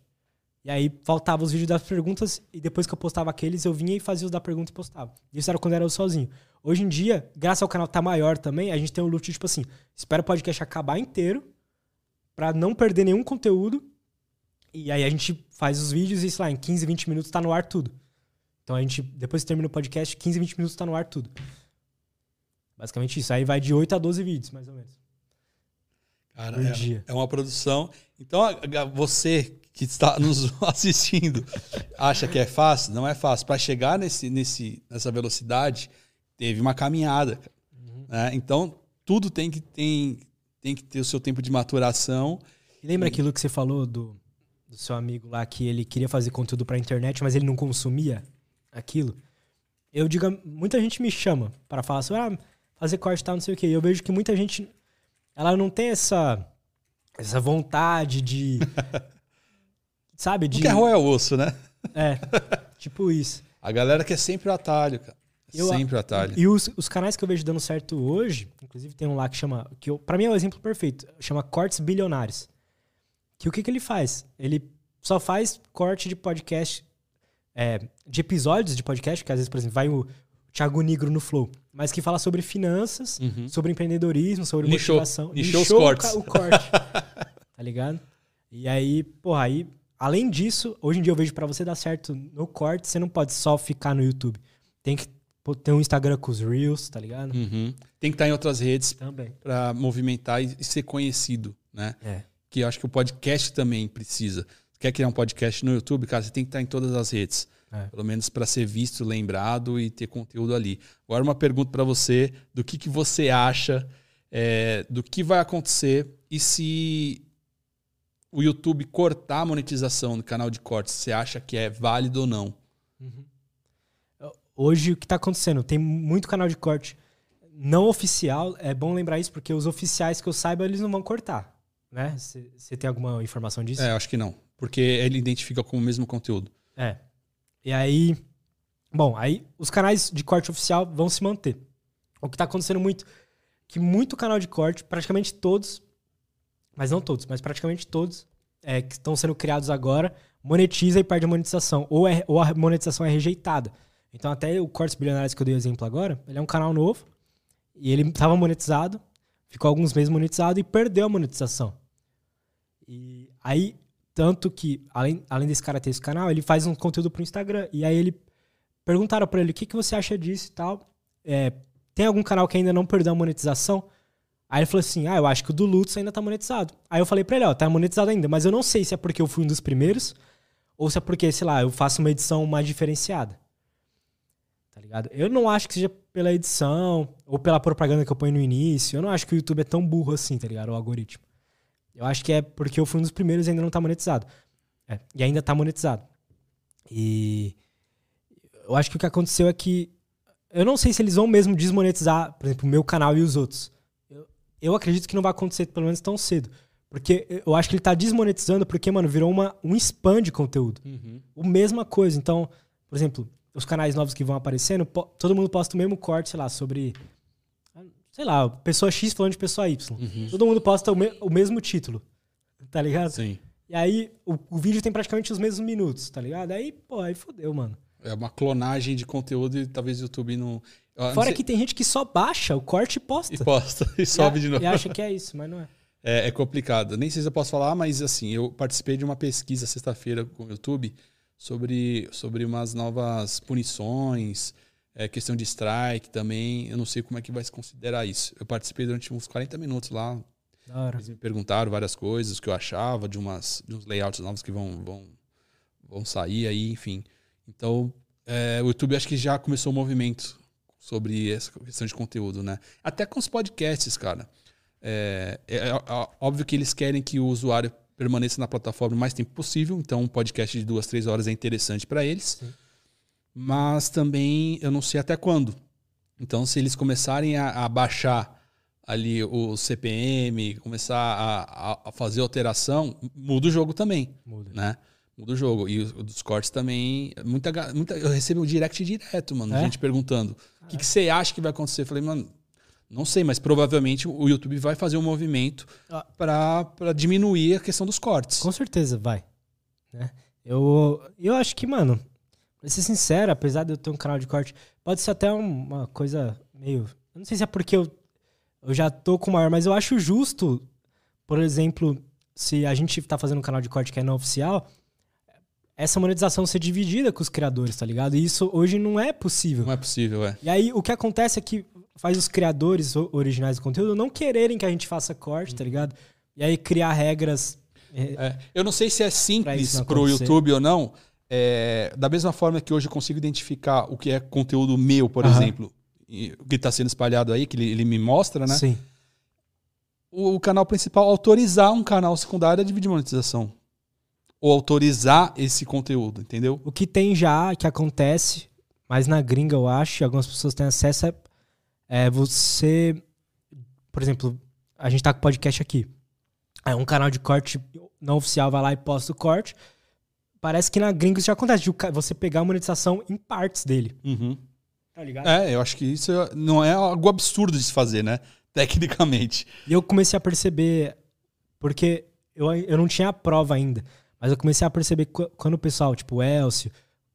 E aí faltava os vídeos das perguntas e depois que eu postava aqueles, eu vinha e fazia os da pergunta e postava. Isso era quando era eu sozinho. Hoje em dia, graças ao canal tá maior também, a gente tem um luxo tipo assim, espera o podcast acabar inteiro para não perder nenhum conteúdo. E aí a gente faz os vídeos e, sei lá, em 15, 20 minutos tá no ar tudo. Então a gente, depois que termina o podcast, 15, 20 minutos tá no ar tudo. Basicamente isso. Aí vai de 8 a 12 vídeos, mais ou menos. Cara, é, é, uma produção. Então, você que está nos assistindo acha que é fácil? Não é fácil. Para chegar nesse, nesse, nessa velocidade, teve uma caminhada. Uhum. Né? Então, tudo tem que, tem, tem que ter o seu tempo de maturação. E lembra e... aquilo que você falou do, do seu amigo lá, que ele queria fazer conteúdo para a internet, mas ele não consumia aquilo? Eu digo, muita gente me chama para falar ah, fazer corte e tal, não sei o quê. E eu vejo que muita gente, ela não tem essa, essa vontade de Sabe? De... Quer roer o osso, né? É, tipo isso. A galera quer sempre o atalho, cara. Eu, sempre o atalho. E os, os canais que eu vejo dando certo hoje, inclusive tem um lá que chama. que eu, Pra mim é um exemplo perfeito. Chama Cortes Bilionários. Que o que, que ele faz? Ele só faz corte de podcast, é, de episódios de podcast, que às vezes, por exemplo, vai o Thiago Negro no Flow, mas que fala sobre finanças, uhum. sobre empreendedorismo, sobre Nichou. motivação. Nichou, Nichou os cortes. O, o corte. tá ligado? E aí, porra, aí Além disso, hoje em dia eu vejo para você dar certo no corte, você não pode só ficar no YouTube. Tem que ter um Instagram com os Reels, tá ligado? Uhum. Tem que estar em outras redes para movimentar e ser conhecido, né? É. Que eu acho que o podcast também precisa. Quer criar um podcast no YouTube, cara, você tem que estar em todas as redes. É. Pelo menos para ser visto, lembrado e ter conteúdo ali. Agora, uma pergunta para você: do que, que você acha é, do que vai acontecer e se o YouTube cortar a monetização do canal de cortes, você acha que é válido ou não? Uhum. Hoje, o que está acontecendo? Tem muito canal de corte não oficial. É bom lembrar isso, porque os oficiais que eu saiba, eles não vão cortar. Né? Você tem alguma informação disso? É, acho que não. Porque ele identifica como o mesmo conteúdo. É. E aí. Bom, aí os canais de corte oficial vão se manter. O que está acontecendo muito que muito canal de corte, praticamente todos, mas não todos, mas praticamente todos é, que estão sendo criados agora, monetiza e perde a monetização. Ou, é, ou a monetização é rejeitada. Então, até o Cortes Bilionários que eu dei exemplo agora, ele é um canal novo e ele estava monetizado, ficou alguns meses monetizado e perdeu a monetização. E aí, tanto que, além, além desse cara ter esse canal, ele faz um conteúdo pro Instagram. E aí ele perguntaram para ele o que, que você acha disso e tal. É, tem algum canal que ainda não perdeu a monetização? Aí ele falou assim: Ah, eu acho que o do Lutz ainda tá monetizado. Aí eu falei pra ele: Ó, tá monetizado ainda, mas eu não sei se é porque eu fui um dos primeiros ou se é porque, sei lá, eu faço uma edição mais diferenciada. Tá ligado? Eu não acho que seja pela edição ou pela propaganda que eu ponho no início. Eu não acho que o YouTube é tão burro assim, tá ligado? O algoritmo. Eu acho que é porque eu fui um dos primeiros e ainda não tá monetizado. É, e ainda tá monetizado. E eu acho que o que aconteceu é que. Eu não sei se eles vão mesmo desmonetizar, por exemplo, o meu canal e os outros eu acredito que não vai acontecer pelo menos tão cedo. Porque eu acho que ele tá desmonetizando porque, mano, virou uma, um spam de conteúdo. Uhum. O mesma coisa. Então, por exemplo, os canais novos que vão aparecendo, todo mundo posta o mesmo corte, sei lá, sobre. Sei lá, pessoa X falando de pessoa Y. Uhum. Todo mundo posta o, me, o, mesmo título. Tá ligado? Sim. E aí o, o, vídeo tem praticamente os mesmos minutos, tá ligado? Aí, pô, aí fodeu, mano. É uma clonagem de conteúdo e talvez o YouTube não. Fora que tem gente que só baixa o corte e posta. E posta, e sobe de novo. E acha que é isso, mas não é. é. É complicado. Nem sei se eu posso falar, mas assim, eu participei de uma pesquisa sexta-feira com o YouTube sobre, sobre umas novas punições, é, questão de strike também. Eu não sei como é que vai se considerar isso. Eu participei durante uns 40 minutos lá. Eles me perguntaram várias coisas, o que eu achava de, umas, de uns layouts novos que vão, vão, vão sair aí, enfim. Então, é, o YouTube acho que já começou o movimento sobre essa questão de conteúdo, né? Até com os podcasts, cara. É, é, é, óbvio que eles querem que o usuário permaneça na plataforma o mais tempo possível, então um podcast de duas, três horas é interessante para eles. Sim. Mas também eu não sei até quando. Então, se eles começarem a, a baixar ali o CPM, começar a, a fazer alteração, muda o jogo também. Muda. Né? Muda o jogo. E o dos cortes também. Muita, muita, eu recebo um direct direto, mano. É? Gente perguntando: o que, que você acha que vai acontecer? Eu falei, mano, não sei, mas provavelmente o YouTube vai fazer um movimento ah. para diminuir a questão dos cortes. Com certeza vai. Né? Eu, eu acho que, mano, pra ser sincero, apesar de eu ter um canal de corte, pode ser até uma coisa meio. Eu não sei se é porque eu, eu já tô com maior, mas eu acho justo, por exemplo, se a gente tá fazendo um canal de corte que é não oficial, essa monetização ser dividida com os criadores, tá ligado? E isso hoje não é possível. Não é possível, é. E aí o que acontece é que faz os criadores originais do conteúdo não quererem que a gente faça corte, tá ligado? E aí criar regras. É. Eu não sei se é simples pro YouTube ou não. É, da mesma forma que hoje eu consigo identificar o que é conteúdo meu, por exemplo, o que está sendo espalhado aí, que ele, ele, me mostra, né? Sim. O, o canal principal autorizar um canal secundário a dividir monetização ou autorizar esse conteúdo, entendeu? O que tem já, que acontece, mas na gringa eu acho, algumas pessoas têm acesso, é, é você. Por exemplo, a gente tá com podcast aqui. É um canal de corte não oficial vai lá e posta o corte. Parece que na gringa isso já acontece, de você pegar a monetização em partes dele. Uhum. Tá ligado? É, eu acho que isso não é algo absurdo de se fazer, né? Tecnicamente. E eu comecei a perceber, porque eu, eu não tinha a prova ainda. Mas eu comecei a perceber quando o pessoal, tipo o Elcio,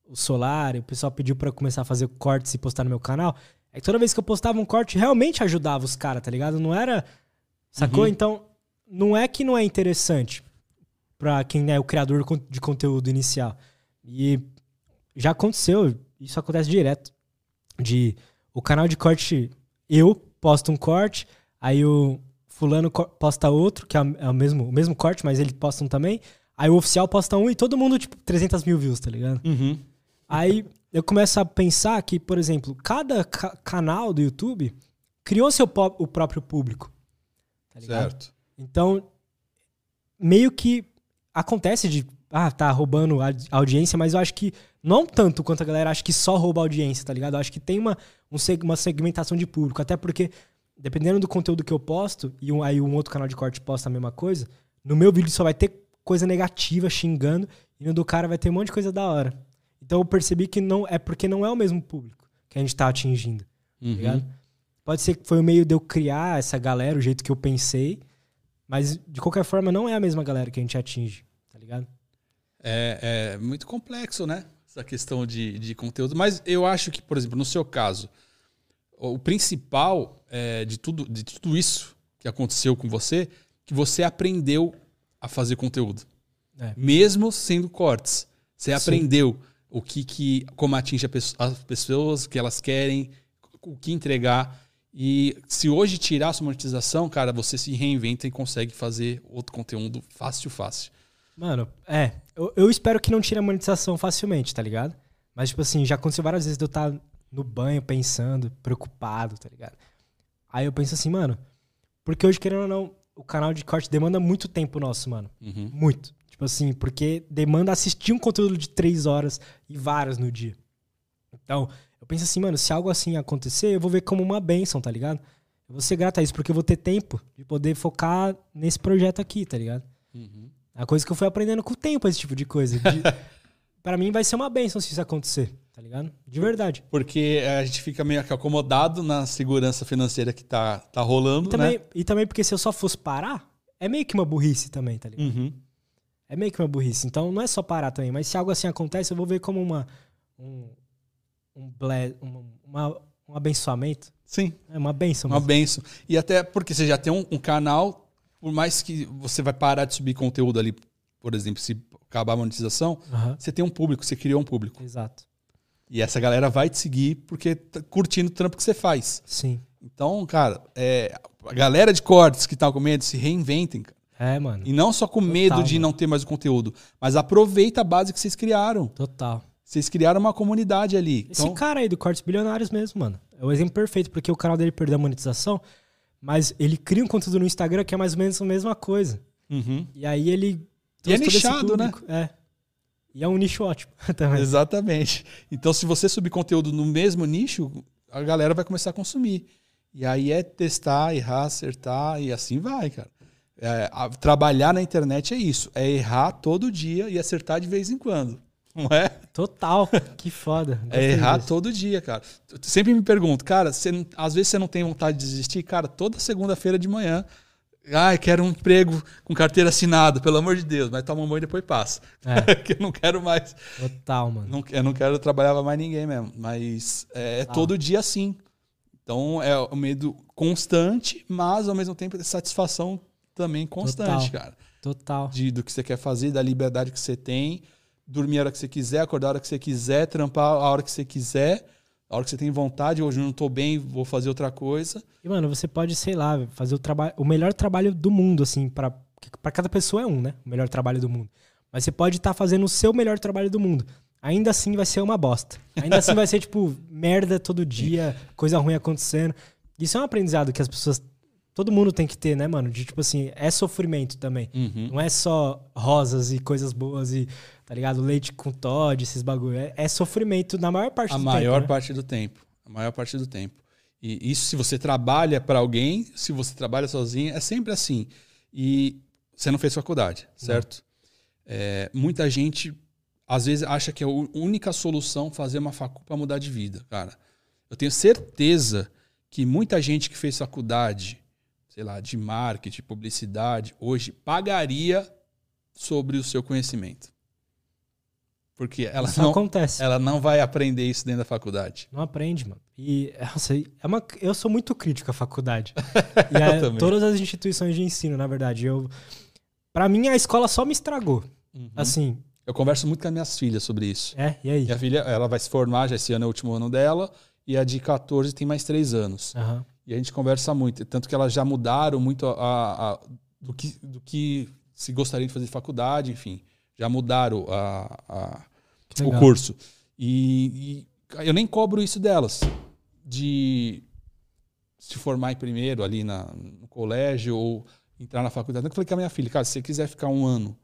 o Solar, o pessoal pediu para começar a fazer cortes e postar no meu canal, é que toda vez que eu postava um corte, realmente ajudava os caras, tá ligado? Não era. Sacou? Uhum. Então, não é que não é interessante para quem é o criador de conteúdo inicial. E já aconteceu, isso acontece direto. De o canal de corte, eu posto um corte, aí o fulano posta outro, que é, o mesmo, o mesmo corte, mas ele posta um também. Aí o oficial posta um e todo mundo, tipo, 300 mil views, tá ligado? Uhum. Aí eu começo a pensar que, por exemplo, cada ca canal do YouTube criou seu o próprio público. Tá certo. Então, meio que acontece de, ah, tá roubando a audiência, mas eu acho que não tanto quanto a galera acha que só rouba audiência, tá ligado? Eu acho que tem uma, um, uma segmentação de público. Até porque, dependendo do conteúdo que eu posto, e um, aí um outro canal de corte posta a mesma coisa, no meu vídeo só vai ter coisa negativa xingando e no do cara vai ter um monte de coisa da hora. Então eu percebi que não é porque não é o mesmo público que a gente tá atingindo. Tá uhum. Tá ligado? Pode ser que foi o meio de eu criar essa galera, o jeito que eu pensei, mas de qualquer forma não é a mesma galera que a gente atinge, tá ligado? É, é muito complexo, né? Essa questão de, de conteúdo. Mas eu acho que, por exemplo, no seu caso, o principal é, de, tudo, de tudo isso que aconteceu com você, que você aprendeu a fazer conteúdo. É. Mesmo sendo cortes. Você Sim. aprendeu o que, que como atinge as pessoas, o que elas querem, o que entregar. E se hoje tirar a sua monetização, cara, você se reinventa e consegue fazer outro conteúdo fácil, fácil. Mano, é. Eu, eu espero que não tire a monetização facilmente, tá ligado? Mas, tipo assim, já aconteceu várias vezes de eu estar tá no banho pensando, preocupado, tá ligado? Aí eu penso assim, mano, porque hoje, querendo ou não, o canal de corte demanda muito tempo nosso, mano. Uhum. Muito. Tipo assim, porque demanda assistir um conteúdo de três horas e várias no dia. Então, eu penso assim, mano, se algo assim acontecer, eu vou ver como uma benção, tá ligado? Eu vou ser grato a isso, porque eu vou ter tempo de poder focar nesse projeto aqui, tá ligado? Uhum. A coisa que eu fui aprendendo com o tempo, esse tipo de coisa. De, para mim vai ser uma benção se isso acontecer, tá ligado? De verdade. Porque a gente fica meio acomodado na segurança financeira que tá, tá rolando, e também, né? E também porque se eu só fosse parar, é meio que uma burrice também, tá ligado? Uhum. É meio que uma burrice. Então não é só parar também, mas se algo assim acontece, eu vou ver como uma um, um, ble, um, uma, um abençoamento. Sim. É uma benção. Uma benção. E até porque você já tem um, um canal, por mais que você vai parar de subir conteúdo ali, por exemplo, se acabar a monetização, uhum. você tem um público, você criou um público. Exato. E essa galera vai te seguir porque tá curtindo o trampo que você faz. Sim. Então, cara, é, a galera de cortes que tá com medo, se reinventem, cara. É, mano. E não só com Total, medo de mano. não ter mais o conteúdo, mas aproveita a base que vocês criaram. Total. Vocês criaram uma comunidade ali. Esse então... cara aí do Cortes Bilionários mesmo, mano. É o exemplo perfeito, porque o canal dele perdeu a monetização, mas ele cria um conteúdo no Instagram que é mais ou menos a mesma coisa. Uhum. E aí ele e é nichado, né? É. E é um nicho ótimo também. Exatamente. Então, se você subir conteúdo no mesmo nicho, a galera vai começar a consumir. E aí é testar, errar, acertar e assim vai, cara. É, a- trabalhar na internet é isso. É errar todo dia e acertar de vez em quando. Não é? Total. Que foda. É errar disso. todo dia, cara. Eu sempre me pergunto, cara, você às vezes você não tem vontade de desistir, cara, toda segunda-feira de manhã. Ai, quero um emprego com carteira assinada, pelo amor de Deus, mas toma um banho e depois passa. É. que eu não quero mais. Total, mano. Não, eu não quero trabalhar pra mais ninguém mesmo. Mas é, é todo dia assim. Então é o medo constante, mas ao mesmo tempo é satisfação também constante, Total. cara. Total. De, do que você quer fazer, da liberdade que você tem, dormir a hora que você quiser, acordar a hora que você quiser, trampar a hora que você quiser, a hora que você tem vontade. Hoje eu não tô bem, vou fazer outra coisa. E, mano, você pode, sei lá, fazer o trabalho, o melhor trabalho do mundo, assim, pra, pra cada pessoa é um, né? O melhor trabalho do mundo. Mas você pode estar fazendo o seu melhor trabalho do mundo. Ainda assim vai ser uma bosta. Ainda assim vai ser, tipo, merda todo dia, coisa ruim acontecendo. Isso é um aprendizado que as pessoas. Todo mundo tem que ter, né, mano? De tipo assim, é sofrimento também. Não é só rosas e coisas boas e, tá ligado? Leite com Todd, esses bagulho. É, é sofrimento na maior parte A do maior tempo. né? parte do tempo. A maior parte do tempo. E isso se você trabalha para alguém, se você trabalha sozinho, é sempre assim. E você não fez faculdade, certo? É, muita gente às vezes acha que é a única solução fazer uma facu para mudar de vida, cara. Eu tenho certeza que muita gente que fez faculdade, sei lá, de marketing, publicidade, hoje pagaria sobre o seu conhecimento. Porque ela Isso não, acontece. ela não vai aprender isso dentro da faculdade. Não aprende, mano. E nossa, é uma, eu sou muito crítico à faculdade. e a, também. todas as instituições de ensino, na verdade. Eu, para mim, a escola só me estragou. Uhum. Assim, Eu converso muito com as minhas filhas sobre isso. é, e aí? Minha filha, ela vai se formar, já esse ano é o último ano dela, e a de 14 tem mais três anos. Aham. E a gente conversa muito. Tanto que elas já mudaram muito a, a- a- do, que, do que se gostaria de fazer de faculdade, enfim. Já mudaram a, a- o curso. E, e eu nem cobro isso delas. De se formar primeiro ali na, no colégio ou entrar na faculdade. Eu falei com a minha filha, cara, se você quiser ficar um ano,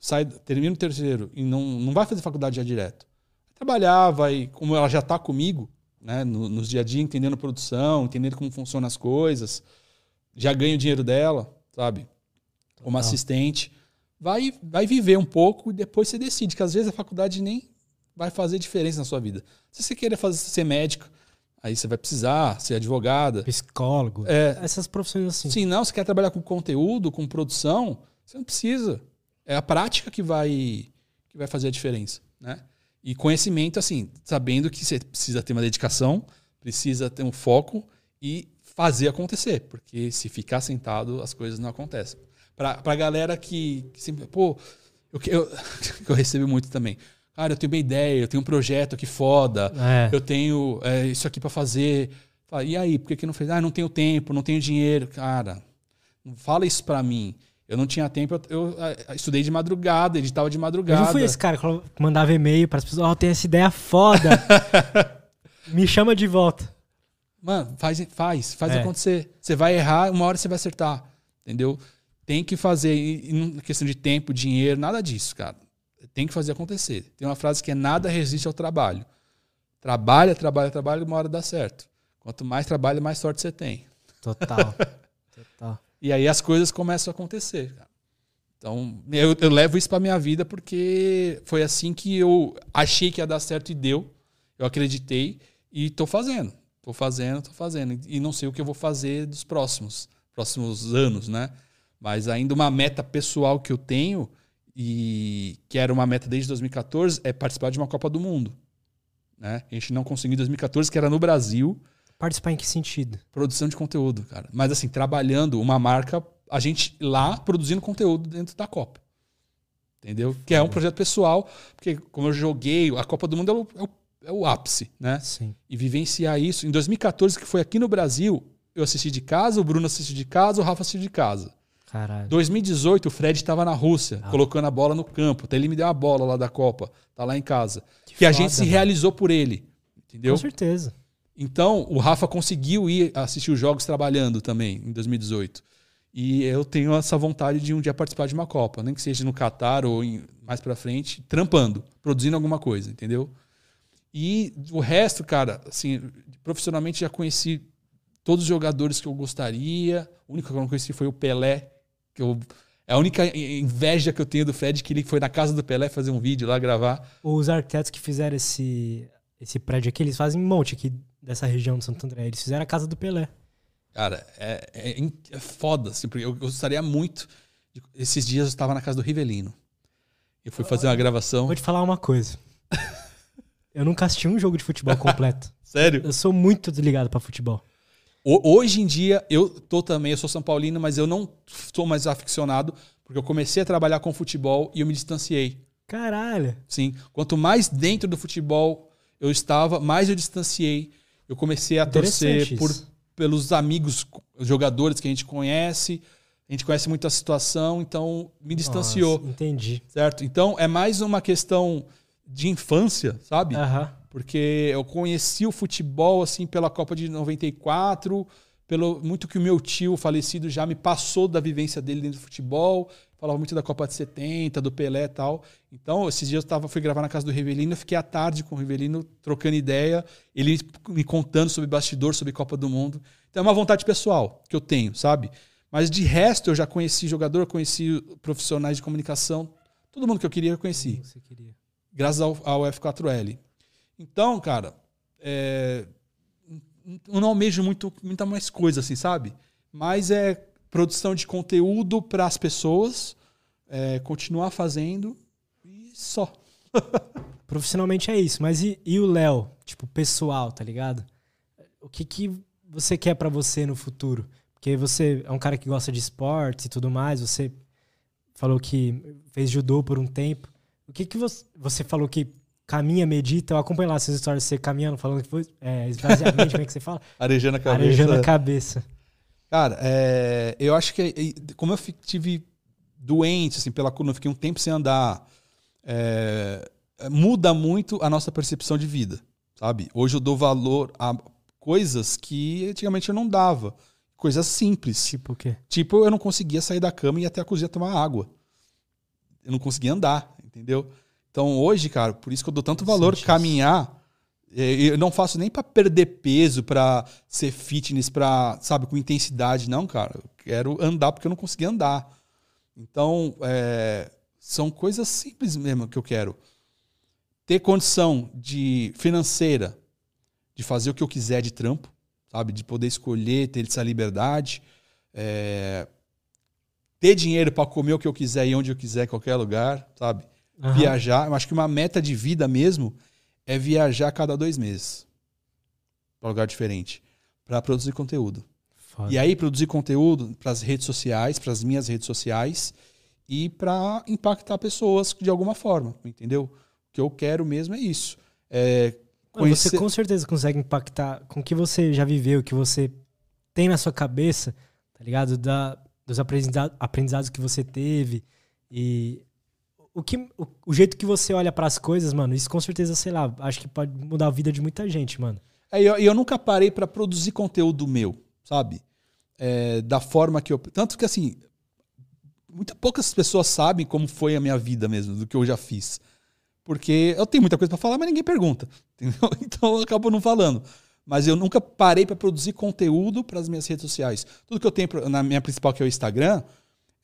sai, termina o terceiro e não, não vai fazer faculdade já direto. Trabalhar, vai, como ela já está comigo, né, no- nos dia a dia, entendendo produção, entendendo como funcionam as coisas, já ganha o dinheiro dela, sabe? Como assistente. Vai, vai viver um pouco e depois você decide, que às vezes a faculdade nem vai fazer diferença na sua vida. Se você querer fazer, ser médica, aí você vai precisar ser advogada. Psicólogo. É, Essas profissões assim. se não, você quer trabalhar com conteúdo, com produção, você não precisa. É a prática que vai, que vai fazer a diferença, né? E conhecimento, assim, sabendo que você precisa ter uma dedicação, precisa ter um foco e fazer acontecer, porque se ficar sentado, as coisas não acontecem. Pra, pra galera que, que sempre, pô, eu, que- eu, eu recebo muito também. Cara, eu tenho uma ideia, eu tenho um projeto aqui foda, É. eu tenho é, isso aqui pra fazer. Fala, e aí, por que, que não fez? Ah, não tenho tempo, não tenho dinheiro. Cara, não fala isso pra mim. Eu não tinha tempo, eu, eu, estudei de madrugada, editava de Eu madrugada. não fui esse cara que mandava e-mail para as pessoas, ó, eu tenho essa ideia foda. Me chama de volta. Mano, faz, faz, faz É. acontecer. Você vai errar, uma hora você vai acertar. Entendeu? Tem que fazer, e, e não questão de tempo, dinheiro, nada disso, cara. Tem que fazer acontecer. Tem uma frase que é nada resiste ao trabalho. Trabalha, trabalha, trabalha, uma hora dá certo. Quanto mais trabalha, mais sorte você tem. Total. Total. E aí as coisas começam a acontecer. cara. Então, eu, eu levo isso pra minha vida porque foi assim que eu achei que ia dar certo e deu. Eu acreditei e tô fazendo. Tô fazendo, tô fazendo. E não sei o que eu vou fazer dos próximos, próximos anos, né? Mas ainda uma meta pessoal que eu tenho e que era uma meta desde 2014 é participar de uma Copa do Mundo. Né? A gente não conseguiu em 2014, que era no Brasil Participar em que sentido? produção de conteúdo, cara. Mas assim, trabalhando uma marca, a gente lá produzindo conteúdo dentro da Copa. Entendeu? Que é um projeto pessoal, porque como eu joguei, a Copa do Mundo é o, é o, é o ápice, né? Sim. E vivenciar isso. Em 2014, que foi aqui no Brasil, eu assisti de casa, o Bruno assistiu de casa, o Rafa assistiu de casa. Caralho. 2018, o Fred estava na Rússia, Ah. colocando a bola no campo. Até ele me deu uma bola lá da Copa. Tá lá em casa. Que, Que a foda, gente se mano. realizou por ele. Entendeu? Com certeza. Então, o Rafa conseguiu ir assistir os jogos trabalhando também, em 2018. E eu tenho essa vontade de um dia participar de uma Copa, nem que seja no Catar ou em- mais pra frente, trampando, produzindo alguma coisa, entendeu? E o resto, cara, assim, profissionalmente já conheci todos os jogadores que eu gostaria. O único que eu não conheci foi o Pelé, que eu é a única inveja que eu tenho do Fred que ele foi na casa do Pelé fazer um vídeo lá gravar. Os arquitetos que fizeram esse, esse prédio aqui, eles fazem um monte aqui dessa região de Santo André. Eles fizeram a casa do Pelé. Cara, é, é, é foda, assim, porque eu gostaria muito. De, esses dias eu estava na casa do Rivelino. Eu fui fazer uma gravação. Vou te falar uma coisa. eu nunca assisti um jogo de futebol completo. Sério? Eu sou muito desligado para futebol. Hoje em dia, eu tô também, eu sou São Paulino, mas eu não sou mais aficionado, porque eu comecei a trabalhar com futebol e eu me distanciei. Caralho. Sim. Quanto mais dentro do futebol eu estava, mais eu distanciei. Eu comecei a torcer por, pelos amigos, jogadores que a gente conhece. A gente conhece muito a situação, então me distanciou. Nossa, entendi. Certo? Então é mais uma questão de infância, sabe? Aham. Porque eu conheci o futebol assim pela Copa de 94, pelo muito que o meu tio falecido já me passou da vivência dele dentro do futebol, falava muito da Copa de 70, do Pelé e tal. Então, esses dias eu tava, fui gravar na casa do Rivelino, fiquei à tarde com o Rivelino trocando ideia, ele me contando sobre bastidor, sobre Copa do Mundo. Então é uma vontade pessoal que eu tenho, sabe? Mas de resto, eu já conheci jogador, conheci profissionais de comunicação, todo mundo que eu queria, eu conheci. Você queria. Graças ao, ao F4L. Então, cara, é, não almejo muito, muita mais coisa, assim, sabe? Mas é produção de conteúdo para as pessoas, é, continuar fazendo e só. Profissionalmente é isso, mas e, e o Léo? Tipo, pessoal, tá ligado? O que, que você quer para você no futuro? Porque você é um cara que gosta de esportes e tudo mais, você falou que fez judô por um tempo. O que, que você, você falou que caminha, medita. Eu acompanho lá essas histórias de você caminhando, falando que foi é, esvaziamento, como é que você fala? Arejando a cabeça. Arejando a cabeça. Cara, é, eu acho que como eu tive doente, assim, pela coluna, fiquei um tempo sem andar, é, muda muito a nossa percepção de vida, sabe? Hoje eu dou valor a coisas que antigamente eu não dava. Coisas simples. Tipo o quê? Tipo, eu não conseguia sair da cama e ir até a cozinha tomar água. Eu não conseguia andar, entendeu? Então hoje, cara, por isso que eu dou tanto valor Sente caminhar. É, eu não faço nem para perder peso, para ser fitness, para sabe, com intensidade, não, cara. Eu quero andar porque eu não consegui andar. Então, é, são coisas simples mesmo que eu quero. Ter condição de financeira de fazer o que eu quiser de trampo, sabe? De poder escolher, ter essa liberdade. É, ter dinheiro para comer o que eu quiser e onde eu quiser, em qualquer lugar, sabe? Uhum. Viajar. Eu acho que uma meta de vida mesmo é viajar cada dois meses para lugar diferente para produzir conteúdo. Foda. E aí produzir conteúdo para as redes sociais, para as minhas redes sociais e para impactar pessoas de alguma forma, entendeu? O que eu quero mesmo é isso. É conhecer... Você com certeza consegue impactar com o que você já viveu, o que você tem na sua cabeça, tá ligado? Da, dos aprendizados que você teve e o, que, o, o jeito que você olha para as coisas, mano, isso com certeza, sei lá, acho que pode mudar a vida de muita gente, mano. É, eu, eu nunca parei para produzir conteúdo meu, sabe? É, da forma que eu. Tanto que, assim, muitas poucas pessoas sabem como foi a minha vida mesmo, do que eu já fiz. Porque eu tenho muita coisa para falar, mas ninguém pergunta. Entendeu? Então eu acabo não falando. Mas eu nunca parei para produzir conteúdo para as minhas redes sociais. Tudo que eu tenho na minha principal, que é o Instagram,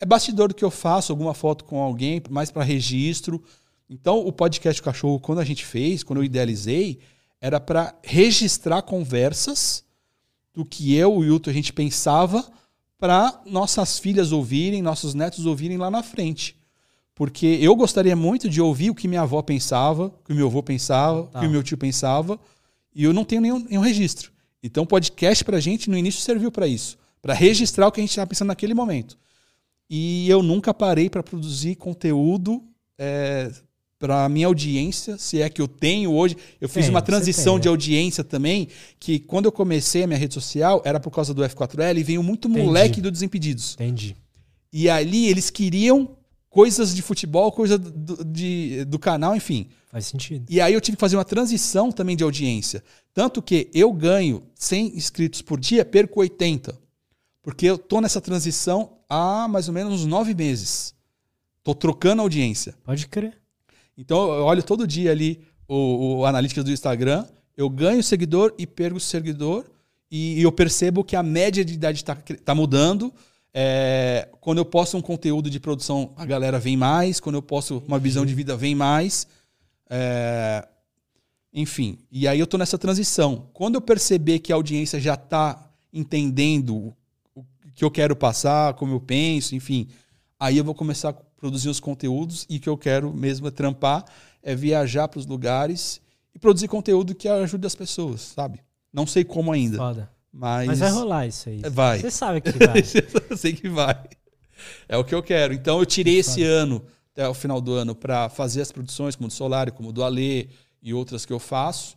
é bastidor do que eu faço, alguma foto com alguém, mais para registro. Então, o podcast Cachorro, quando a gente fez, quando eu idealizei, era para registrar conversas do que eu e o Hilton a gente pensava para nossas filhas ouvirem, nossos netos ouvirem lá na frente. Porque eu gostaria muito de ouvir o que minha avó pensava, o que meu avô pensava, tá. o que o meu tio pensava, e eu não tenho nenhum, nenhum registro. Então, o podcast para a gente, no início, serviu para isso para registrar o que a gente estava pensando naquele momento. E eu nunca parei para produzir conteúdo é, para minha audiência, se é que eu tenho hoje. Eu fiz tem, uma transição tem, de audiência também, que quando eu comecei a minha rede social, era por causa do F4L e veio muito Entendi. moleque do Desimpedidos. Entendi. E ali eles queriam coisas de futebol, coisa do, de, do canal, enfim. Faz sentido. E aí eu tive que fazer uma transição também de audiência. Tanto que eu ganho 100 inscritos por dia, perco 80. Porque eu tô nessa transição há mais ou menos uns nove meses. Tô trocando audiência. Pode crer. Então eu olho todo dia ali o, o analítica do Instagram, eu ganho seguidor e perco seguidor. e eu percebo que a média de idade está tá mudando. É, quando eu posto um conteúdo de produção, a galera vem mais. Quando eu posto uma visão de vida, vem mais. É, enfim, e aí eu tô nessa transição. Quando eu perceber que a audiência já está entendendo o que eu quero passar, como eu penso, enfim, aí eu vou começar a produzir os conteúdos e o que eu quero mesmo é trampar, é viajar para os lugares e produzir conteúdo que ajude as pessoas, sabe? Não sei como ainda. Foda. Mas, Mas vai rolar isso aí. Vai. Você sabe que vai. eu sei que vai. É o que eu quero. Então eu tirei esse ano, até o final do ano, para fazer as produções, como do Solário, como do Alê e outras que eu faço.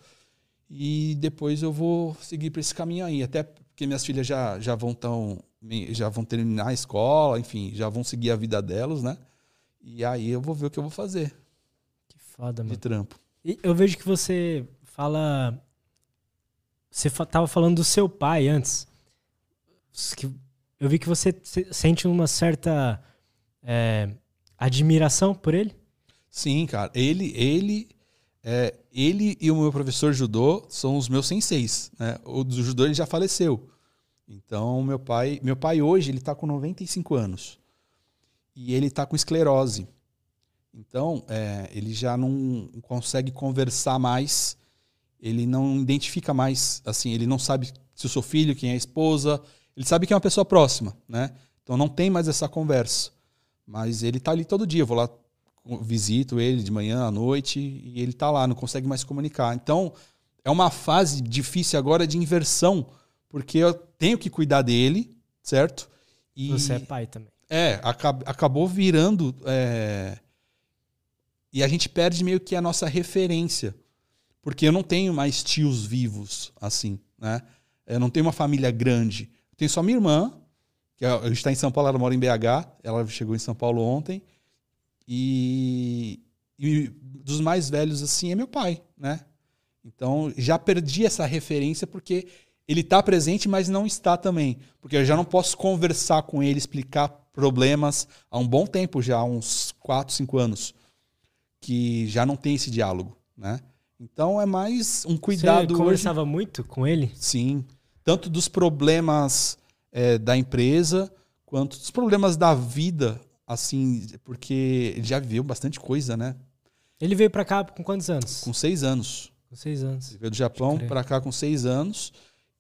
E depois eu vou seguir para esse caminho aí. Até porque minhas filhas já, já vão tão, já vão terminar a escola, enfim, já vão seguir a vida delas, né? E aí eu vou ver o que eu vou fazer Que foda, de mano. trampo. E eu vejo que você fala. Você tava falando do seu pai antes. Eu vi que você se- sente uma certa é, admiração por ele. Sim, cara. Ele, ele, é, ele e o meu professor de judô são os meus senseis. Né? O do judô ele já faleceu. Então, meu pai, meu pai hoje ele está com 95 anos e ele está com esclerose. Então, é, ele já não consegue conversar mais. Ele não identifica mais, assim, ele não sabe se eu sou filho, quem é a esposa. Ele sabe que é uma pessoa próxima, né? Então não tem mais essa conversa. Mas ele tá ali todo dia. Eu vou lá, visito ele de manhã à noite e ele tá lá, não consegue mais comunicar. Então é uma fase difícil agora de inversão, porque eu tenho que cuidar dele, certo? E Você é pai também. é, acab- acabou virando. é, E a gente perde meio que a nossa referência. Porque eu não tenho mais tios vivos, assim, né? Eu não tenho uma família grande. Eu tenho só minha irmã, que é- está em São Paulo, ela mora em BH. Ela chegou em São Paulo ontem. E, e dos mais velhos, assim, é meu pai, né? Então, já perdi essa referência porque ele está presente, mas não está também. Porque eu já não posso conversar com ele, explicar problemas há um bom tempo já, há uns 4, 5 anos, que já não tem esse diálogo, né? Então é mais um cuidado. Você hoje- conversava muito com ele? Sim. Tanto dos problemas é, da empresa, quanto dos problemas da vida, assim, porque ele já viveu bastante coisa, né? Ele veio pra cá com quantos anos? Com seis anos. Com seis anos. Ele veio do Japão para cá com seis anos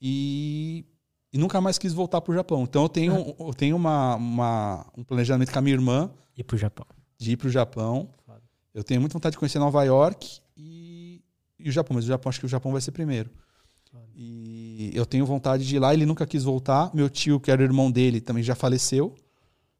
e, e nunca mais quis voltar para o Japão. Então eu tenho, eu tenho uma, uma- um planejamento com a minha irmã pro Japão. de ir para o Japão. Eu tenho muita vontade de conhecer Nova York e, e o Japão, mas o Japão acho que o Japão vai ser primeiro. E eu tenho vontade de ir lá. Ele nunca quis voltar. Meu tio, que era o irmão dele, também já faleceu.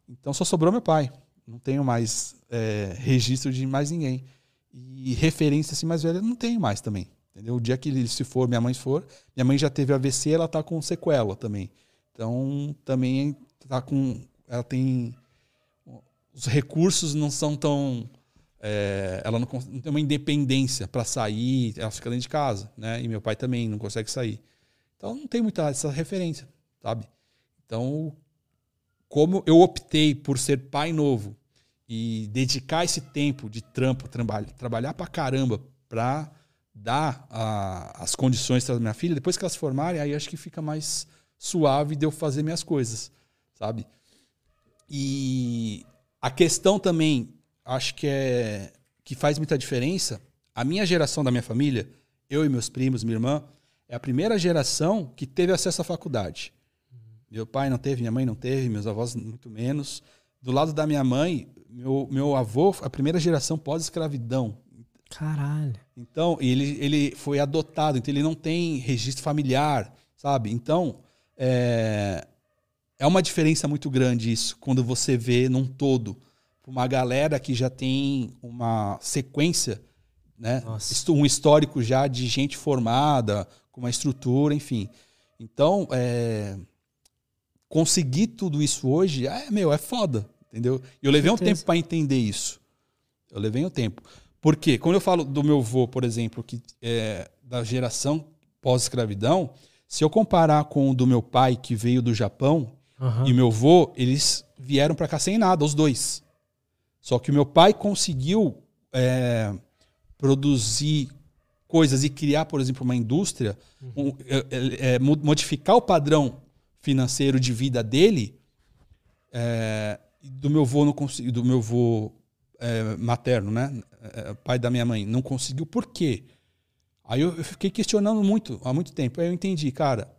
Então só sobrou meu pai. Não tenho mais é, registro de mais ninguém. E referência assim mais velha não tenho mais também. Entendeu? O dia que ele se for, minha mãe for, minha mãe já teve AVC, ela tá com sequela também. Então também tá com, ela tem os recursos não são tão é, ela não, não tem uma independência para sair, ela fica dentro de casa, né? E meu pai também não consegue sair. Então não tem muita essa referência, sabe? Então, como eu optei por ser pai novo e dedicar esse tempo de trampo, trabalho, trabalhar pra caramba pra dar a- as condições para minha filha, depois que elas formarem, aí acho que fica mais suave de eu fazer minhas coisas, sabe? E a questão também, acho que é que faz muita diferença. A minha geração da minha família, eu e meus primos, minha irmã, é a primeira geração que teve acesso à faculdade. Meu pai não teve, minha mãe não teve, meus avós muito menos. Do lado da minha mãe, meu, meu avô, a primeira geração pós-escravidão. Caralho. Então, ele, ele foi adotado, então ele não tem registro familiar, sabe? Então, é, é uma diferença muito grande isso, quando você vê num todo uma galera que já tem uma sequência, né? Nossa. Um histórico já de gente formada, com uma estrutura, enfim. Então, é, conseguir tudo isso hoje, é, meu, é foda, entendeu? E eu levei um tempo para entender isso. Eu levei um tempo. Por quê? Quando eu falo do meu avô, por exemplo, que é da geração pós-escravidão, se eu comparar com o do meu pai, que veio do Japão, Aham. e meu avô, eles vieram para cá sem nada, os dois. Só que o meu pai conseguiu é, produzir coisas e criar, por exemplo, uma indústria, um, é, é, modificar o padrão financeiro de vida dele, é, do meu avô não consegui, do meu avô é, materno, né, é, pai da minha mãe, não conseguiu. Por quê? Aí eu, eu fiquei questionando muito há muito tempo. Aí eu entendi, cara,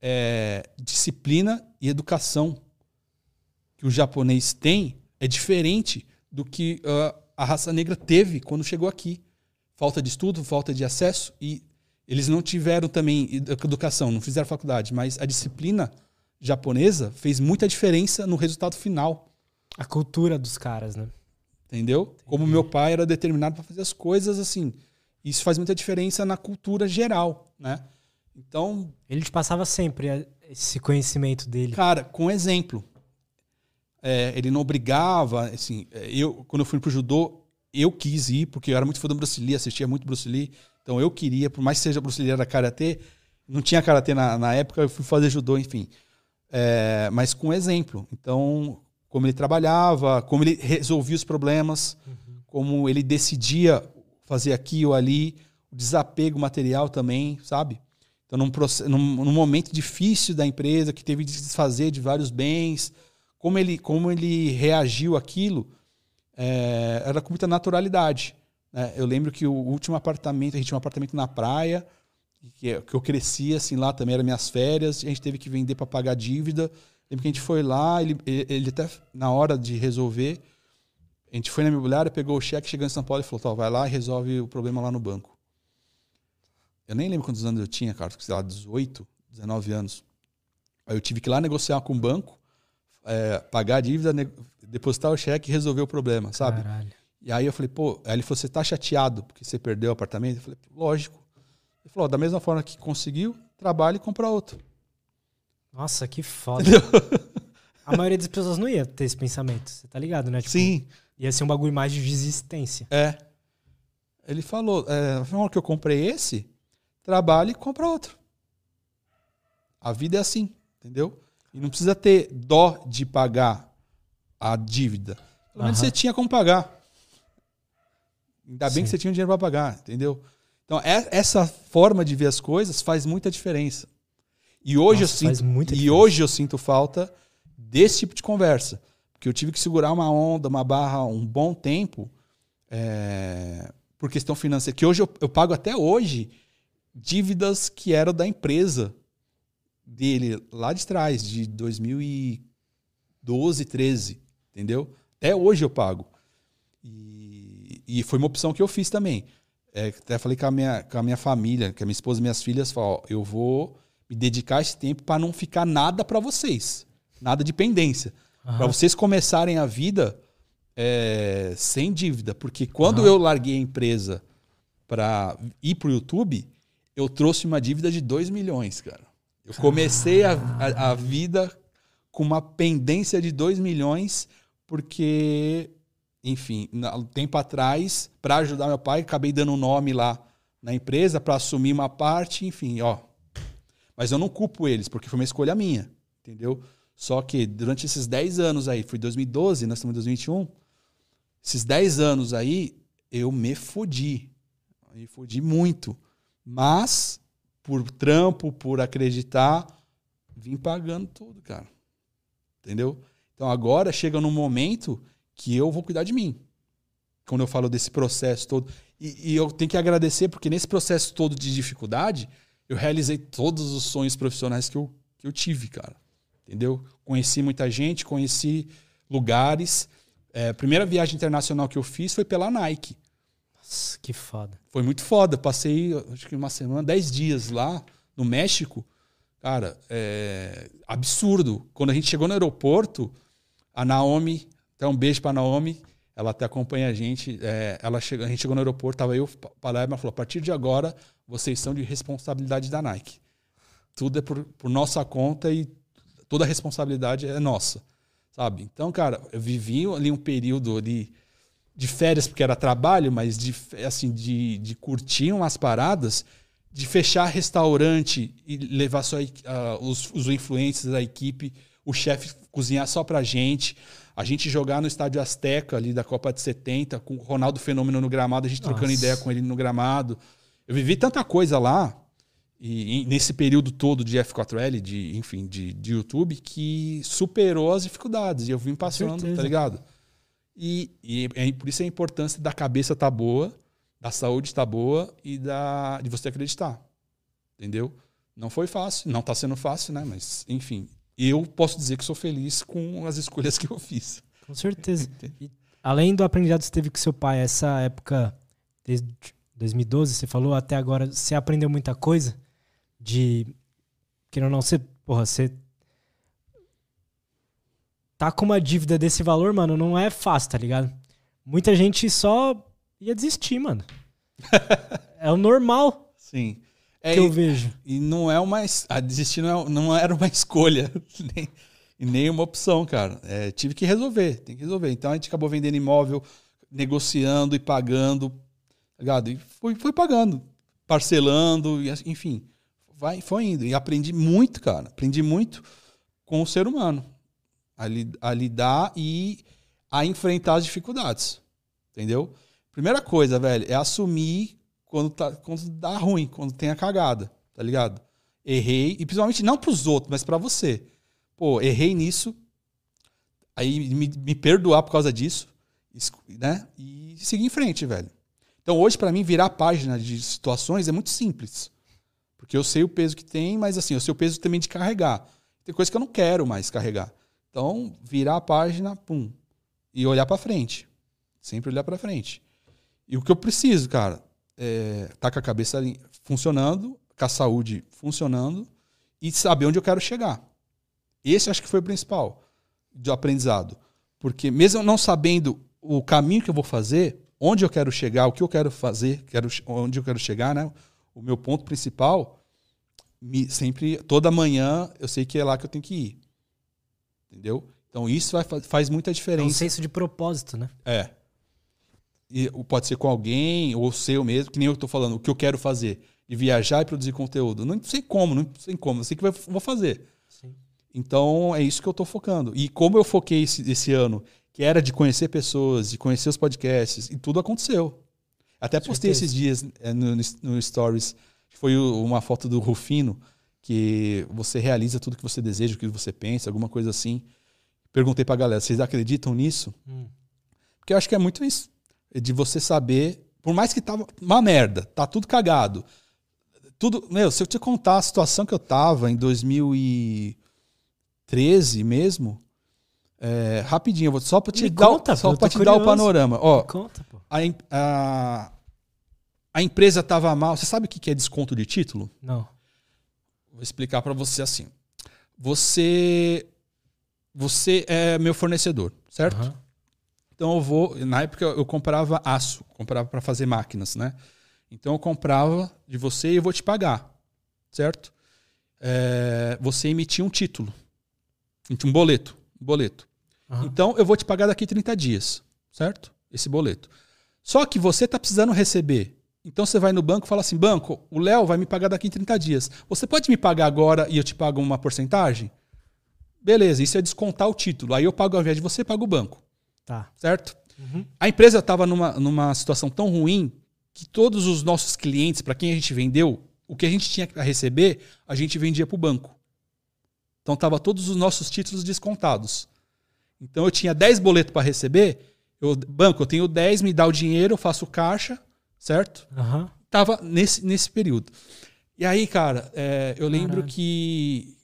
é, disciplina e educação que o japonês tem é diferente do que uh, a raça negra teve quando chegou aqui. Falta de estudo, falta de acesso e eles não tiveram também educação, não fizeram faculdade, mas a disciplina japonesa fez muita diferença no resultado final. A cultura dos caras, né? Entendeu? Entendi. Como meu pai era determinado para fazer as coisas assim. Isso faz muita diferença na cultura geral, né? Então. Ele te passava sempre esse conhecimento dele. Cara, com exemplo. É, ele não obrigava, assim, é, eu, quando eu fui pro judô, eu quis ir, porque eu era muito fã do Bruce Lee, assistia muito Bruce Lee, então eu queria, por mais que seja Bruce Lee, era karatê, não tinha karatê na, na época, eu fui fazer judô, enfim. É, mas com exemplo. Então, como ele trabalhava, como ele resolvia os problemas, uhum. como ele decidia fazer aqui ou ali, o desapego material também, sabe? Então, num, num, num momento difícil da empresa, que teve de se desfazer de vários bens, como ele, como ele reagiu aquilo, é, era com muita naturalidade. Né? Eu lembro que o último apartamento, a gente tinha um apartamento na praia, que, eu cresci assim lá também, eram minhas férias, a gente teve que vender para pagar dívida. Lembro que a gente foi lá, ele, ele até na hora de resolver, a gente foi na imobiliária, pegou o cheque, chegando em São Paulo e falou: vai lá e resolve o problema lá no banco. Eu nem lembro quantos anos eu tinha, cara, sei lá, 18, 19 anos. Aí eu tive que ir lá negociar com o banco é, pagar a dívida, depositar o cheque e resolver o problema, sabe? Caralho. E aí eu falei, pô, aí ele falou, você tá chateado porque você perdeu o apartamento? Eu falei, lógico. Ele falou, da mesma forma que conseguiu, trabalhe e compra outro. Nossa, que foda. a maioria das pessoas não ia ter esse pensamento, você tá ligado, né? Tipo, Sim. Ia ser um bagulho mais de desistência. É. Ele falou, é, na hora que eu comprei esse, trabalhe e compra outro. A vida é assim, entendeu? E não precisa ter dó de pagar a dívida. Pelo menos uhum. você tinha como pagar. Ainda bem Sim. que você tinha dinheiro para pagar, entendeu? Então, é, essa forma de ver as coisas faz muita diferença. E hoje, Nossa, eu, sinto, e hoje eu sinto falta desse tipo de conversa. Porque eu tive que segurar uma onda, uma barra um bom tempo é, por questão financeira. Que hoje eu, eu pago até hoje dívidas que eram da empresa dele lá de trás, de 2012, 13, entendeu? Até hoje eu pago. E, e foi uma opção que eu fiz também. É, até falei com a, minha, com a minha família, com a minha esposa e minhas filhas, falou, eu vou me dedicar esse tempo para não ficar nada para vocês, nada de pendência, uhum. para vocês começarem a vida é, sem dívida, porque quando uhum. eu larguei a empresa para ir para o YouTube, eu trouxe uma dívida de 2 milhões, cara. Eu comecei a, a, a vida com uma pendência de 2 milhões, porque, enfim, um tempo atrás, para ajudar meu pai, acabei dando um nome lá na empresa para assumir uma parte, enfim, ó. Mas eu não culpo eles, porque foi uma escolha minha, entendeu? Só que durante esses 10 anos aí, foi 2012, nós estamos em 2021, esses 10 anos aí, eu me fodi. Me fodi muito. Mas por trampo, por acreditar, vim pagando tudo, cara. Entendeu? Então agora chega num momento que eu vou cuidar de mim. Quando eu falo desse processo todo. E, e eu tenho que agradecer, porque nesse processo todo de dificuldade, eu realizei todos os sonhos profissionais que eu, que eu tive, cara. Entendeu? Conheci muita gente, conheci lugares. É, a primeira viagem internacional que eu fiz foi pela Nike. Nossa, que foda. Foi muito foda. Passei, acho que uma semana, dez dias lá no México. Cara, é absurdo. Quando a gente chegou no aeroporto, a Naomi, até um beijo pra Naomi, ela até acompanha a gente. É, ela chegou, a gente chegou no aeroporto, tava eu, Palermo, ela falou: a partir de agora, vocês são de responsabilidade da Nike. Tudo é por, por nossa conta e toda a responsabilidade é nossa. Sabe? Então, cara, eu vivi ali um período ali de férias, porque era trabalho, mas de, assim, de, de curtir umas paradas, de fechar restaurante e levar só uh, os, os influencers da equipe, o chefe cozinhar só pra gente, a gente jogar no estádio Azteca ali da Copa de 70, com o Ronaldo Fenômeno no gramado, a gente Nossa. trocando ideia com ele no gramado. Eu vivi tanta coisa lá, e, e nesse período todo de F4L, de, enfim, de, de YouTube, que superou as dificuldades. E eu vim passando, tá ligado? E, e é, por isso a importância da cabeça estar tá boa, da saúde estar tá boa e da, de você acreditar. Entendeu? Não foi fácil, não está sendo fácil, né? Mas, enfim, eu posso dizer que sou feliz com as escolhas que eu fiz. Com certeza. E, além do aprendizado que você teve com seu pai, essa época, desde 2012, você falou até agora, você aprendeu muita coisa de. Que não, não, você. Porra, você. Tá com uma dívida desse valor, mano, não é fácil, tá ligado? Muita gente só ia desistir, mano. é o normal. Sim. É, que eu vejo. E não é uma. A desistir não, é, não era uma escolha. Nem, nem uma opção, cara. É, tive que resolver, tem que resolver. Então a gente acabou vendendo imóvel, negociando e pagando. Tá ligado? E fui, fui pagando, parcelando, enfim. Vai, foi indo. E aprendi muito, cara. Aprendi muito com o ser humano. A, li, a lidar e a enfrentar as dificuldades. Entendeu? Primeira coisa, velho, é assumir quando, tá, quando dá ruim, quando tem a cagada, tá ligado? Errei, e principalmente não pros outros, mas para você. Pô, errei nisso, aí me, me perdoar por causa disso, né? E seguir em frente, velho. Então hoje, para mim, virar página de situações é muito simples. Porque eu sei o peso que tem, mas assim, eu sei o peso também de carregar. Tem coisa que eu não quero mais carregar. Então, virar a página, pum, e olhar para frente. Sempre olhar para frente. E o que eu preciso, cara, é, tá com a cabeça funcionando, com a saúde funcionando e saber onde eu quero chegar. Esse acho que foi o principal do aprendizado. Porque mesmo não sabendo o caminho que eu vou fazer, onde eu quero chegar, o que eu quero fazer, quero, onde eu quero chegar, né? O meu ponto principal, me, sempre, toda manhã, eu sei que é lá que eu tenho que ir. Entendeu? Então isso vai, faz muita diferença. É um senso de propósito, né? É e pode ser com alguém, ou seu mesmo, que nem eu estou falando, o que eu quero fazer, de viajar e produzir conteúdo. Não sei como, não sei como, eu sei que vou fazer. Sim. Então é isso que eu estou focando. E como eu foquei esse, esse, ano, que era de conhecer pessoas, de conhecer os podcasts, e tudo aconteceu. Até postei esses dias é, no, no Stories, foi uma foto do Rufino, que você realiza tudo que você deseja, o que você pensa, alguma coisa assim. Perguntei pra galera, vocês acreditam nisso? Hum. Porque eu acho que é muito isso de você saber, por mais que tava uma merda, tá tudo cagado. Tudo, meu, se eu te contar a situação que eu tava em 2013 mesmo, é, rapidinho, vou só para te, dar, conta, só pra te dar o panorama. Ó, conta, a, a, a, empresa tava mal. Você sabe o que é desconto de título? Não. Vou explicar para você assim. Você você é meu fornecedor, certo? Uhum. Então eu vou. Na época eu comprava aço, comprava para fazer máquinas, né? Então eu comprava de você e eu vou te pagar, certo? É, você emitia um título, um boleto, boleto. Uhum. Então eu vou te pagar daqui 30 dias, certo? Esse boleto. Só que você está precisando receber. Então você vai no banco e fala assim: banco, o Léo vai me pagar daqui 30 dias. Você pode me pagar agora e eu te pago uma porcentagem? Beleza, isso é descontar o título. Aí eu pago ao invés de você, pago o banco. Tá. Certo? Uhum. A empresa estava numa, numa situação tão ruim que todos os nossos clientes, para quem a gente vendeu, o que a gente tinha a receber, a gente vendia para o banco. Então estava todos os nossos títulos descontados. Então eu tinha 10 boletos para receber, eu, banco, eu tenho 10, me dá o dinheiro, eu faço caixa, certo? Uhum. Tava nesse, nesse período. E aí, cara, é, eu lembro Caralho. que.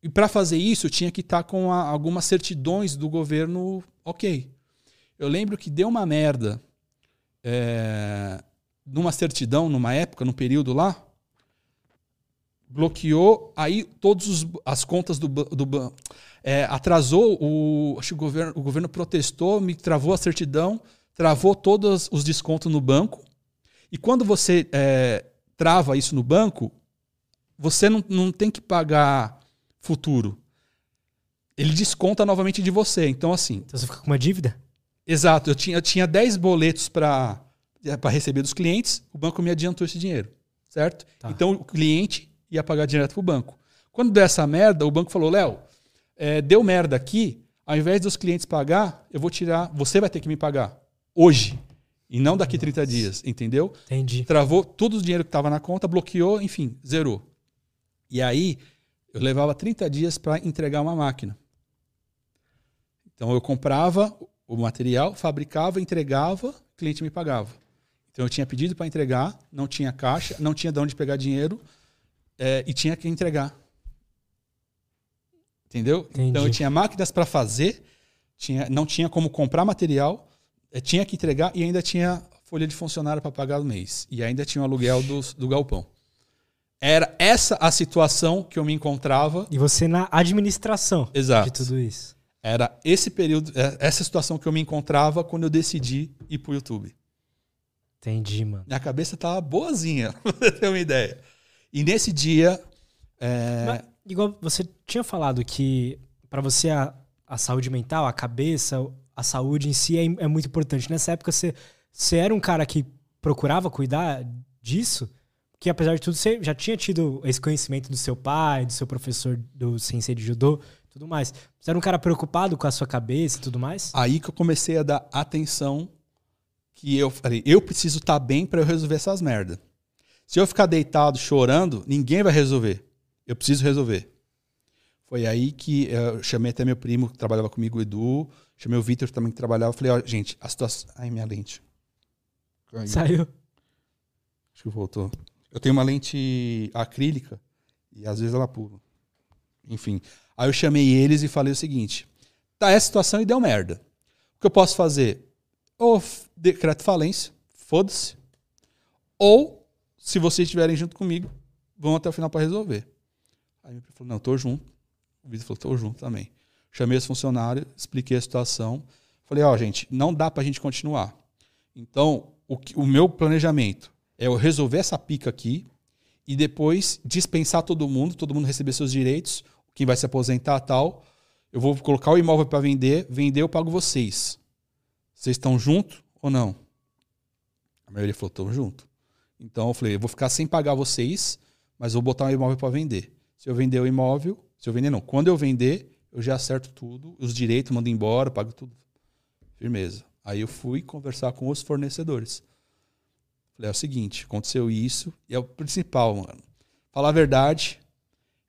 E para fazer isso, eu tinha que estar tá com a, algumas certidões do governo Ok. Eu lembro que deu uma merda é, numa certidão, numa época, num período lá, bloqueou, aí todas as contas do, do é, atrasou, o, acho que o governo, o governo protestou, me travou a certidão, travou todos os descontos no banco. E quando você é, trava isso no banco, você não, não tem que pagar futuro ele desconta novamente de você. Então, assim. Então você fica com uma dívida? Exato. Eu tinha, eu tinha 10 boletos para receber dos clientes, o banco me adiantou esse dinheiro. Certo? Tá. Então o cliente ia pagar direto para o banco. Quando deu essa merda, o banco falou: Léo, é, deu merda aqui, ao invés dos clientes pagar, eu vou tirar, você vai ter que me pagar hoje. E não daqui 30 dias, entendeu? Entendi. Travou todo o dinheiro que estava na conta, bloqueou, enfim, zerou. E aí, eu levava 30 dias para entregar uma máquina. Então, eu comprava o material, fabricava, entregava, o cliente me pagava. Então, eu tinha pedido para entregar, não tinha caixa, não tinha de onde pegar dinheiro é, e tinha que entregar. Entendeu? Entendi. Então, eu tinha máquinas para fazer, tinha, não tinha como comprar material, é, tinha que entregar e ainda tinha folha de funcionário para pagar no mês. E ainda tinha o aluguel do, do galpão. Era essa a situação que eu me encontrava. E você na administração Exato. de tudo isso. Era esse período, é, essa situação que eu me encontrava quando eu decidi ir pro YouTube. Entendi, mano. Minha cabeça tava boazinha, pra você ter uma ideia. E nesse dia. é, Mas, igual você tinha falado que pra você a, a saúde mental, a cabeça, a saúde em si é, é muito importante. Nessa época você, você era um cara que procurava cuidar disso? Que apesar de tudo você já tinha tido esse conhecimento do seu pai, do seu professor do sensei de judô, tudo mais. Você era um cara preocupado com a sua cabeça e tudo mais? Aí que eu comecei a dar atenção que eu falei, eu preciso estar bem para eu resolver essas merdas. Se eu ficar deitado chorando, ninguém vai resolver. Eu preciso resolver. Foi aí que eu chamei até meu primo que trabalhava comigo, o Edu, chamei o Vitor também que trabalhava, falei, ó, gente, a situação, ai minha lente. Caiu. Saiu. Acho que voltou. Eu tenho uma lente acrílica e às vezes ela pula. Enfim. Aí eu chamei eles e falei o seguinte: tá essa situação e deu merda. O que eu posso fazer? Ou decreto falência, foda-se. Ou, se vocês estiverem junto comigo, vão até o final para resolver. Aí primo falou: não, tô junto. O Vitor falou: tô junto também. Chamei os funcionários, expliquei a situação. Falei: ó, gente, não dá pra gente continuar. Então, o, que- o meu planejamento é eu resolver essa pica aqui e depois dispensar todo mundo, todo mundo receber seus direitos, quem vai se aposentar tal. Eu vou colocar o imóvel para vender, vender eu pago vocês. Vocês estão junto ou não? A maioria falou, estamos junto. Então eu falei, eu vou ficar sem pagar vocês, mas vou botar o imóvel para vender. Se eu vender o imóvel, se eu vender não, quando eu vender, eu já acerto tudo, os direitos, mando embora, pago tudo. Firmeza. Aí eu fui conversar com os fornecedores. Falei, é o seguinte, aconteceu isso, e é o principal, mano. Falar a verdade,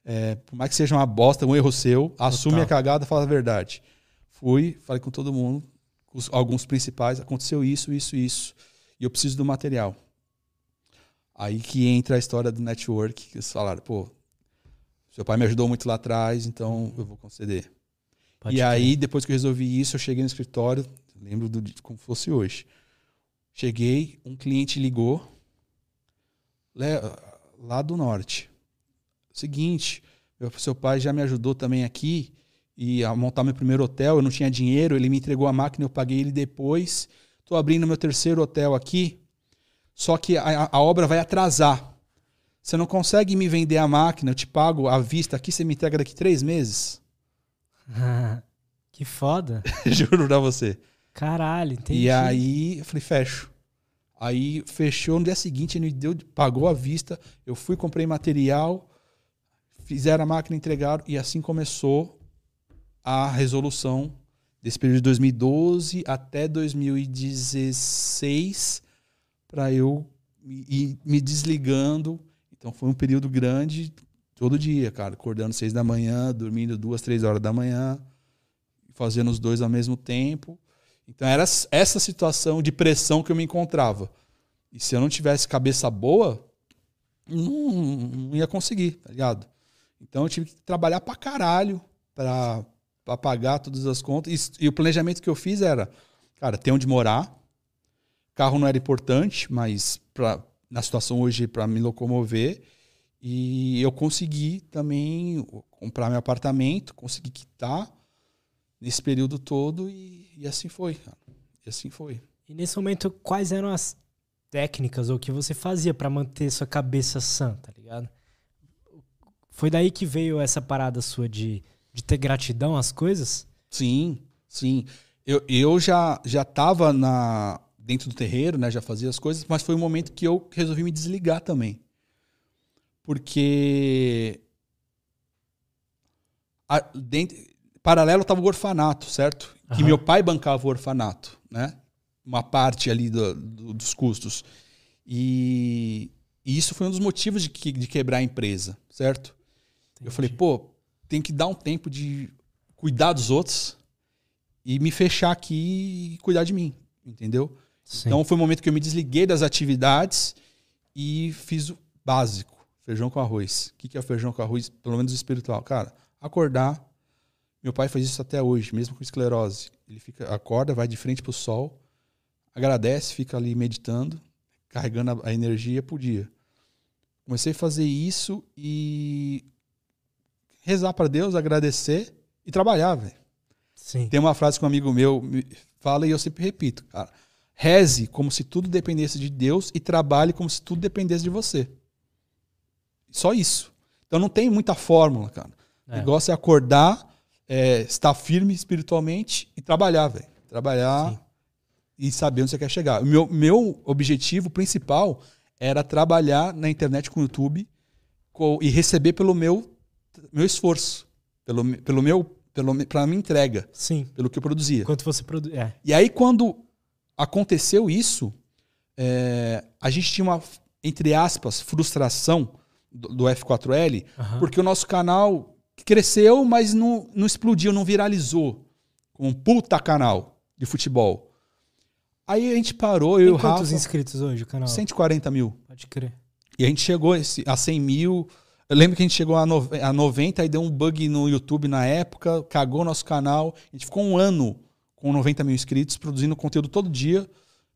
é, por mais que seja uma bosta, um erro seu, assume Total. a cagada, fala a verdade. Fui, falei com todo mundo, com alguns principais, aconteceu isso, isso, isso, e eu preciso do material. Aí que entra a história do network, que eles falaram, pô, seu pai me ajudou muito lá atrás, então eu vou conceder. Pode e crer. aí, depois que eu resolvi isso, eu cheguei no escritório, lembro do, como fosse hoje. Cheguei, um cliente ligou, lá do norte. Seguinte, meu, seu pai já me ajudou também aqui e a montar meu primeiro hotel, eu não tinha dinheiro, ele me entregou a máquina, eu paguei ele depois. Estou abrindo meu terceiro hotel aqui, só que a, a obra vai atrasar. Você não consegue me vender a máquina, eu te pago à vista aqui, você me entrega daqui três meses? que foda. Juro pra você. Caralho, entendi. E aí eu falei, fecho. Aí fechou no dia seguinte, ele me deu, pagou à vista. Eu fui, comprei material, fizeram a máquina, entregaram, e assim começou a resolução desse período de 2012 até 2016 para eu ir me desligando. Então foi um período grande, todo dia, cara, acordando seis da manhã, dormindo duas, três horas da manhã, fazendo os dois ao mesmo tempo. Então era essa situação de pressão que eu me encontrava. E se eu não tivesse cabeça boa, não, não ia conseguir, tá ligado? Então eu tive que trabalhar pra caralho pra, pra pagar todas as contas. E, e o planejamento que eu fiz era, cara, ter onde morar. Carro não era importante, mas pra, na situação hoje, para me locomover. E eu consegui também comprar meu apartamento, consegui quitar nesse período todo e, e assim foi, cara. E assim foi. E nesse momento, quais eram as técnicas ou o que você fazia pra manter sua cabeça sã, tá ligado? Foi daí que veio essa parada sua de, de ter gratidão às coisas? Sim, sim. Eu, eu já já estava na dentro do terreiro, né? Já fazia as coisas, mas foi um momento que eu resolvi me desligar também, porque a, dentro, paralelo estava o orfanato, certo? Que Aham. meu pai bancava o orfanato, né? uma parte ali do, do, dos custos. E, e, isso foi um dos motivos de, que, de quebrar a empresa, certo? Entendi. Eu falei, pô, tem que dar um tempo de cuidar dos outros e me fechar aqui e cuidar de mim, entendeu? Sim. Então foi o momento que eu me desliguei das atividades e fiz o básico, feijão com arroz. O que é feijão com arroz, pelo menos espiritual? Cara, acordar. Meu pai faz isso até hoje, mesmo com esclerose. Ele fica, acorda, vai de frente para o sol, agradece, fica ali meditando, carregando a, energia por dia. Comecei a fazer isso e rezar para Deus, agradecer e trabalhar, velho. Tem uma frase que um amigo meu fala e eu sempre repito, cara. Reze como se tudo dependesse de Deus e trabalhe como se tudo dependesse de você. Só isso. Então não tem muita fórmula, cara. É. O negócio é acordar, é, estar firme espiritualmente e trabalhar, velho. Trabalhar Sim. e saber onde você quer chegar. O meu, meu objetivo principal era trabalhar na internet com o YouTube com, e receber pelo meu, meu esforço, pelo, pelo meu pelo, pela minha entrega. Sim. Pelo que eu produzia. Quanto você produz. É. E aí, quando aconteceu isso, é, a gente tinha uma, entre aspas, frustração do, do F4L, uhum. porque o nosso canal cresceu, mas não, não explodiu, não viralizou. Um puta canal de futebol. Aí a gente parou, Tem eu e o Rafa... quantos inscritos hoje o canal? 140 mil. Pode crer. E a gente chegou a 100 mil eu lembro que a gente chegou a, no, a 90 e deu um bug no YouTube na época, cagou nosso canal. A gente ficou um ano com 90 mil inscritos, produzindo conteúdo todo dia.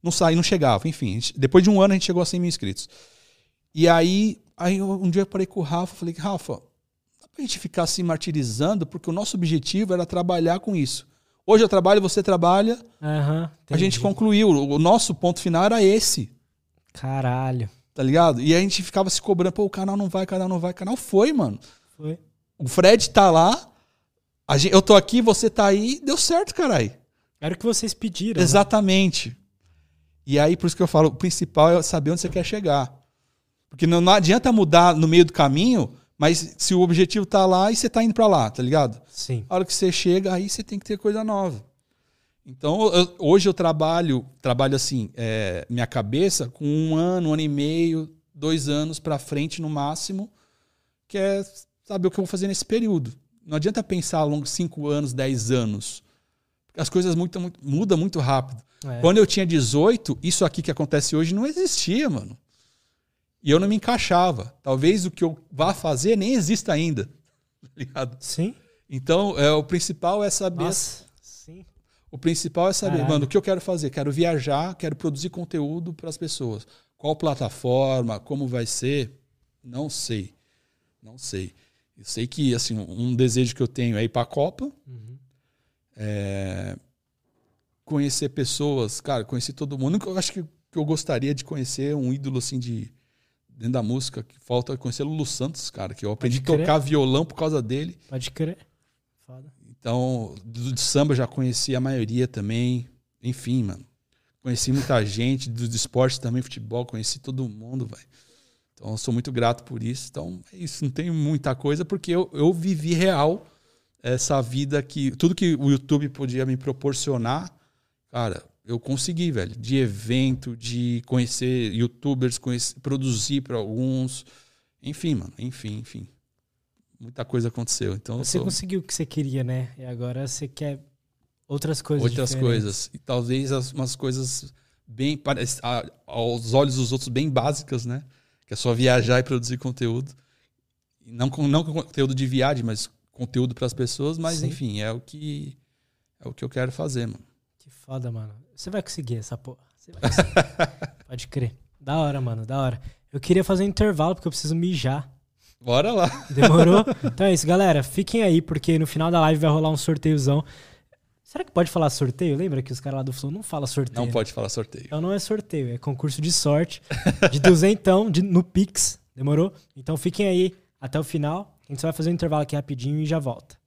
Não saía, não chegava. Enfim, gente, depois de um ano a gente chegou a 100 mil inscritos. E aí, aí um dia eu parei com o Rafa falei, Rafa, dá pra gente ficar se martirizando, porque o nosso objetivo era trabalhar com isso. Hoje eu trabalho, você trabalha. Uhum, a gente concluiu. O nosso ponto final era esse. Caralho. Tá ligado? E a gente ficava se cobrando, pô, o canal não vai, o canal não vai. O canal foi, mano. Foi. O Fred tá lá, gente, eu tô aqui, você tá aí, deu certo, caralho. Era o que vocês pediram. Né? Exatamente. Né? E aí, por isso que eu falo, o principal é saber onde você quer chegar. Porque não, não adianta mudar no meio do caminho, mas se o objetivo tá lá e você tá indo para lá, tá ligado? Sim. A hora que você chega, aí você tem que ter coisa nova. Então, eu, hoje eu trabalho, trabalho assim, é, minha cabeça com um ano, um ano e meio, dois anos para frente no máximo, que é saber o que eu vou fazer nesse período. Não adianta pensar ao longo de cinco anos, dez anos. As coisas mudam muito, mudam muito rápido. É. Quando eu tinha 18, isso aqui que acontece hoje não existia, mano. E eu não me encaixava. Talvez o que eu vá fazer nem exista ainda. Tá ligado? Sim. Então, é, o principal é saber. Nossa o principal é saber, Caralho. mano, o que eu quero fazer? Quero viajar, quero produzir conteúdo para as pessoas. Qual plataforma, como vai ser? Não sei. Não sei. Eu sei que assim um desejo que eu tenho é ir para a Copa, uhum. É, conhecer pessoas, cara, conhecer todo mundo. Eu acho que, que eu gostaria de conhecer um ídolo assim de dentro da música que falta conhecer Lulu Santos, cara, que eu aprendi a tocar violão por causa dele. Pode crer. Foda. Então, do, do samba já conheci a maioria também. Enfim, mano. Conheci muita gente, do, do esporte também, futebol, conheci todo mundo, velho. Então, eu sou muito grato por isso. Então, é isso. Não tenho muita coisa, porque eu, eu vivi real essa vida que. Tudo que o YouTube podia me proporcionar, cara, eu consegui, velho. De evento, de conhecer youtubers, conhecer, produzir para alguns. Enfim, mano. Enfim, enfim muita coisa aconteceu. Então você sou... conseguiu o que você queria, né? E agora você quer outras coisas. Outras diferentes. coisas. E talvez as, umas coisas bem aos olhos dos outros bem básicas, né? Que é só viajar e produzir conteúdo. Não não conteúdo de viagem, mas conteúdo para as pessoas, mas Sim. enfim, é o que é o que eu quero fazer, mano. Que foda, mano. Você vai conseguir essa porra. Pode crer. Da hora, mano, da hora. Eu queria fazer um intervalo porque eu preciso mijar. Bora lá. Demorou? Então é isso, galera. Fiquem aí, porque no final da live vai rolar um sorteiozão. Será que pode falar sorteio? Lembra que os caras lá do Flow não falam sorteio? Não né? pode falar sorteio. Então não é sorteio, é concurso de sorte. De duzentão de, no Pix. Demorou? Então fiquem aí até o final. A gente só vai fazer um intervalo aqui rapidinho e já volta.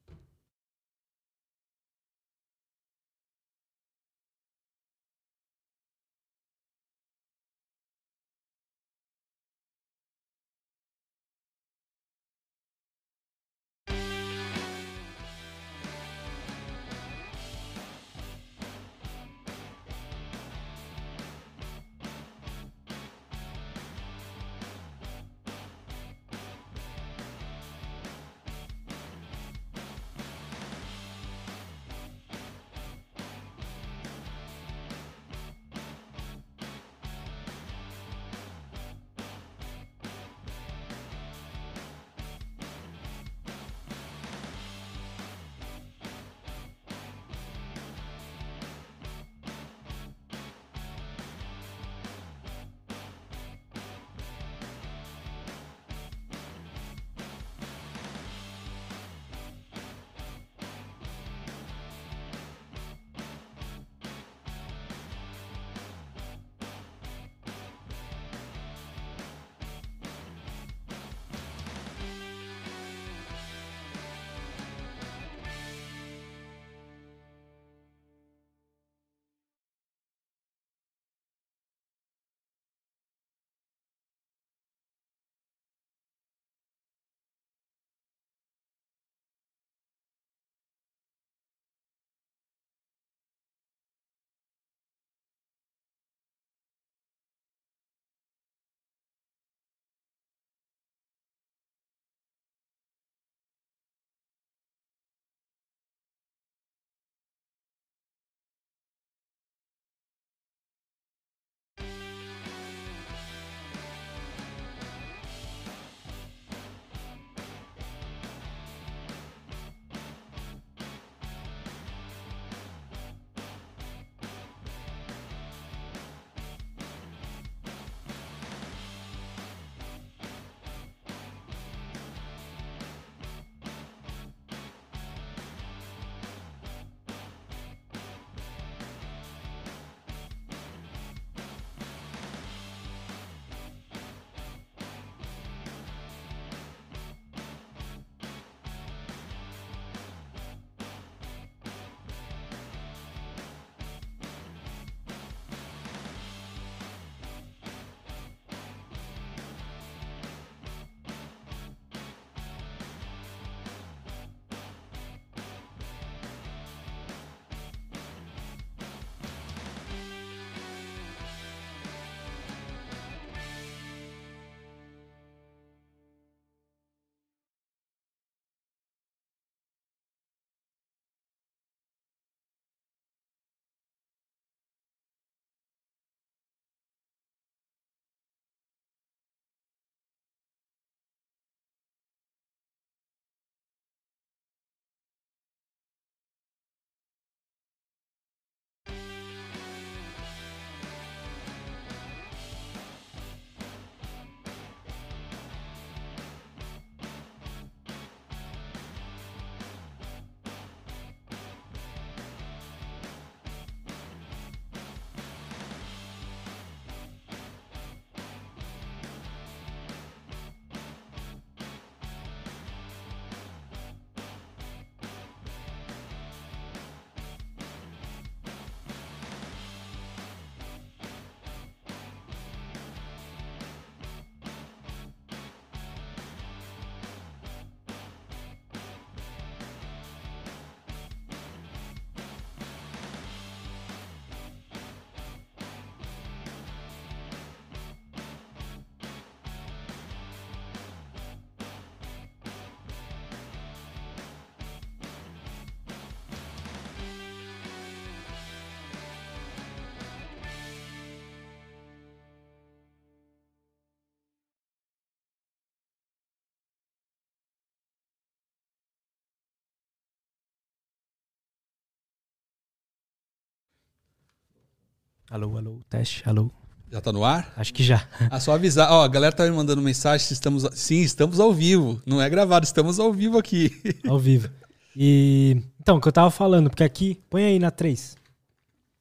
Alô, alô, teste, alô. Já tá no ar? Acho que já. Ah, só avisar. Ó, a galera tá me mandando mensagem se estamos. Sim, estamos ao vivo. Não é gravado, estamos ao vivo aqui. Ao vivo. E. Então, o que eu tava falando, porque aqui, põe aí na 3.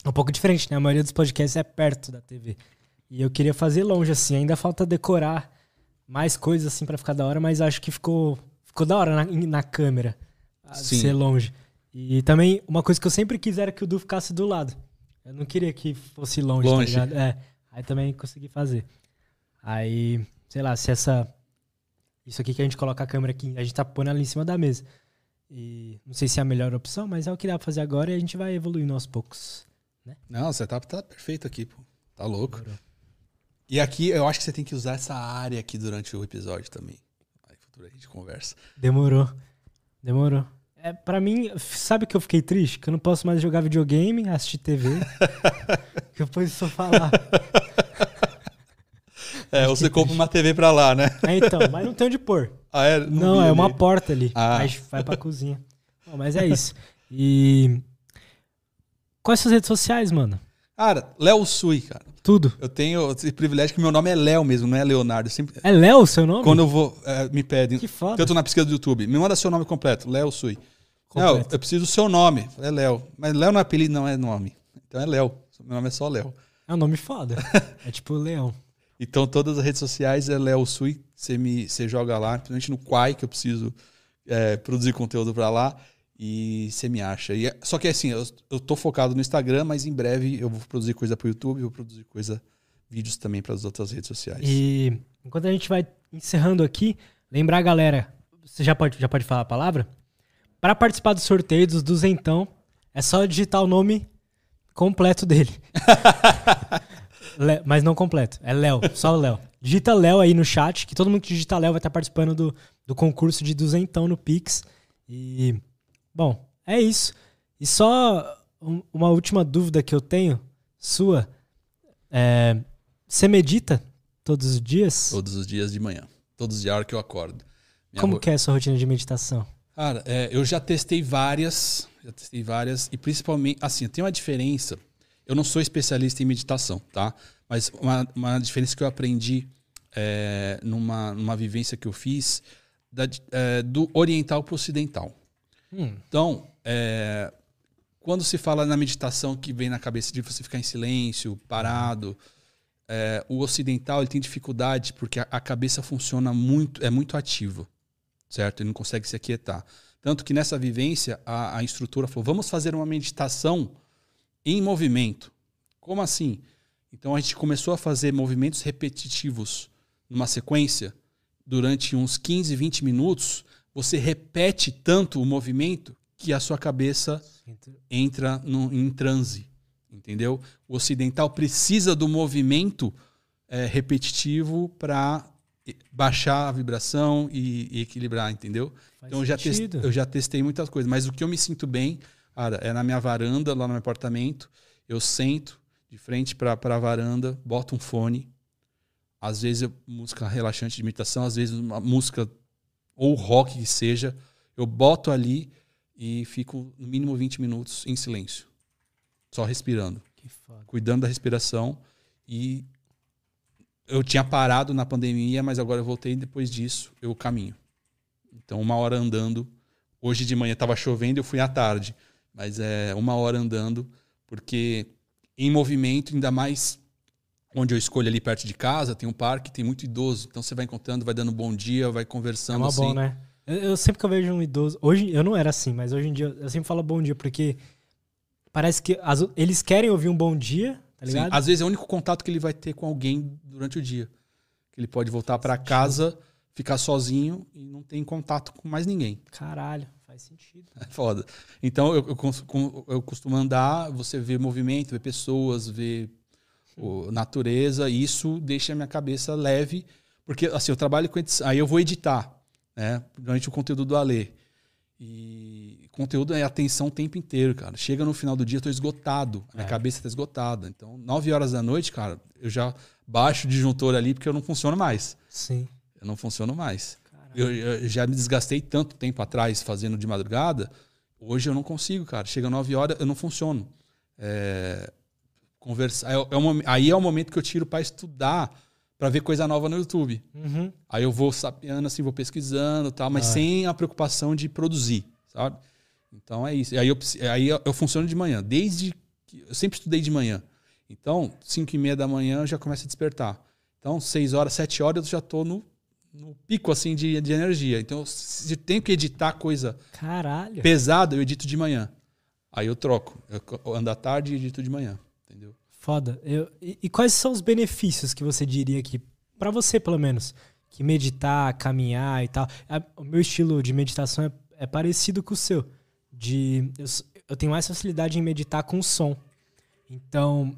É um pouco diferente, né? A maioria dos podcasts é perto da TV. E eu queria fazer longe, assim. Ainda falta decorar mais coisas, assim, para ficar da hora, mas acho que ficou, ficou da hora na, na câmera. Sim. Ser longe. E também, uma coisa que eu sempre quis era que o Du ficasse do lado. Eu não queria que fosse longe, Longe. tá ligado? É. Aí também consegui fazer. Aí, sei lá, se essa. Isso aqui que a gente coloca a câmera aqui, a gente tá pondo ela em cima da mesa. E não sei se é a melhor opção, mas é o que dá pra fazer agora e a gente vai evoluindo aos poucos. Não, o setup tá perfeito aqui, pô. Tá louco. E aqui, eu acho que você tem que usar essa área aqui durante o episódio também. Aí, futuro a gente conversa. Demorou. Demorou. É, pra mim, sabe que eu fiquei triste? Que eu não posso mais jogar videogame, assistir TV. que depois só falar. É, ou você compra uma TV pra lá, né? É, então, mas não tem onde pôr. Ah, é? Não, vi é uma ali. porta ali. Ah. Aí vai pra cozinha. Bom, mas é isso. E. Quais suas redes sociais, mano? Cara, Léo Sui, cara. Tudo. Eu tenho esse privilégio que meu nome é Léo mesmo, não é Leonardo. Eu sempre, É Léo o seu nome? quando eu vou, é, me pedem, Que foda. tanto na pesquisa do YouTube, me manda seu nome completo, Léo Sui. Completo. Léo, eu preciso do seu nome. É Léo. Mas Léo não é apelido, não é nome. Então é Léo. Meu nome é só Léo. É um nome foda. É tipo Leão. Então todas as redes sociais é Léo Sui. Você me você joga lá, principalmente no Quai, que eu preciso é, produzir conteúdo pra lá. E você me acha. E é- só que assim, eu, eu tô focado no Instagram, mas em breve eu vou produzir coisa pro YouTube, vou produzir coisa, vídeos também para as outras redes sociais. E enquanto a gente vai encerrando aqui, lembrar a galera, você já pode, já pode falar a palavra? Para participar do sorteio dos duzentão, é só digitar o nome completo dele. Le- mas não completo, é Léo, só o Léo. Digita Léo aí no chat, que todo mundo que digita Léo vai estar participando do, do concurso de duzentão no Pix. E, bom, é isso. E só um- uma última dúvida que eu tenho, sua. É, você medita todos os dias? Todos os dias de manhã. Todos os dias que eu acordo. Minha Como ro- que é a sua rotina de meditação? Cara, é, eu já testei várias, já testei várias, e principalmente, assim, tem uma diferença. Eu não sou especialista em meditação, tá? Mas uma, uma diferença que eu aprendi é, numa, numa vivência que eu fiz da é, do oriental para o ocidental. Hum, Então, é, quando se fala na meditação que vem na cabeça de você ficar em silêncio, parado, é, o ocidental ele tem dificuldade porque a, a cabeça funciona muito, é muito ativa, certo? Ele não consegue se aquietar. Tanto que nessa vivência a, a instrutora falou: vamos fazer uma meditação em movimento. Como assim? Então a gente começou a fazer movimentos repetitivos numa sequência durante uns 15, 20 minutos. Você repete tanto o movimento que a sua cabeça entra no, em transe, entendeu? O ocidental precisa do movimento é, repetitivo para baixar a vibração e, e equilibrar, entendeu? faz Então eu já, eu já testei muitas coisas, mas o que eu me sinto bem, cara, é na minha varanda, lá no meu apartamento. Eu sento de frente para a varanda, boto um fone. Às vezes eu, música relaxante de meditação, às vezes uma música ou rock que seja. Eu boto ali e fico no mínimo 20 minutos em silêncio. Só respirando, cuidando da respiração. E eu tinha parado na pandemia, mas agora eu voltei e depois disso eu caminho. Então, uma hora andando. Hoje de manhã estava chovendo, eu fui à tarde. Mas é uma hora andando, porque em movimento, ainda mais onde eu escolho ali perto de casa, tem um parque, tem muito idoso. Então você vai encontrando, vai dando bom dia, vai É conversando uma assim. bom, né? Eu, eu sempre que eu vejo um idoso. Hoje eu não era assim, mas hoje em dia eu sempre falo bom dia, porque parece que as- eles querem ouvir um bom dia, tá Sim, ligado? às vezes é o único contato que ele vai ter com alguém durante o dia. Que ele pode voltar para casa, ficar sozinho e não tem contato com mais ninguém. Caralho, faz sentido. É foda. Então eu, eu, eu costumo andar, você vê movimento, vê pessoas, vê o, natureza, e isso deixa a minha cabeça leve, porque assim, eu trabalho com edição, aí eu vou editar, né? Durante o conteúdo do Alê. E conteúdo é atenção o tempo inteiro, cara. Chega no final do dia, eu tô esgotado. A minha É. cabeça tá esgotada. Então, 9 horas da noite, cara, eu já baixo o disjuntor ali porque eu não funciono mais. Sim. Eu não funciono mais. Eu, eu já me desgastei tanto tempo atrás fazendo de madrugada. Hoje eu não consigo, cara. Chega 9 horas, eu não funciono. É, conversar. É, é um, aí é o momento que eu tiro para estudar, para ver coisa nova no YouTube. Uhum. Aí eu vou sapeando, assim, vou pesquisando tal, mas Ah. sem a preocupação de produzir, sabe? Então é isso. Aí eu, aí eu, eu funciono de manhã. Desde que. Eu sempre estudei de manhã. Então, 5 e meia da manhã eu já começo a despertar. Então, 6 horas, 7 horas eu já tô no, no pico, assim, de, de energia. Então, se eu tenho que editar coisa Caralho. pesada, eu edito de manhã. Aí eu troco. Eu ando à tarde e edito de manhã. Entendeu? Foda. Eu- e, e quais são os benefícios que você diria que, pra você pelo menos, que meditar, caminhar e tal. A- o meu estilo de meditação é, é parecido com o seu. De, eu, eu tenho mais facilidade em meditar com som. Então,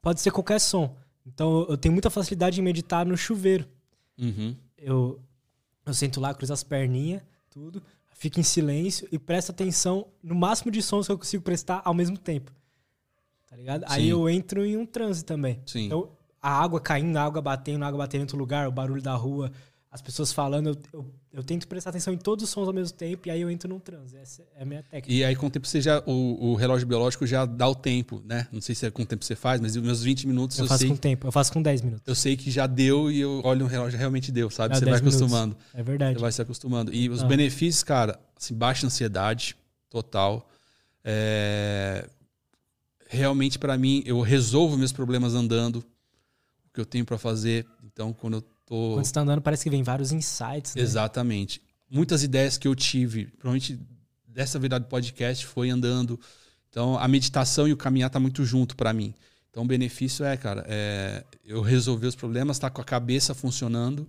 pode ser qualquer som. Então, eu tenho muita facilidade em meditar no chuveiro. Uhum. Eu, eu sento lá, cruzo as perninhas, tudo, fico em silêncio e presto atenção no máximo de sons que eu consigo prestar ao mesmo tempo. Tá ligado? Aí Sim. eu entro em um transe também. Sim. Então, a água caindo, a água batendo, a água batendo em outro lugar, o barulho da rua, as pessoas falando, eu, eu, eu tento prestar atenção em todos os sons ao mesmo tempo e aí eu entro num transe. Essa é a minha técnica. E aí, com o tempo, você já. O, o relógio biológico já dá o tempo, né? Não sei se é com o tempo que você faz, mas os meus 20 minutos eu, eu faço sei. com tempo, eu faço com 10 minutos. Eu sei que já deu e eu olho no relógio realmente deu, sabe? Dá você vai 10 minutos. acostumando. É verdade. Você vai se acostumando. E os Ah. benefícios, cara, assim, baixa ansiedade total. É, Realmente, pra mim, eu resolvo meus problemas andando. O que eu tenho pra fazer. Então, quando eu tô. Quando você tá andando, parece que vem vários insights. Né? Exatamente. Muitas ideias que eu tive, provavelmente dessa virada do podcast, foi andando. Então, a meditação e o caminhar tá muito junto para mim. Então, o benefício é, cara, é eu resolver os problemas, tá com a cabeça funcionando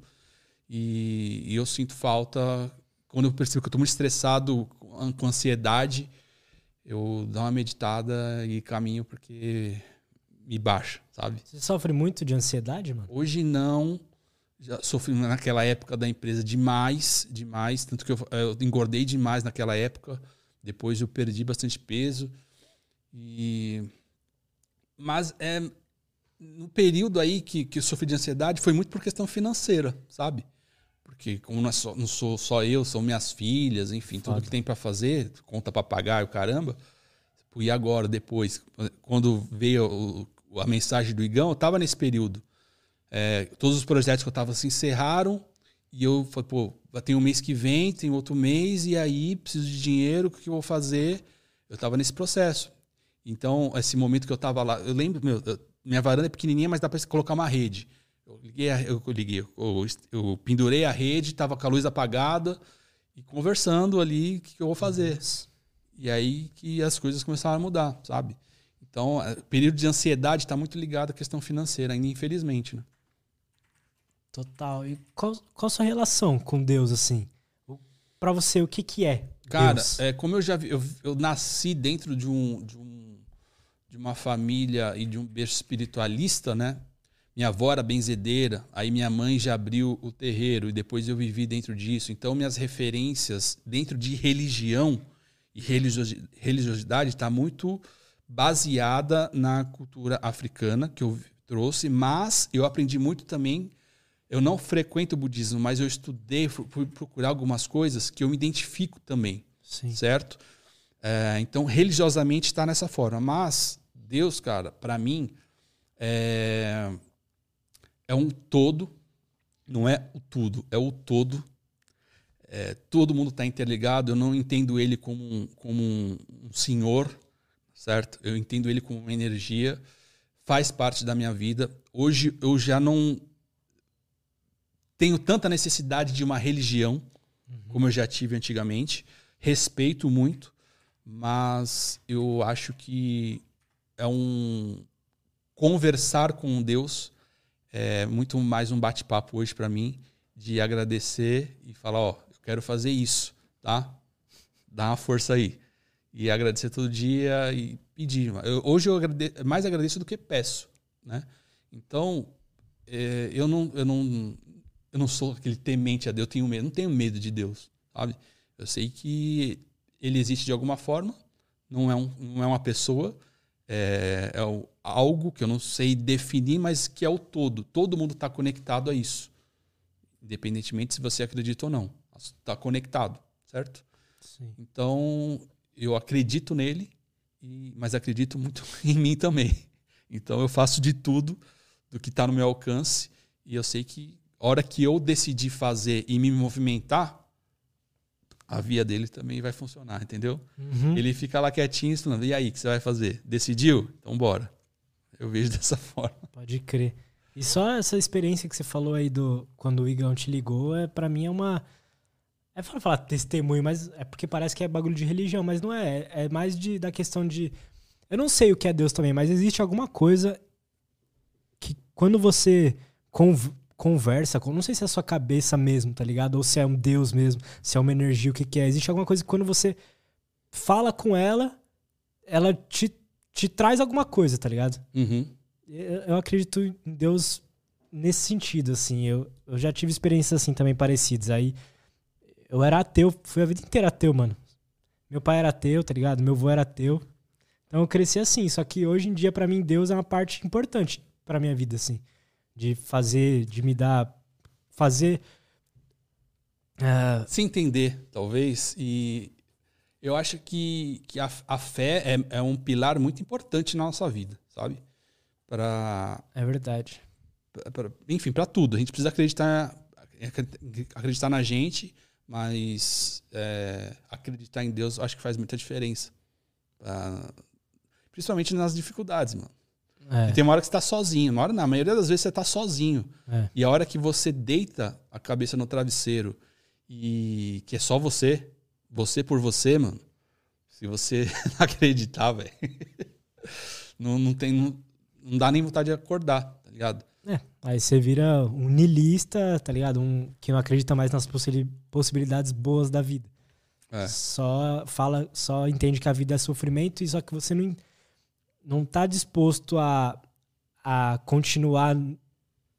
e, e eu sinto falta quando eu percebo que eu tô muito estressado, com ansiedade, eu dou uma meditada e caminho porque me baixa, sabe? Você sofre muito de ansiedade, mano? Hoje não. Já sofri naquela época da empresa demais, demais. Tanto que eu, eu engordei demais naquela época. Depois eu perdi bastante peso. E... Mas é, no período aí que, que eu sofri de ansiedade foi muito por questão financeira, sabe? Porque como não, é só- não sou só eu, são minhas filhas, enfim, Foda. tudo que tem para fazer, conta para pagar, e o caramba. E agora, depois, quando veio a mensagem do Igão, eu tava nesse período. É, todos os projetos que eu tava se encerraram e eu falei, pô, tem um mês que vem, tem outro mês, e aí preciso de dinheiro, o que eu vou fazer? Eu tava nesse processo. Então, esse momento que eu tava lá, eu lembro, meu, eu- minha varanda é pequenininha, mas dá para colocar uma rede. Eu liguei, eu, liguei, eu, eu pendurei a rede, tava com a luz apagada e conversando ali o que, que eu vou fazer. E aí que as coisas começaram a mudar, sabe? Então, o período de ansiedade está muito ligado à questão financeira, ainda infelizmente, né? Total. E qual, qual a sua relação com Deus, assim? Pra você, o que que é Cara, Deus? é, como eu já vi, eu, eu nasci dentro de um, de um de uma família e de um berço espiritualista, né? Minha avó era benzedeira, aí minha mãe já abriu o terreiro e depois eu vivi dentro disso. Então minhas referências dentro de religião e religiosi- religiosidade está muito baseada na cultura africana que eu trouxe, mas eu aprendi muito também. Eu não frequento o budismo, mas eu estudei, fu- fui procurar algumas coisas que eu me identifico também Sim. certo? É, então, religiosamente está nessa forma. Mas Deus, cara, para mim, é, é um todo, não é o tudo, é o todo. É, todo mundo está interligado. Eu não entendo ele como um, como um, um senhor, certo? Eu entendo ele como uma energia, faz parte da minha vida. Hoje eu já não tenho tanta necessidade de uma religião como eu já tive antigamente. Respeito muito, mas eu acho que é um conversar com Deus é muito mais um bate-papo hoje para mim de agradecer e falar, ó, eu quero fazer isso, tá? Dá uma força aí. E agradecer todo dia e pedir. Eu- hoje eu agrade- mais agradeço do que peço, né? Então, é, eu não eu não eu não sou aquele temente a Deus, eu tenho medo, não tenho medo de Deus, sabe? Eu sei que ele existe de alguma forma, não é, um, não é uma pessoa, é, é o- algo que eu não sei definir, mas que é o todo. Todo mundo está conectado a isso, independentemente se você acredita ou não. Está conectado, certo? Sim. Então, eu acredito nele e, mas acredito muito em mim também. Então eu faço de tudo do que está no meu alcance e eu sei que a hora que eu decidir fazer e me movimentar, a via dele também vai funcionar, entendeu? Uhum. Ele fica lá quietinho, falando, e aí, o que você vai fazer? Decidiu? Então bora. Eu vejo dessa forma. Pode crer. E só essa experiência que você falou aí do quando o Igão te ligou, é para mim é uma é para falar testemunho, mas é porque parece que é bagulho de religião, mas não é, é mais de da questão de eu não sei o que é Deus também, mas existe alguma coisa que quando você conversa, com, não sei se é a sua cabeça mesmo, tá ligado? Ou se é um Deus mesmo, se é uma energia, o que, que é. Existe alguma coisa que quando você fala com ela, ela te, te traz alguma coisa, tá ligado? Uhum. Eu, eu, acredito em Deus nesse sentido, assim. Eu, eu já tive experiências assim também parecidas. Aí eu era ateu, fui a vida inteira ateu, mano. Meu pai era ateu, tá ligado? Meu avô era ateu. Então eu cresci assim. Só que hoje em dia, para mim, Deus é uma parte importante pra minha vida, assim de fazer, de me dar, fazer uh... se entender, talvez. E eu acho que, que a, a fé é, é um pilar muito importante na nossa vida, sabe? Para é verdade. Pra, pra, enfim, para tudo. A gente precisa acreditar, acreditar na gente, mas é, acreditar em Deus acho que faz muita diferença. principalmente nas dificuldades, mano. É. E tem uma hora que você tá sozinho. Uma hora, na maioria das vezes você tá sozinho. É. E a hora que você deita a cabeça no travesseiro e que é só você, você por você, mano. Se você não acreditar, velho, não, não tem. Não, não dá nem vontade de acordar, tá ligado? É, aí você vira um nilista, tá ligado? Um que não acredita mais nas possibilidades boas da vida. É. Só fala, só entende que a vida é sofrimento e só que você não não tá disposto a, a continuar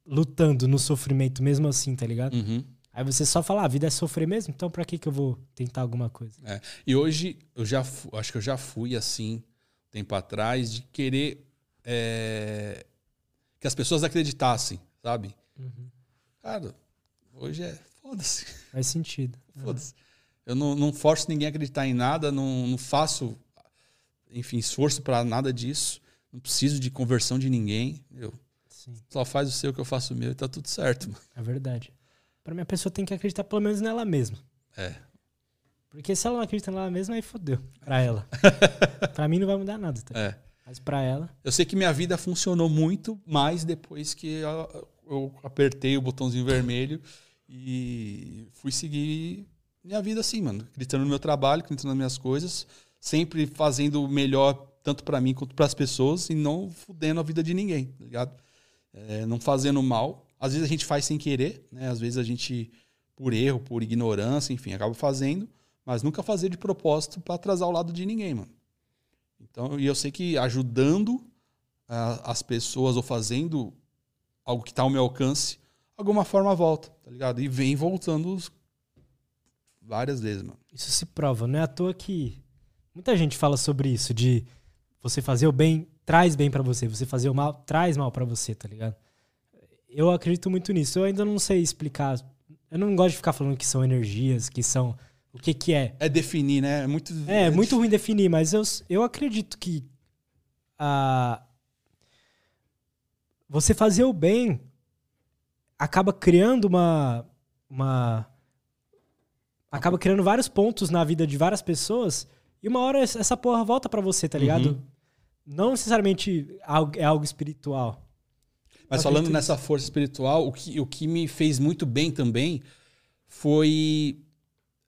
lutando no sofrimento mesmo assim, tá ligado? Uhum. Aí você só fala, ah, a vida é sofrer mesmo, então pra que que eu vou tentar alguma coisa? É. E hoje, eu já acho que eu já fui assim, tempo atrás, de querer é, que as pessoas acreditassem, sabe? Uhum. Cara, hoje é foda-se. Faz sentido. Foda-se. Eu não, não forço ninguém a acreditar em nada, não, não faço enfim, esforço para nada disso. Não preciso de conversão de ninguém. Eu Sim. só faz o seu que eu faço o meu e tá tudo certo. Mano. É verdade. Para mim, a pessoa tem que acreditar pelo menos nela mesma. É. Porque se ela não acredita nela mesma, aí fodeu. Pra ela. pra mim não vai mudar nada. Tá? É. Mas pra ela. Eu sei que minha vida funcionou muito mais depois que eu apertei o botãozinho vermelho e fui seguir minha vida assim, mano. Acreditando no meu trabalho, acreditando nas minhas coisas sempre fazendo o melhor tanto para mim quanto para as pessoas e não fudendo a vida de ninguém, tá ligado? É, não fazendo mal. Às vezes a gente faz sem querer, né? Às vezes a gente, por erro, por ignorância, enfim, acaba fazendo, mas nunca fazer de propósito para atrasar o lado de ninguém, mano. Então, e eu sei que ajudando as pessoas ou fazendo algo que está ao meu alcance, alguma forma volta, tá ligado? E vem voltando várias vezes, mano. Isso se prova, não é à toa que Muita gente fala sobre isso, de você fazer o bem traz bem para você, você fazer o mal traz mal para você, tá ligado? Eu acredito muito nisso. Eu ainda não sei explicar. Eu não gosto de ficar falando que são energias, que são o que que é. É definir, né? É muito É, é muito ruim definir, mas eu, eu acredito que a você fazer o bem acaba criando uma uma acaba criando vários pontos na vida de várias pessoas e uma hora essa porra volta para você, tá ligado? Uhum. Não necessariamente é algo espiritual. Mas falando nessa força espiritual, o que, o que me fez muito bem também foi,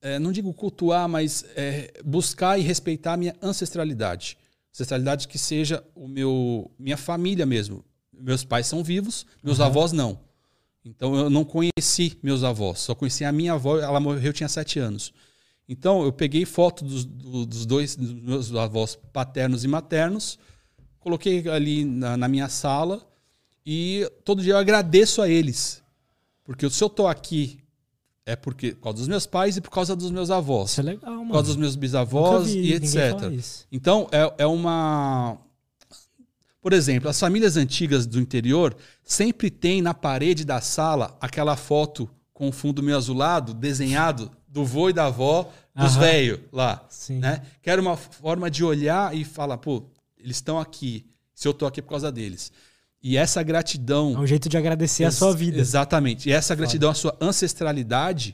é, não digo cultuar, mas é, buscar e respeitar a minha ancestralidade. Ancestralidade que seja o meu, minha família mesmo. Meus pais são vivos, meus uhum. avós não. Então eu não conheci meus avós, só conheci a minha avó, ela morreu, eu tinha sete anos. Então, eu peguei foto dos, dos dois dos meus avós paternos e maternos, coloquei ali na, na, minha sala e todo dia eu agradeço a eles. Porque se eu estou aqui é porque, por causa dos meus pais e por causa dos meus avós. Isso é legal, mano. Por causa dos meus bisavós vi, e etc. Então, é, é uma. Por exemplo, as famílias antigas do interior sempre tem na parede da sala aquela foto com o fundo meio azulado, desenhado do vô e da avó, dos velhos lá. Sim. Né? Quero uma forma de olhar e falar, pô, eles estão aqui. Se eu tô aqui é por causa deles. E essa gratidão. É um jeito de agradecer a sua vida. Exatamente. E essa gratidão à sua ancestralidade,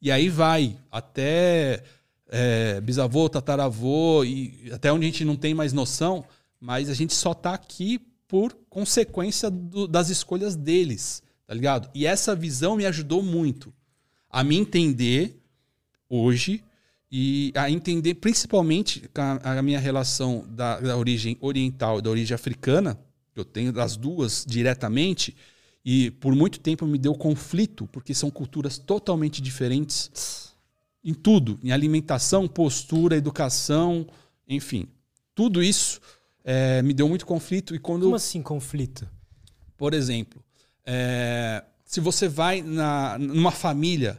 e aí vai até é, bisavô, tataravô, e até onde a gente não tem mais noção, mas a gente só tá aqui por consequência do- das escolhas deles, tá ligado? E essa visão me ajudou muito a me entender hoje e a entender principalmente a, a minha relação da, da origem oriental e da origem africana, que eu tenho das duas diretamente, e por muito tempo me deu conflito, porque são culturas totalmente diferentes em tudo, em alimentação, postura, educação, enfim. Tudo isso eh, me deu muito conflito e quando Como assim conflito? por exemplo, é, se você vai na, numa família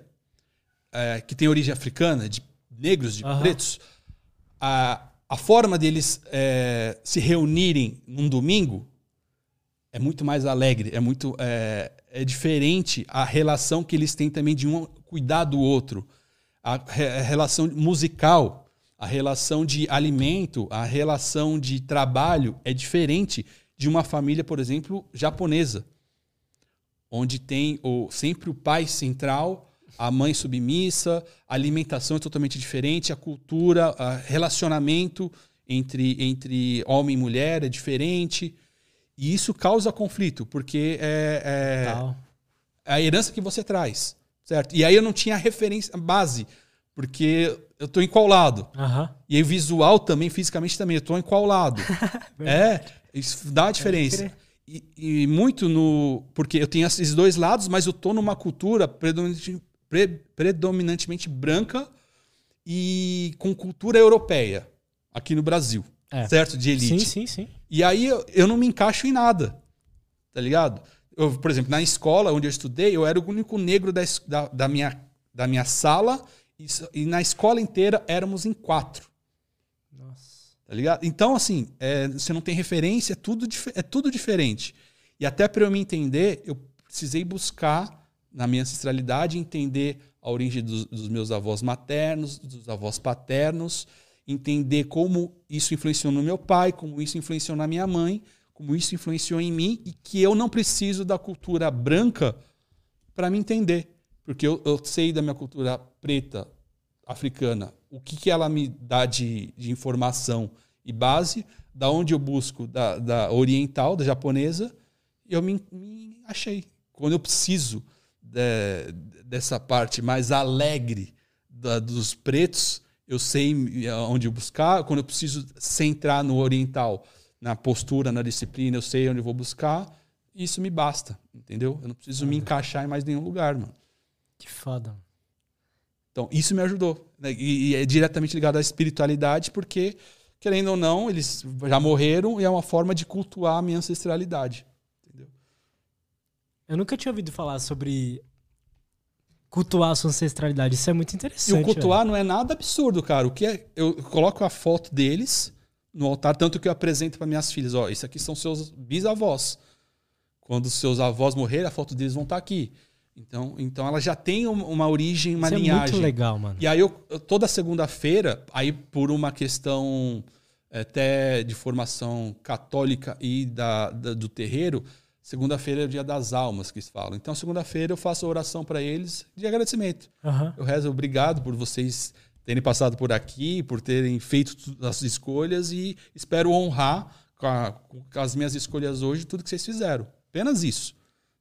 é, que tem origem africana, de negros, de Aham. pretos, a, a forma deles é, se reunirem num domingo é muito mais alegre, é muito é, é diferente a relação que eles têm também de um cuidar do outro, a, a relação musical, a relação de alimento, a relação de trabalho é diferente de uma família, por exemplo, japonesa, onde tem o, sempre o pai central, a mãe submissa, a alimentação é totalmente diferente, a cultura, o relacionamento entre, entre homem e mulher é diferente. E isso causa conflito, porque é, é a herança que você traz, certo? E aí eu não tinha referência, base, porque eu tô em qual lado? Aham. E aí visual também, fisicamente também, eu tô em qual lado? é, isso dá a diferença. E, e muito no. Porque eu tenho esses dois lados, mas eu tô numa cultura predominante- pre- predominantemente branca e com cultura europeia, aqui no Brasil. É. Certo? De elite. Sim, sim, sim. E aí eu, eu não me encaixo em nada. Tá ligado? Eu, por exemplo, na escola onde eu estudei, eu era o único negro da, da, da minha, da minha sala e, e na escola inteira éramos em quatro. Nossa. Tá ligado? Então, assim, é, você não tem referência, é tudo, é tudo diferente. E até para eu me entender, eu precisei buscar na minha ancestralidade entender a origem dos, dos meus avós maternos, dos avós paternos, entender como isso influenciou no meu pai, como isso influenciou na minha mãe, como isso influenciou em mim e que eu não preciso da cultura branca para me entender. Porque eu, eu sei da minha cultura preta, africana, o que, que ela me dá de, de informação e base, da onde eu busco, da, da oriental, da japonesa, eu me, me achei. Quando eu preciso de- dessa parte mais alegre da- dos pretos, eu sei onde buscar. Quando eu preciso centrar no oriental, na postura, na disciplina, eu sei onde eu vou buscar. Isso me basta, entendeu? Eu não preciso me encaixar em mais nenhum lugar, mano. Que foda. Então, isso me ajudou. né? E, e é diretamente ligado à espiritualidade, porque, querendo ou não, eles já morreram e é uma forma de cultuar a minha ancestralidade. Eu nunca tinha ouvido falar sobre cultuar a sua ancestralidade. Isso é muito E interessante. o cultuar não é nada absurdo, cara. O que é, eu coloco a foto deles no altar, tanto que eu apresento para minhas filhas, ó, isso aqui são seus bisavós. Quando os seus avós morrerem, a foto deles vão estar aqui. Então, então ela já tem um- uma origem, uma velho. Isso é linhagem. muito legal, mano. E aí eu toda segunda-feira, aí por uma questão eh, até de formação católica e da, da- do terreiro, segunda-feira é o dia das almas que eles falam. Então segunda-feira eu faço a oração para eles de agradecimento. Aham. Eu rezo obrigado por vocês terem passado por aqui, por terem feito as escolhas e espero honrar com, a- com as minhas escolhas hoje tudo que vocês fizeram. Apenas isso. tá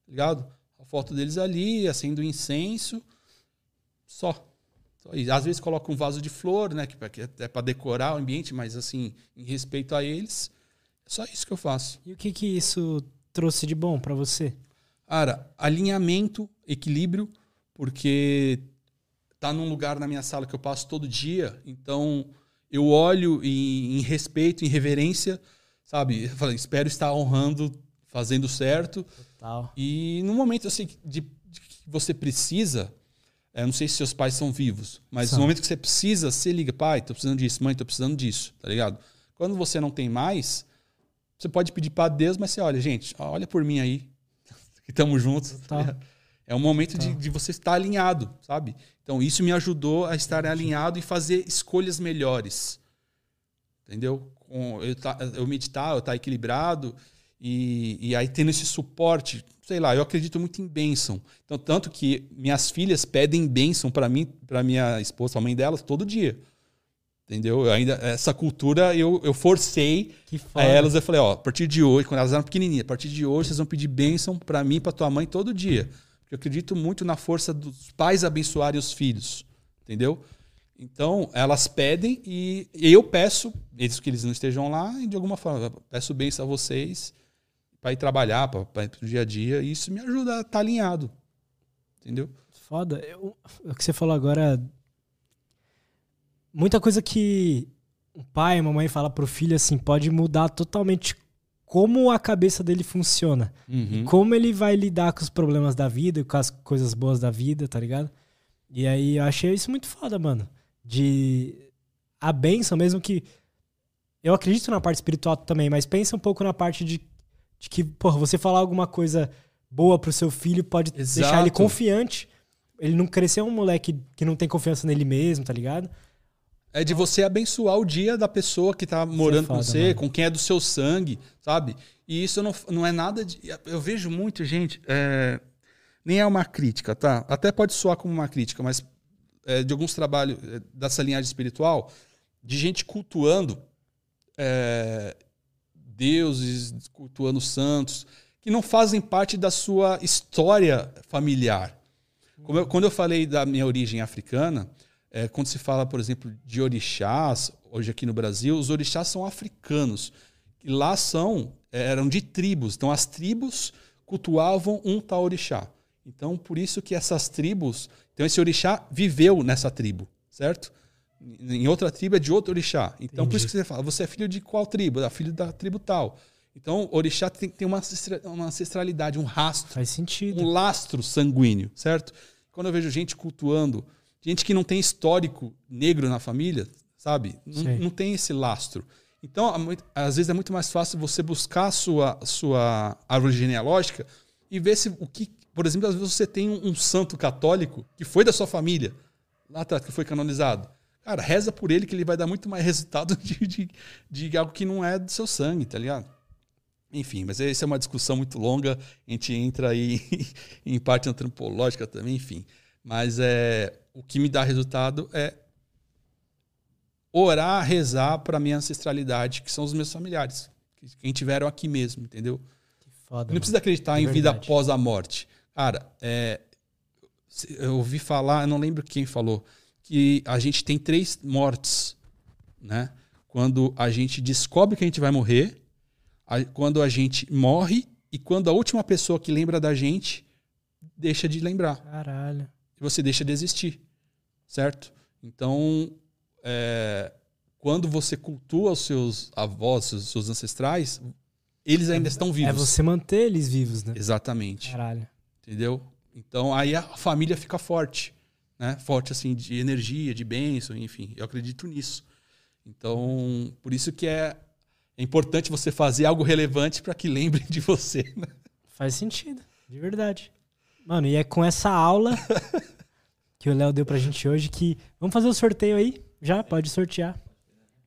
Ligado? A foto deles ali, acendo incenso. Só. Só. Às vezes coloco um vaso de flor, né? Que, que é para decorar o ambiente, mas assim, em respeito a eles, é só isso que eu faço. E o que que isso trouxe de bom pra você? Cara, alinhamento, equilíbrio, porque tá num lugar na minha sala que eu passo todo dia, então eu olho em, em respeito, em reverência, sabe? Eu falo, espero estar honrando, fazendo certo. Tal. E no momento assim, de, de que você precisa, é, não sei se seus pais são vivos, mas no momento que você precisa, você liga, pai, tô precisando disso, mãe, tô precisando disso, tá ligado? Quando você não tem mais, você pode pedir para Deus, mas você olha, gente, olha por mim aí, que estamos juntos. tá? É um momento de, de você estar alinhado, sabe? Então, isso me ajudou a estar alinhado e fazer escolhas melhores. Entendeu? Com, eu, tá, eu meditar, eu estar equilibrado e, e aí tendo esse suporte. Sei lá, eu acredito muito em bênção. Então, tanto que minhas filhas pedem bênção para mim, para minha esposa, a mãe delas, todo dia. Entendeu? Eu ainda, essa cultura eu, eu forcei a elas. Eu falei, ó, a partir de hoje, quando elas eram pequenininhas, a partir de hoje vocês vão pedir bênção para mim e para tua mãe todo dia. Porque eu acredito muito na força dos pais abençoarem os filhos. Entendeu? Então, elas pedem e eu peço, eles que eles não estejam lá, e de alguma forma, peço bênção a vocês para ir trabalhar, para ir pro dia a dia, e isso me ajuda a estar tá alinhado. Entendeu? Foda. Eu, o que você falou agora muita coisa que o pai, a mamãe fala pro filho assim, pode mudar totalmente como a cabeça dele funciona. Uhum. Como ele vai lidar com os problemas da vida, com as coisas boas da vida, tá ligado? E aí eu achei isso muito foda, mano. De a benção, mesmo que. Eu acredito na parte espiritual também, mas pensa um pouco na parte de, de que, porra, você falar alguma coisa boa pro seu filho pode Exato. deixar ele confiante. Ele não crescer um moleque que não tem confiança nele mesmo, tá ligado? É de você abençoar o dia da pessoa que tá morando é com você, mano. com quem é do seu sangue, sabe? E isso não, não é nada de. Eu vejo muito, gente. É, nem é uma crítica, tá? Até pode soar como uma crítica, mas é, de alguns trabalhos é, dessa linhagem espiritual, de gente cultuando é, deuses, cultuando santos, que não fazem parte da sua história familiar. Eu, quando eu falei da minha origem africana, é, quando se fala, por exemplo, de orixás, hoje aqui no Brasil, os orixás são africanos. E lá são, é, eram de tribos. Então as tribos cultuavam um tal orixá. Então por isso que essas tribos. Então esse orixá viveu nessa tribo, certo? Em outra tribo é de outro orixá. Então Entendi. por isso que você fala, você é filho de qual tribo? É filho da tribo tal. Então, orixá tem que ter uma ancestralidade, um rastro. Faz sentido. Um lastro sanguíneo, certo? Quando eu vejo gente cultuando gente que não tem histórico negro na família, sabe? Não, não tem esse lastro. Então, às vezes é muito mais fácil você buscar a sua, sua árvore genealógica e ver se o que. Por exemplo, às vezes você tem um, um santo católico que foi da sua família, lá atrás, que foi canonizado. Cara, reza por ele que ele vai dar muito mais resultado de, de, de algo que não é do seu sangue, tá ligado? Enfim, mas essa é uma discussão muito longa. A gente entra aí em parte antropológica também, enfim. Mas é, o que me dá resultado é orar, rezar para minha ancestralidade, que são os meus familiares, quem tiveram aqui mesmo, entendeu? Foda, não precisa acreditar é em vida após a morte. Cara, é, eu ouvi falar, eu não lembro quem falou, que a gente tem três mortes, né? Quando a gente descobre que a gente vai morrer, quando a gente morre e quando a última pessoa que lembra da gente deixa de lembrar. Caralho. E você deixa de existir certo? Então, é, quando você cultua os seus avós, os seus ancestrais, eles ainda é, estão vivos. É você manter eles vivos, né? Exatamente. Caralho. Entendeu? Então aí a família fica forte, né? Forte assim de energia, de bênção, enfim. Eu acredito nisso. Então, por isso que é, é importante você fazer algo relevante para que lembrem de você. Né? Faz sentido, de verdade. Mano, e é com essa aula que o Léo deu pra gente hoje, que vamos fazer o sorteio aí? Já? Pode sortear.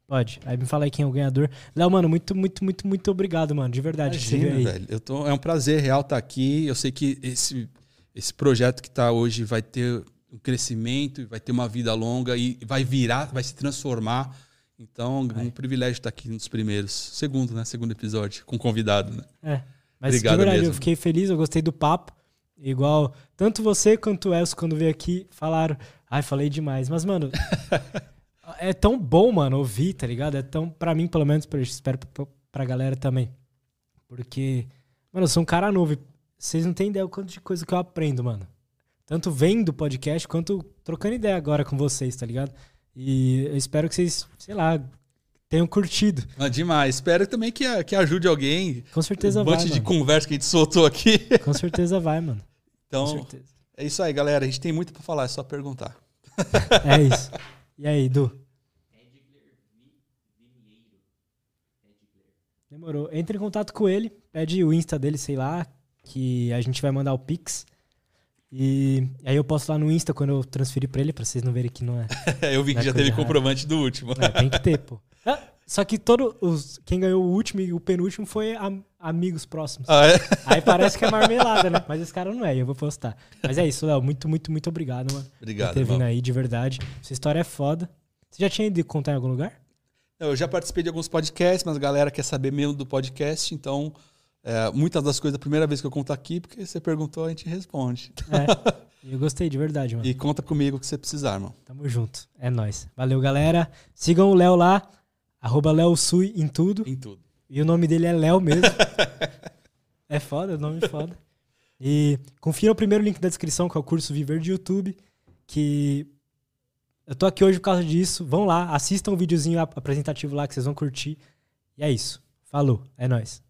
Pode. Aí me fala aí quem é o ganhador. Léo, mano, muito, muito, muito, muito obrigado, mano. De verdade. Imagina, aí. velho. Eu tô, é um prazer real estar tá aqui. Eu sei que esse, esse projeto que está hoje vai ter um crescimento, vai ter uma vida longa e vai virar, vai se transformar. Então, é um privilégio estar aqui nos primeiros, segundo, né? Segundo episódio, com convidado, né? É. Mas Obrigado de verdade, mesmo. eu fiquei feliz, eu gostei do papo. Igual, tanto você quanto o Elcio, quando veio aqui, falaram. Ai, falei demais. Mas, mano, é tão bom, mano, ouvir, tá ligado? É tão, pra mim, pelo menos, espero pra, pra galera também. Porque, mano, eu sou um cara novo. Vocês não têm ideia o quanto de coisa que eu aprendo, mano. Tanto vendo o podcast quanto trocando ideia agora com vocês, tá ligado? E eu espero que vocês, sei lá, tenham curtido. Ah, demais. Espero também que, que ajude alguém. Com certeza um vai. Um monte de conversa que a gente soltou aqui. Com certeza vai, mano. Então, é isso aí, galera. A gente tem muito para falar, é só perguntar. É isso. E aí, Edu? Demorou. Entre em contato com ele, pede o Insta dele, sei lá, que a gente vai mandar o Pix. E aí eu posto lá no Insta quando eu transferi pra ele, pra vocês não verem que não é. eu vi que é já teve errada. comprovante do último. É, tem que ter, pô. Ah, Só que todo os, quem ganhou o último e o penúltimo foi am- amigos próximos. Ah, é? Aí parece que é marmelada, né? Mas esse cara não é, eu vou postar. Mas é isso, Léo. Muito, muito, muito obrigado, mano. Obrigado, por ter vindo aí, de verdade. Essa história é foda. Você já tinha ido contar em algum lugar? Eu já participei de alguns podcasts, mas a galera quer saber mesmo do podcast, então é, muitas das coisas, a primeira vez que eu conto aqui, porque você perguntou, a gente responde. É. Eu gostei, de verdade, mano. E conta comigo o que você precisar, irmão. Tamo junto. É nóis. Valeu, galera. Sigam o Léo lá. Arroba Léo Sui em tudo. Em tudo. E o nome dele é Léo mesmo. é foda, é um nome foda. E confira o primeiro link da descrição, que é o curso Viver de YouTube. Que eu tô aqui hoje por causa disso. Vão lá, assistam o videozinho ap- apresentativo lá que vocês vão curtir. E é isso. Falou, é nóis.